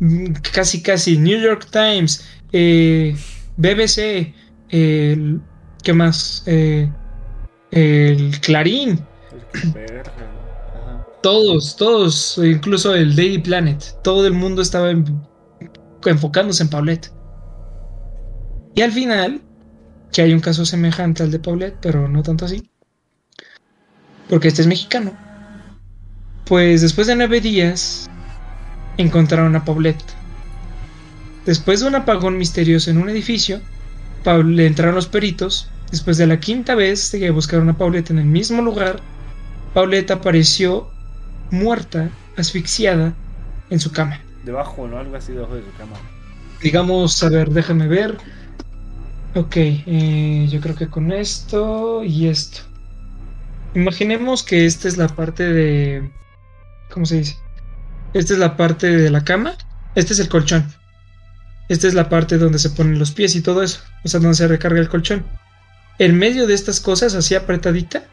[SPEAKER 1] mm, casi casi New York Times, eh, BBC, ¿qué más? Eh, el Clarín, todos, todos, incluso el Daily Planet, todo el mundo estaba en- enfocándose en Paulette. Y al final, que hay un caso semejante al de Paulette, pero no tanto así, porque este es mexicano, pues después de nueve días encontraron a Paulette. Después de un apagón misterioso en un edificio, le entraron los peritos. Después de la quinta vez que buscaron a Paulette en el mismo lugar, Paulette apareció muerta, asfixiada, en su cama.
[SPEAKER 2] Debajo, ¿no? Algo así debajo de su cama.
[SPEAKER 1] Digamos, a ver, déjame ver. Ok, eh, yo creo que con esto y esto. Imaginemos que esta es la parte de... ¿Cómo se dice? Esta es la parte de la cama. Este es el colchón. Esta es la parte donde se ponen los pies y todo eso. O sea, donde se recarga el colchón. En medio de estas cosas, así apretadita,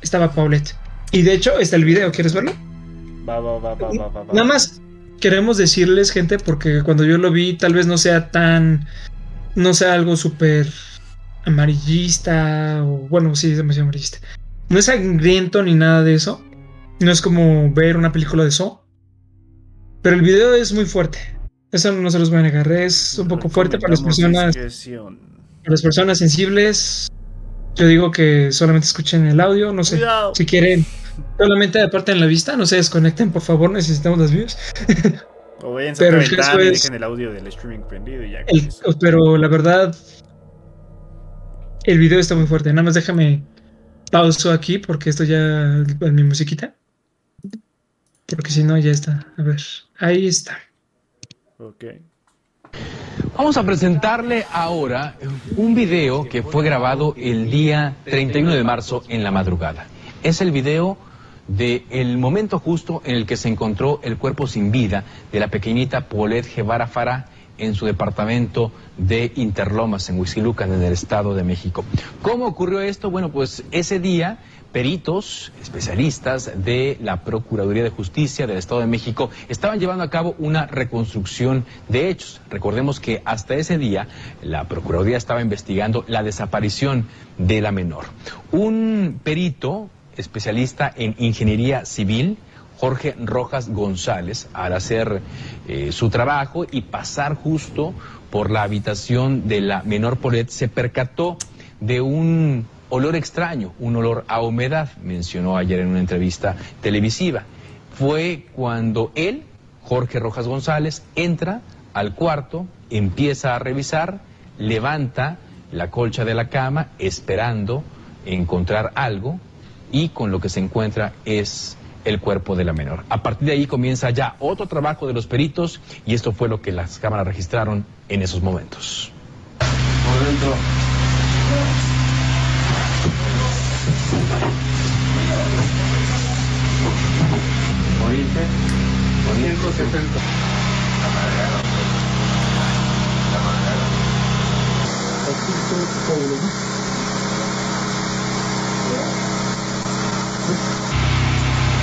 [SPEAKER 1] estaba Paulette. Y de hecho, está el video. ¿Quieres verlo?
[SPEAKER 2] Va, va, va, va, va, va.
[SPEAKER 1] Nada más queremos decirles, gente, porque cuando yo lo vi, tal vez no sea tan. No sea algo súper amarillista. O bueno, sí, es demasiado amarillista. No es sangriento ni nada de eso. No es como ver una película de eso. Pero el video es muy fuerte. Eso no se los voy a negar. Es un poco fuerte para las personas. Para las personas sensibles. Yo digo que solamente escuchen el audio. No sé.
[SPEAKER 2] Cuidado.
[SPEAKER 1] Si quieren. Solamente aparten la vista. No se desconecten, por favor. Necesitamos las views.
[SPEAKER 2] O vayan a
[SPEAKER 1] Pero
[SPEAKER 2] la y
[SPEAKER 1] es-
[SPEAKER 2] dejen el audio del streaming prendido y ya.
[SPEAKER 1] El- pero la verdad. El video está muy fuerte. Nada más déjame pauso aquí porque esto ya en mi musiquita. Porque si no, ya está. A ver, ahí está.
[SPEAKER 2] Ok.
[SPEAKER 8] Vamos a presentarle ahora un video que fue grabado el día 31 de marzo en la madrugada. Es el video del momento justo en el que se encontró el cuerpo sin vida de la pequeñita Paulette Guevara Farah en su departamento de Interlomas, en Huizquilucan, en el Estado de México. ¿Cómo ocurrió esto? Bueno, pues ese día peritos, especialistas de la Procuraduría de Justicia del Estado de México estaban llevando a cabo una reconstrucción de hechos. Recordemos que hasta ese día la Procuraduría estaba investigando la desaparición de la menor. Un perito especialista en ingeniería civil, Jorge Rojas González, al hacer eh, su trabajo y pasar justo por la habitación de la menor Polet, se percató de un olor extraño, un olor a humedad, mencionó ayer en una entrevista televisiva. Fue cuando él, Jorge Rojas González, entra al cuarto, empieza a revisar, levanta la colcha de la cama esperando encontrar algo y con lo que se encuentra es el cuerpo de la menor. A partir de ahí comienza ya otro trabajo de los peritos y esto fue lo que las cámaras registraron en esos momentos.
[SPEAKER 9] Por dentro. Oriente. Oriente 70.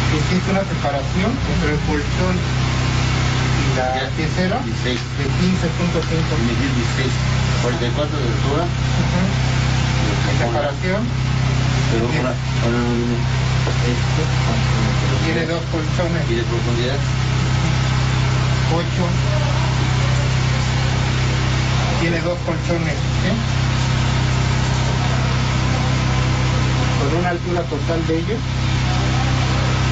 [SPEAKER 10] Existe una separación entre el colchón y la piecera
[SPEAKER 9] 16.
[SPEAKER 10] de 15.5
[SPEAKER 9] Medir 16. 44 de altura.
[SPEAKER 10] separación.
[SPEAKER 9] Pero. Esto.
[SPEAKER 10] Tiene dos colchones,
[SPEAKER 9] Y de profundidad.
[SPEAKER 10] 8. Tiene dos colchones, ¿sí? Con una altura total de ellos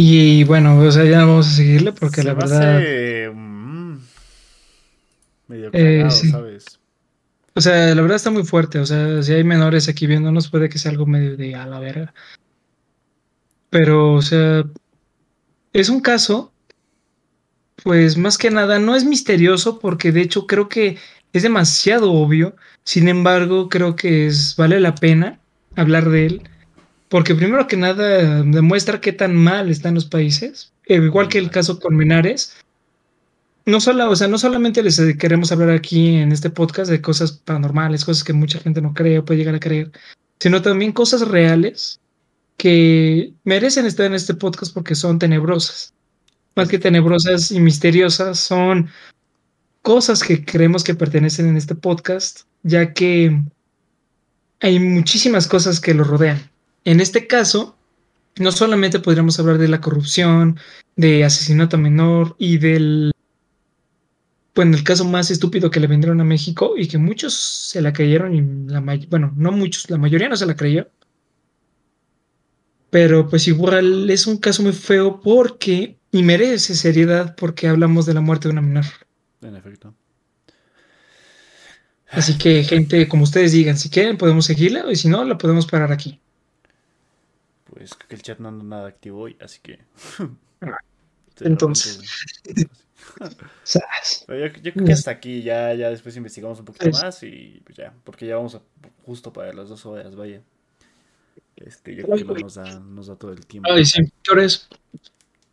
[SPEAKER 1] Y bueno, o sea, ya vamos a seguirle porque
[SPEAKER 2] Se
[SPEAKER 1] la verdad.
[SPEAKER 2] hace, mm, medio
[SPEAKER 1] Eh,
[SPEAKER 2] cagado,
[SPEAKER 1] sí.
[SPEAKER 2] ¿sabes?
[SPEAKER 1] O sea, la verdad está muy fuerte. O sea, si hay menores aquí viéndonos, puede que sea algo medio de a la verga. Pero, o sea, es un caso, pues más que nada, no es misterioso porque de hecho creo que es demasiado obvio. Sin embargo, creo que es, vale la pena hablar de él. Porque primero que nada demuestra qué tan mal están los países. Eh, igual que el caso con Menares. No solo, o sea, no solamente les eh, queremos hablar aquí en este podcast de cosas paranormales, cosas que mucha gente no cree o puede llegar a creer, sino también cosas reales que merecen estar en este podcast porque son tenebrosas. Más que tenebrosas y misteriosas, son cosas que creemos que pertenecen en este podcast, ya que hay muchísimas cosas que lo rodean. En este caso, no solamente podríamos hablar de la corrupción, de asesinato menor y del bueno, el caso más estúpido que le vendieron a México y que muchos se la creyeron y la bueno, no muchos, la mayoría no se la creyó. Pero pues igual es un caso muy feo porque, y merece seriedad porque hablamos de la muerte de una menor.
[SPEAKER 2] En efecto.
[SPEAKER 1] Así que gente, como ustedes digan, si quieren podemos seguirla y si no, la podemos parar aquí.
[SPEAKER 2] Pues creo que el chat no anda nada activo hoy, así que.
[SPEAKER 1] Entonces. Sas.
[SPEAKER 2] Pero yo, yo creo que hasta aquí ya, ya después investigamos un poquito más y pues ya, porque ya vamos a, justo para las dos horas, vaya. Este, yo creo que no nos da, nos da todo el tiempo.
[SPEAKER 1] Ay, sí, ¿qué hora es?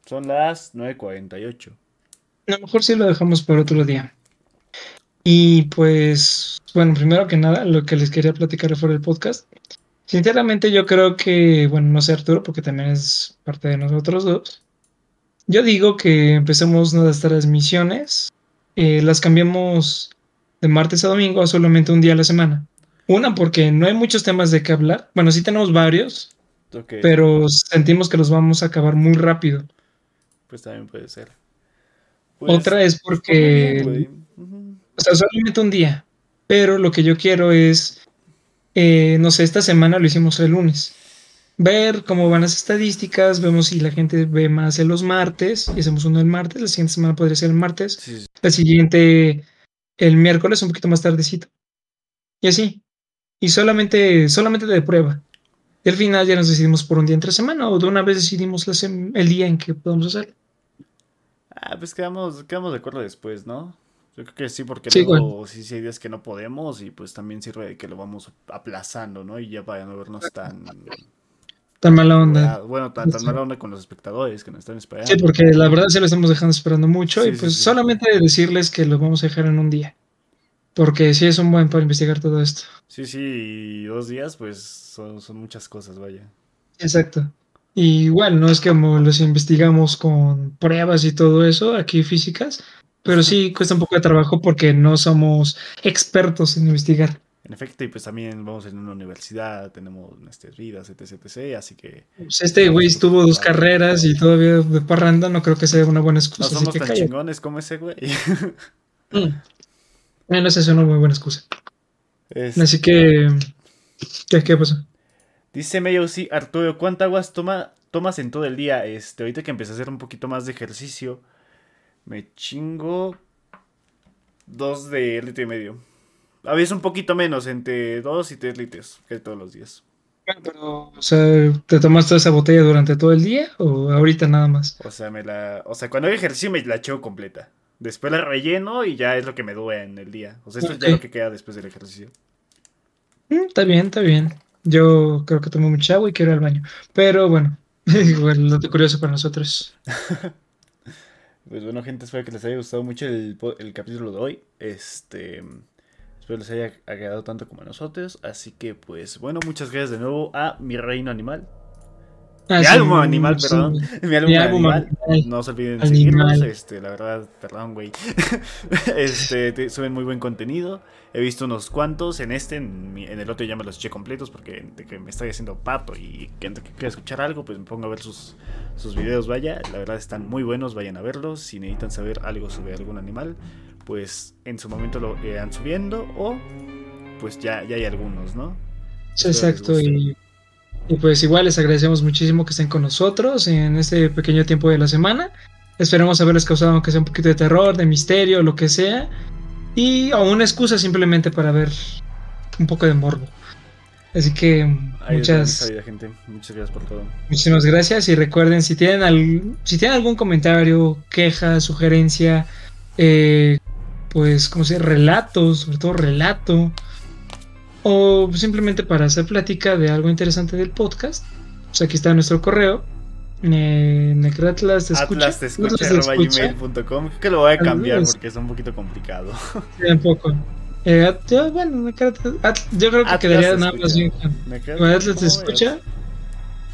[SPEAKER 2] Son las 9.48.
[SPEAKER 1] A lo mejor sí lo dejamos para otro día. Y pues, bueno, primero que nada, lo que les quería platicar fuera del podcast. Sinceramente, yo creo que, bueno, no sé Arturo, porque también es parte de nosotros dos. Yo digo que empecemos nuestras transmisiones, eh, las cambiamos de martes a domingo a solamente un día a la semana. Una, porque no hay muchos temas de qué hablar. Bueno, sí tenemos varios,
[SPEAKER 2] Ok,
[SPEAKER 1] pero sentimos que los vamos a acabar muy rápido.
[SPEAKER 2] Pues también puede ser. Pues,
[SPEAKER 1] Otra es
[SPEAKER 2] pues,
[SPEAKER 1] porque
[SPEAKER 2] bien, güey. Ujú.
[SPEAKER 1] O sea, solamente un día. Pero lo que yo quiero es, eh, no sé, esta semana lo hicimos el lunes. Ver cómo van las estadísticas, vemos si la gente ve más en los martes y hacemos uno el martes. La siguiente semana podría ser el martes.
[SPEAKER 2] Sí, sí.
[SPEAKER 1] La siguiente el miércoles, un poquito más tardecito. Y así. Y solamente, solamente de prueba. Y al final ya nos decidimos por un día entre semana o de una vez decidimos la el día en que podemos hacer.
[SPEAKER 2] Ah, pues quedamos, quedamos de acuerdo después, ¿no? Yo creo que sí, porque
[SPEAKER 1] Sí,
[SPEAKER 2] luego sí, sí hay días que no podemos y pues también sirve de que lo vamos aplazando, ¿no? Y ya para no vernos tan...
[SPEAKER 1] Tan mala onda.
[SPEAKER 2] Bueno, tan, tan
[SPEAKER 1] Sí.
[SPEAKER 2] mala onda con los espectadores que nos están esperando.
[SPEAKER 1] Sí, porque la verdad se lo estamos dejando esperando mucho y pues solamente decirles que lo vamos a dejar en un día. Porque sí es un buen para investigar todo esto.
[SPEAKER 2] Sí, sí, y dos días pues son, son muchas cosas, vaya.
[SPEAKER 1] Exacto. Y igual, no es que como los investigamos con pruebas y todo eso, aquí físicas, pero sí cuesta un poco de trabajo porque no somos expertos en investigar.
[SPEAKER 2] En efecto, y pues también vamos en una universidad, tenemos nuestras vidas, etc, etc, así que
[SPEAKER 1] Pues este güey estuvo dos carreras y todavía de parranda, no creo que sea una buena
[SPEAKER 2] no
[SPEAKER 1] excusa. así
[SPEAKER 2] somos
[SPEAKER 1] que
[SPEAKER 2] tan chingones como ese güey.
[SPEAKER 1] Mm. Bueno, esa es una muy buena excusa.
[SPEAKER 2] Es-
[SPEAKER 1] Así que, ¿qué, qué pasó?
[SPEAKER 2] Dice Mayo, sí, Arturo, ¿cuánta aguas toma, tomas en todo el día? Este, ahorita que empecé a hacer un poquito más de ejercicio, me chingo dos de litro y medio. A veces un poquito menos, entre dos y tres litros, que todos los días.
[SPEAKER 1] Bueno, pero, o sea, ¿te tomas toda esa botella durante todo el día o ahorita nada más?
[SPEAKER 2] O sea, me la, o sea, cuando hago ejercicio me la echo completa. Después la relleno y ya es lo que me dure en el día. O sea, esto es ya lo que queda después del ejercicio.
[SPEAKER 1] Mm, está bien, está bien. Yo creo que tomo mucha agua y quiero ir al baño. Pero bueno, igual dato curioso para nosotros.
[SPEAKER 2] Pues bueno, gente, espero que les haya gustado mucho el, capítulo de hoy. Este. Espero les haya agradado tanto como a nosotros. Así que, pues, bueno, muchas gracias de nuevo a mi reino animal.
[SPEAKER 1] Ah,
[SPEAKER 2] mi álbum animal,
[SPEAKER 1] sí.
[SPEAKER 2] perdón. Mi álbum,
[SPEAKER 1] Mi álbum
[SPEAKER 2] animal.
[SPEAKER 1] animal.
[SPEAKER 2] No se olviden de seguirnos. Este, la verdad, perdón, güey. este, te- suben muy buen contenido. He visto unos cuantos. En este, en, mi- en el otro ya me los eché completos porque que me estoy haciendo pato y que, que quiera escuchar algo, pues me pongo a ver sus, sus videos. Vaya, la verdad están muy buenos. Vayan a verlos. Si necesitan saber algo sobre algún animal, pues en su momento lo irán subiendo o pues ya, ya hay algunos, ¿no?
[SPEAKER 1] Exacto. Y, y pues igual les agradecemos muchísimo que estén con nosotros en este pequeño tiempo de la semana. Esperamos haberles causado aunque sea un poquito de terror, de misterio, lo que sea. Y o una excusa simplemente para ver un poco de morbo. Así que
[SPEAKER 2] Ahí
[SPEAKER 1] muchas,
[SPEAKER 2] gente. Muchas gracias por todo.
[SPEAKER 1] Muchísimas gracias y recuerden si tienen al- si tienen algún comentario, queja, sugerencia, eh, pues como se relatos, sobre todo relato, o simplemente para hacer plática de algo interesante del podcast, pues aquí está nuestro correo, eh, Necratlas te escucha,
[SPEAKER 2] Atlas te
[SPEAKER 1] Atlas
[SPEAKER 2] escucha,
[SPEAKER 1] te escucha.
[SPEAKER 2] Creo que lo voy a cambiar
[SPEAKER 1] Atlas.
[SPEAKER 2] porque es un poquito complicado.
[SPEAKER 1] Sí, un poco. Eh, yo, bueno, Necratlas- at- yo creo que
[SPEAKER 2] Atlas
[SPEAKER 1] quedaría nada más bien Atlas te escucha.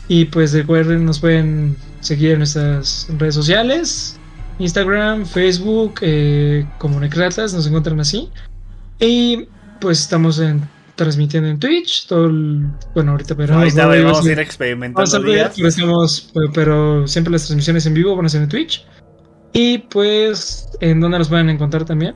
[SPEAKER 1] Y pues recuerden, nos pueden seguir en nuestras redes sociales, Instagram, Facebook, eh, como Necratlas, nos encuentran así. Y pues estamos en, transmitiendo en Twitch, todo el- bueno, ahorita pero
[SPEAKER 2] Ahorita vamos a ir
[SPEAKER 1] Vamos
[SPEAKER 2] experimentando
[SPEAKER 1] a ver,
[SPEAKER 2] días.
[SPEAKER 1] estamos- pero- pero siempre las transmisiones en vivo van a ser en Twitch. Y pues, ¿en dónde los pueden encontrar también?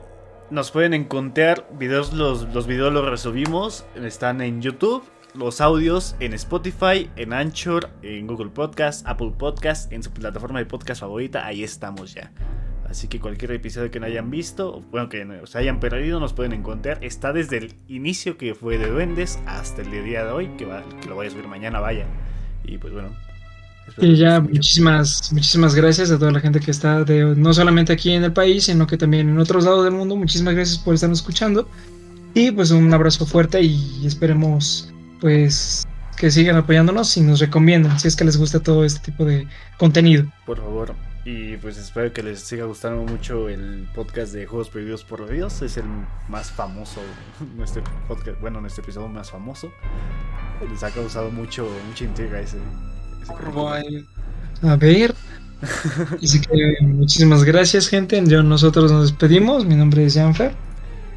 [SPEAKER 2] Nos pueden encontrar videos, los, los videos los resubimos, están en YouTube, los audios en Spotify, en Anchor, en Google Podcast, Apple Podcast, en su plataforma de podcast favorita, ahí estamos ya. Así que cualquier episodio que no hayan visto, bueno, que se hayan perdido, nos pueden encontrar. Está desde el inicio que fue de Duendes hasta el día de hoy, que, va, que lo voy a subir mañana, vaya. Y pues bueno.
[SPEAKER 1] Y ya muchísimas, muchísimas gracias a toda la gente que está de, no solamente aquí en el país, sino que también en otros lados del mundo. Muchísimas gracias por estarnos escuchando. Y pues un abrazo fuerte y esperemos pues que sigan apoyándonos y nos recomienden si es que les gusta todo este tipo de contenido.
[SPEAKER 2] Por favor. Y pues espero que les siga gustando mucho el podcast de Juegos Prohibidos por Dios. Es el más famoso, nuestro podcast, bueno, nuestro episodio más famoso. Les ha causado mucho, mucha intriga ese.
[SPEAKER 1] a ver. Así que muchísimas gracias, gente. Yo, nosotros nos despedimos. Mi nombre es Janfer.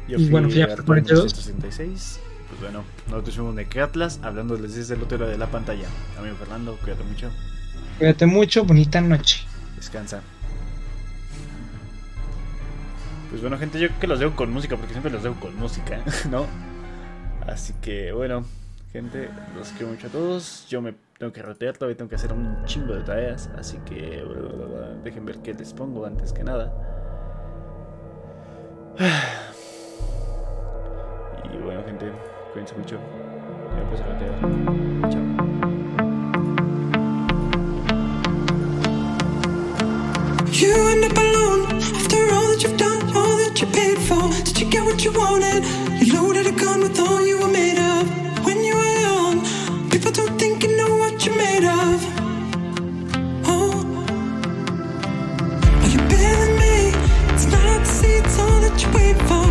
[SPEAKER 2] y bueno, Janfer 42. Pues bueno, nosotros fuimos de Atlas, hablándoles desde el otro lado de la pantalla. Amigo Fernando, cuídate mucho.
[SPEAKER 1] Cuídate mucho, bonita noche.
[SPEAKER 2] Descansa. Pues bueno, gente, yo que los dejo con música, porque siempre los dejo con música, ¿no? Así que bueno, gente, los quiero mucho a todos. Yo me tengo que rotear, todavía tengo que hacer un chingo de tareas, así que dejen ver qué les pongo antes que nada. Y bueno, gente, cuídense mucho. Ya empiezo a rotear. Chao. You end up alone after all that you've done, all that you paid for. Did you get what you wanted? You loaded a gun with all you
[SPEAKER 11] were made of. When you were young, people don't think you know what you're made of. Oh, are you me? It's not all that you wait for.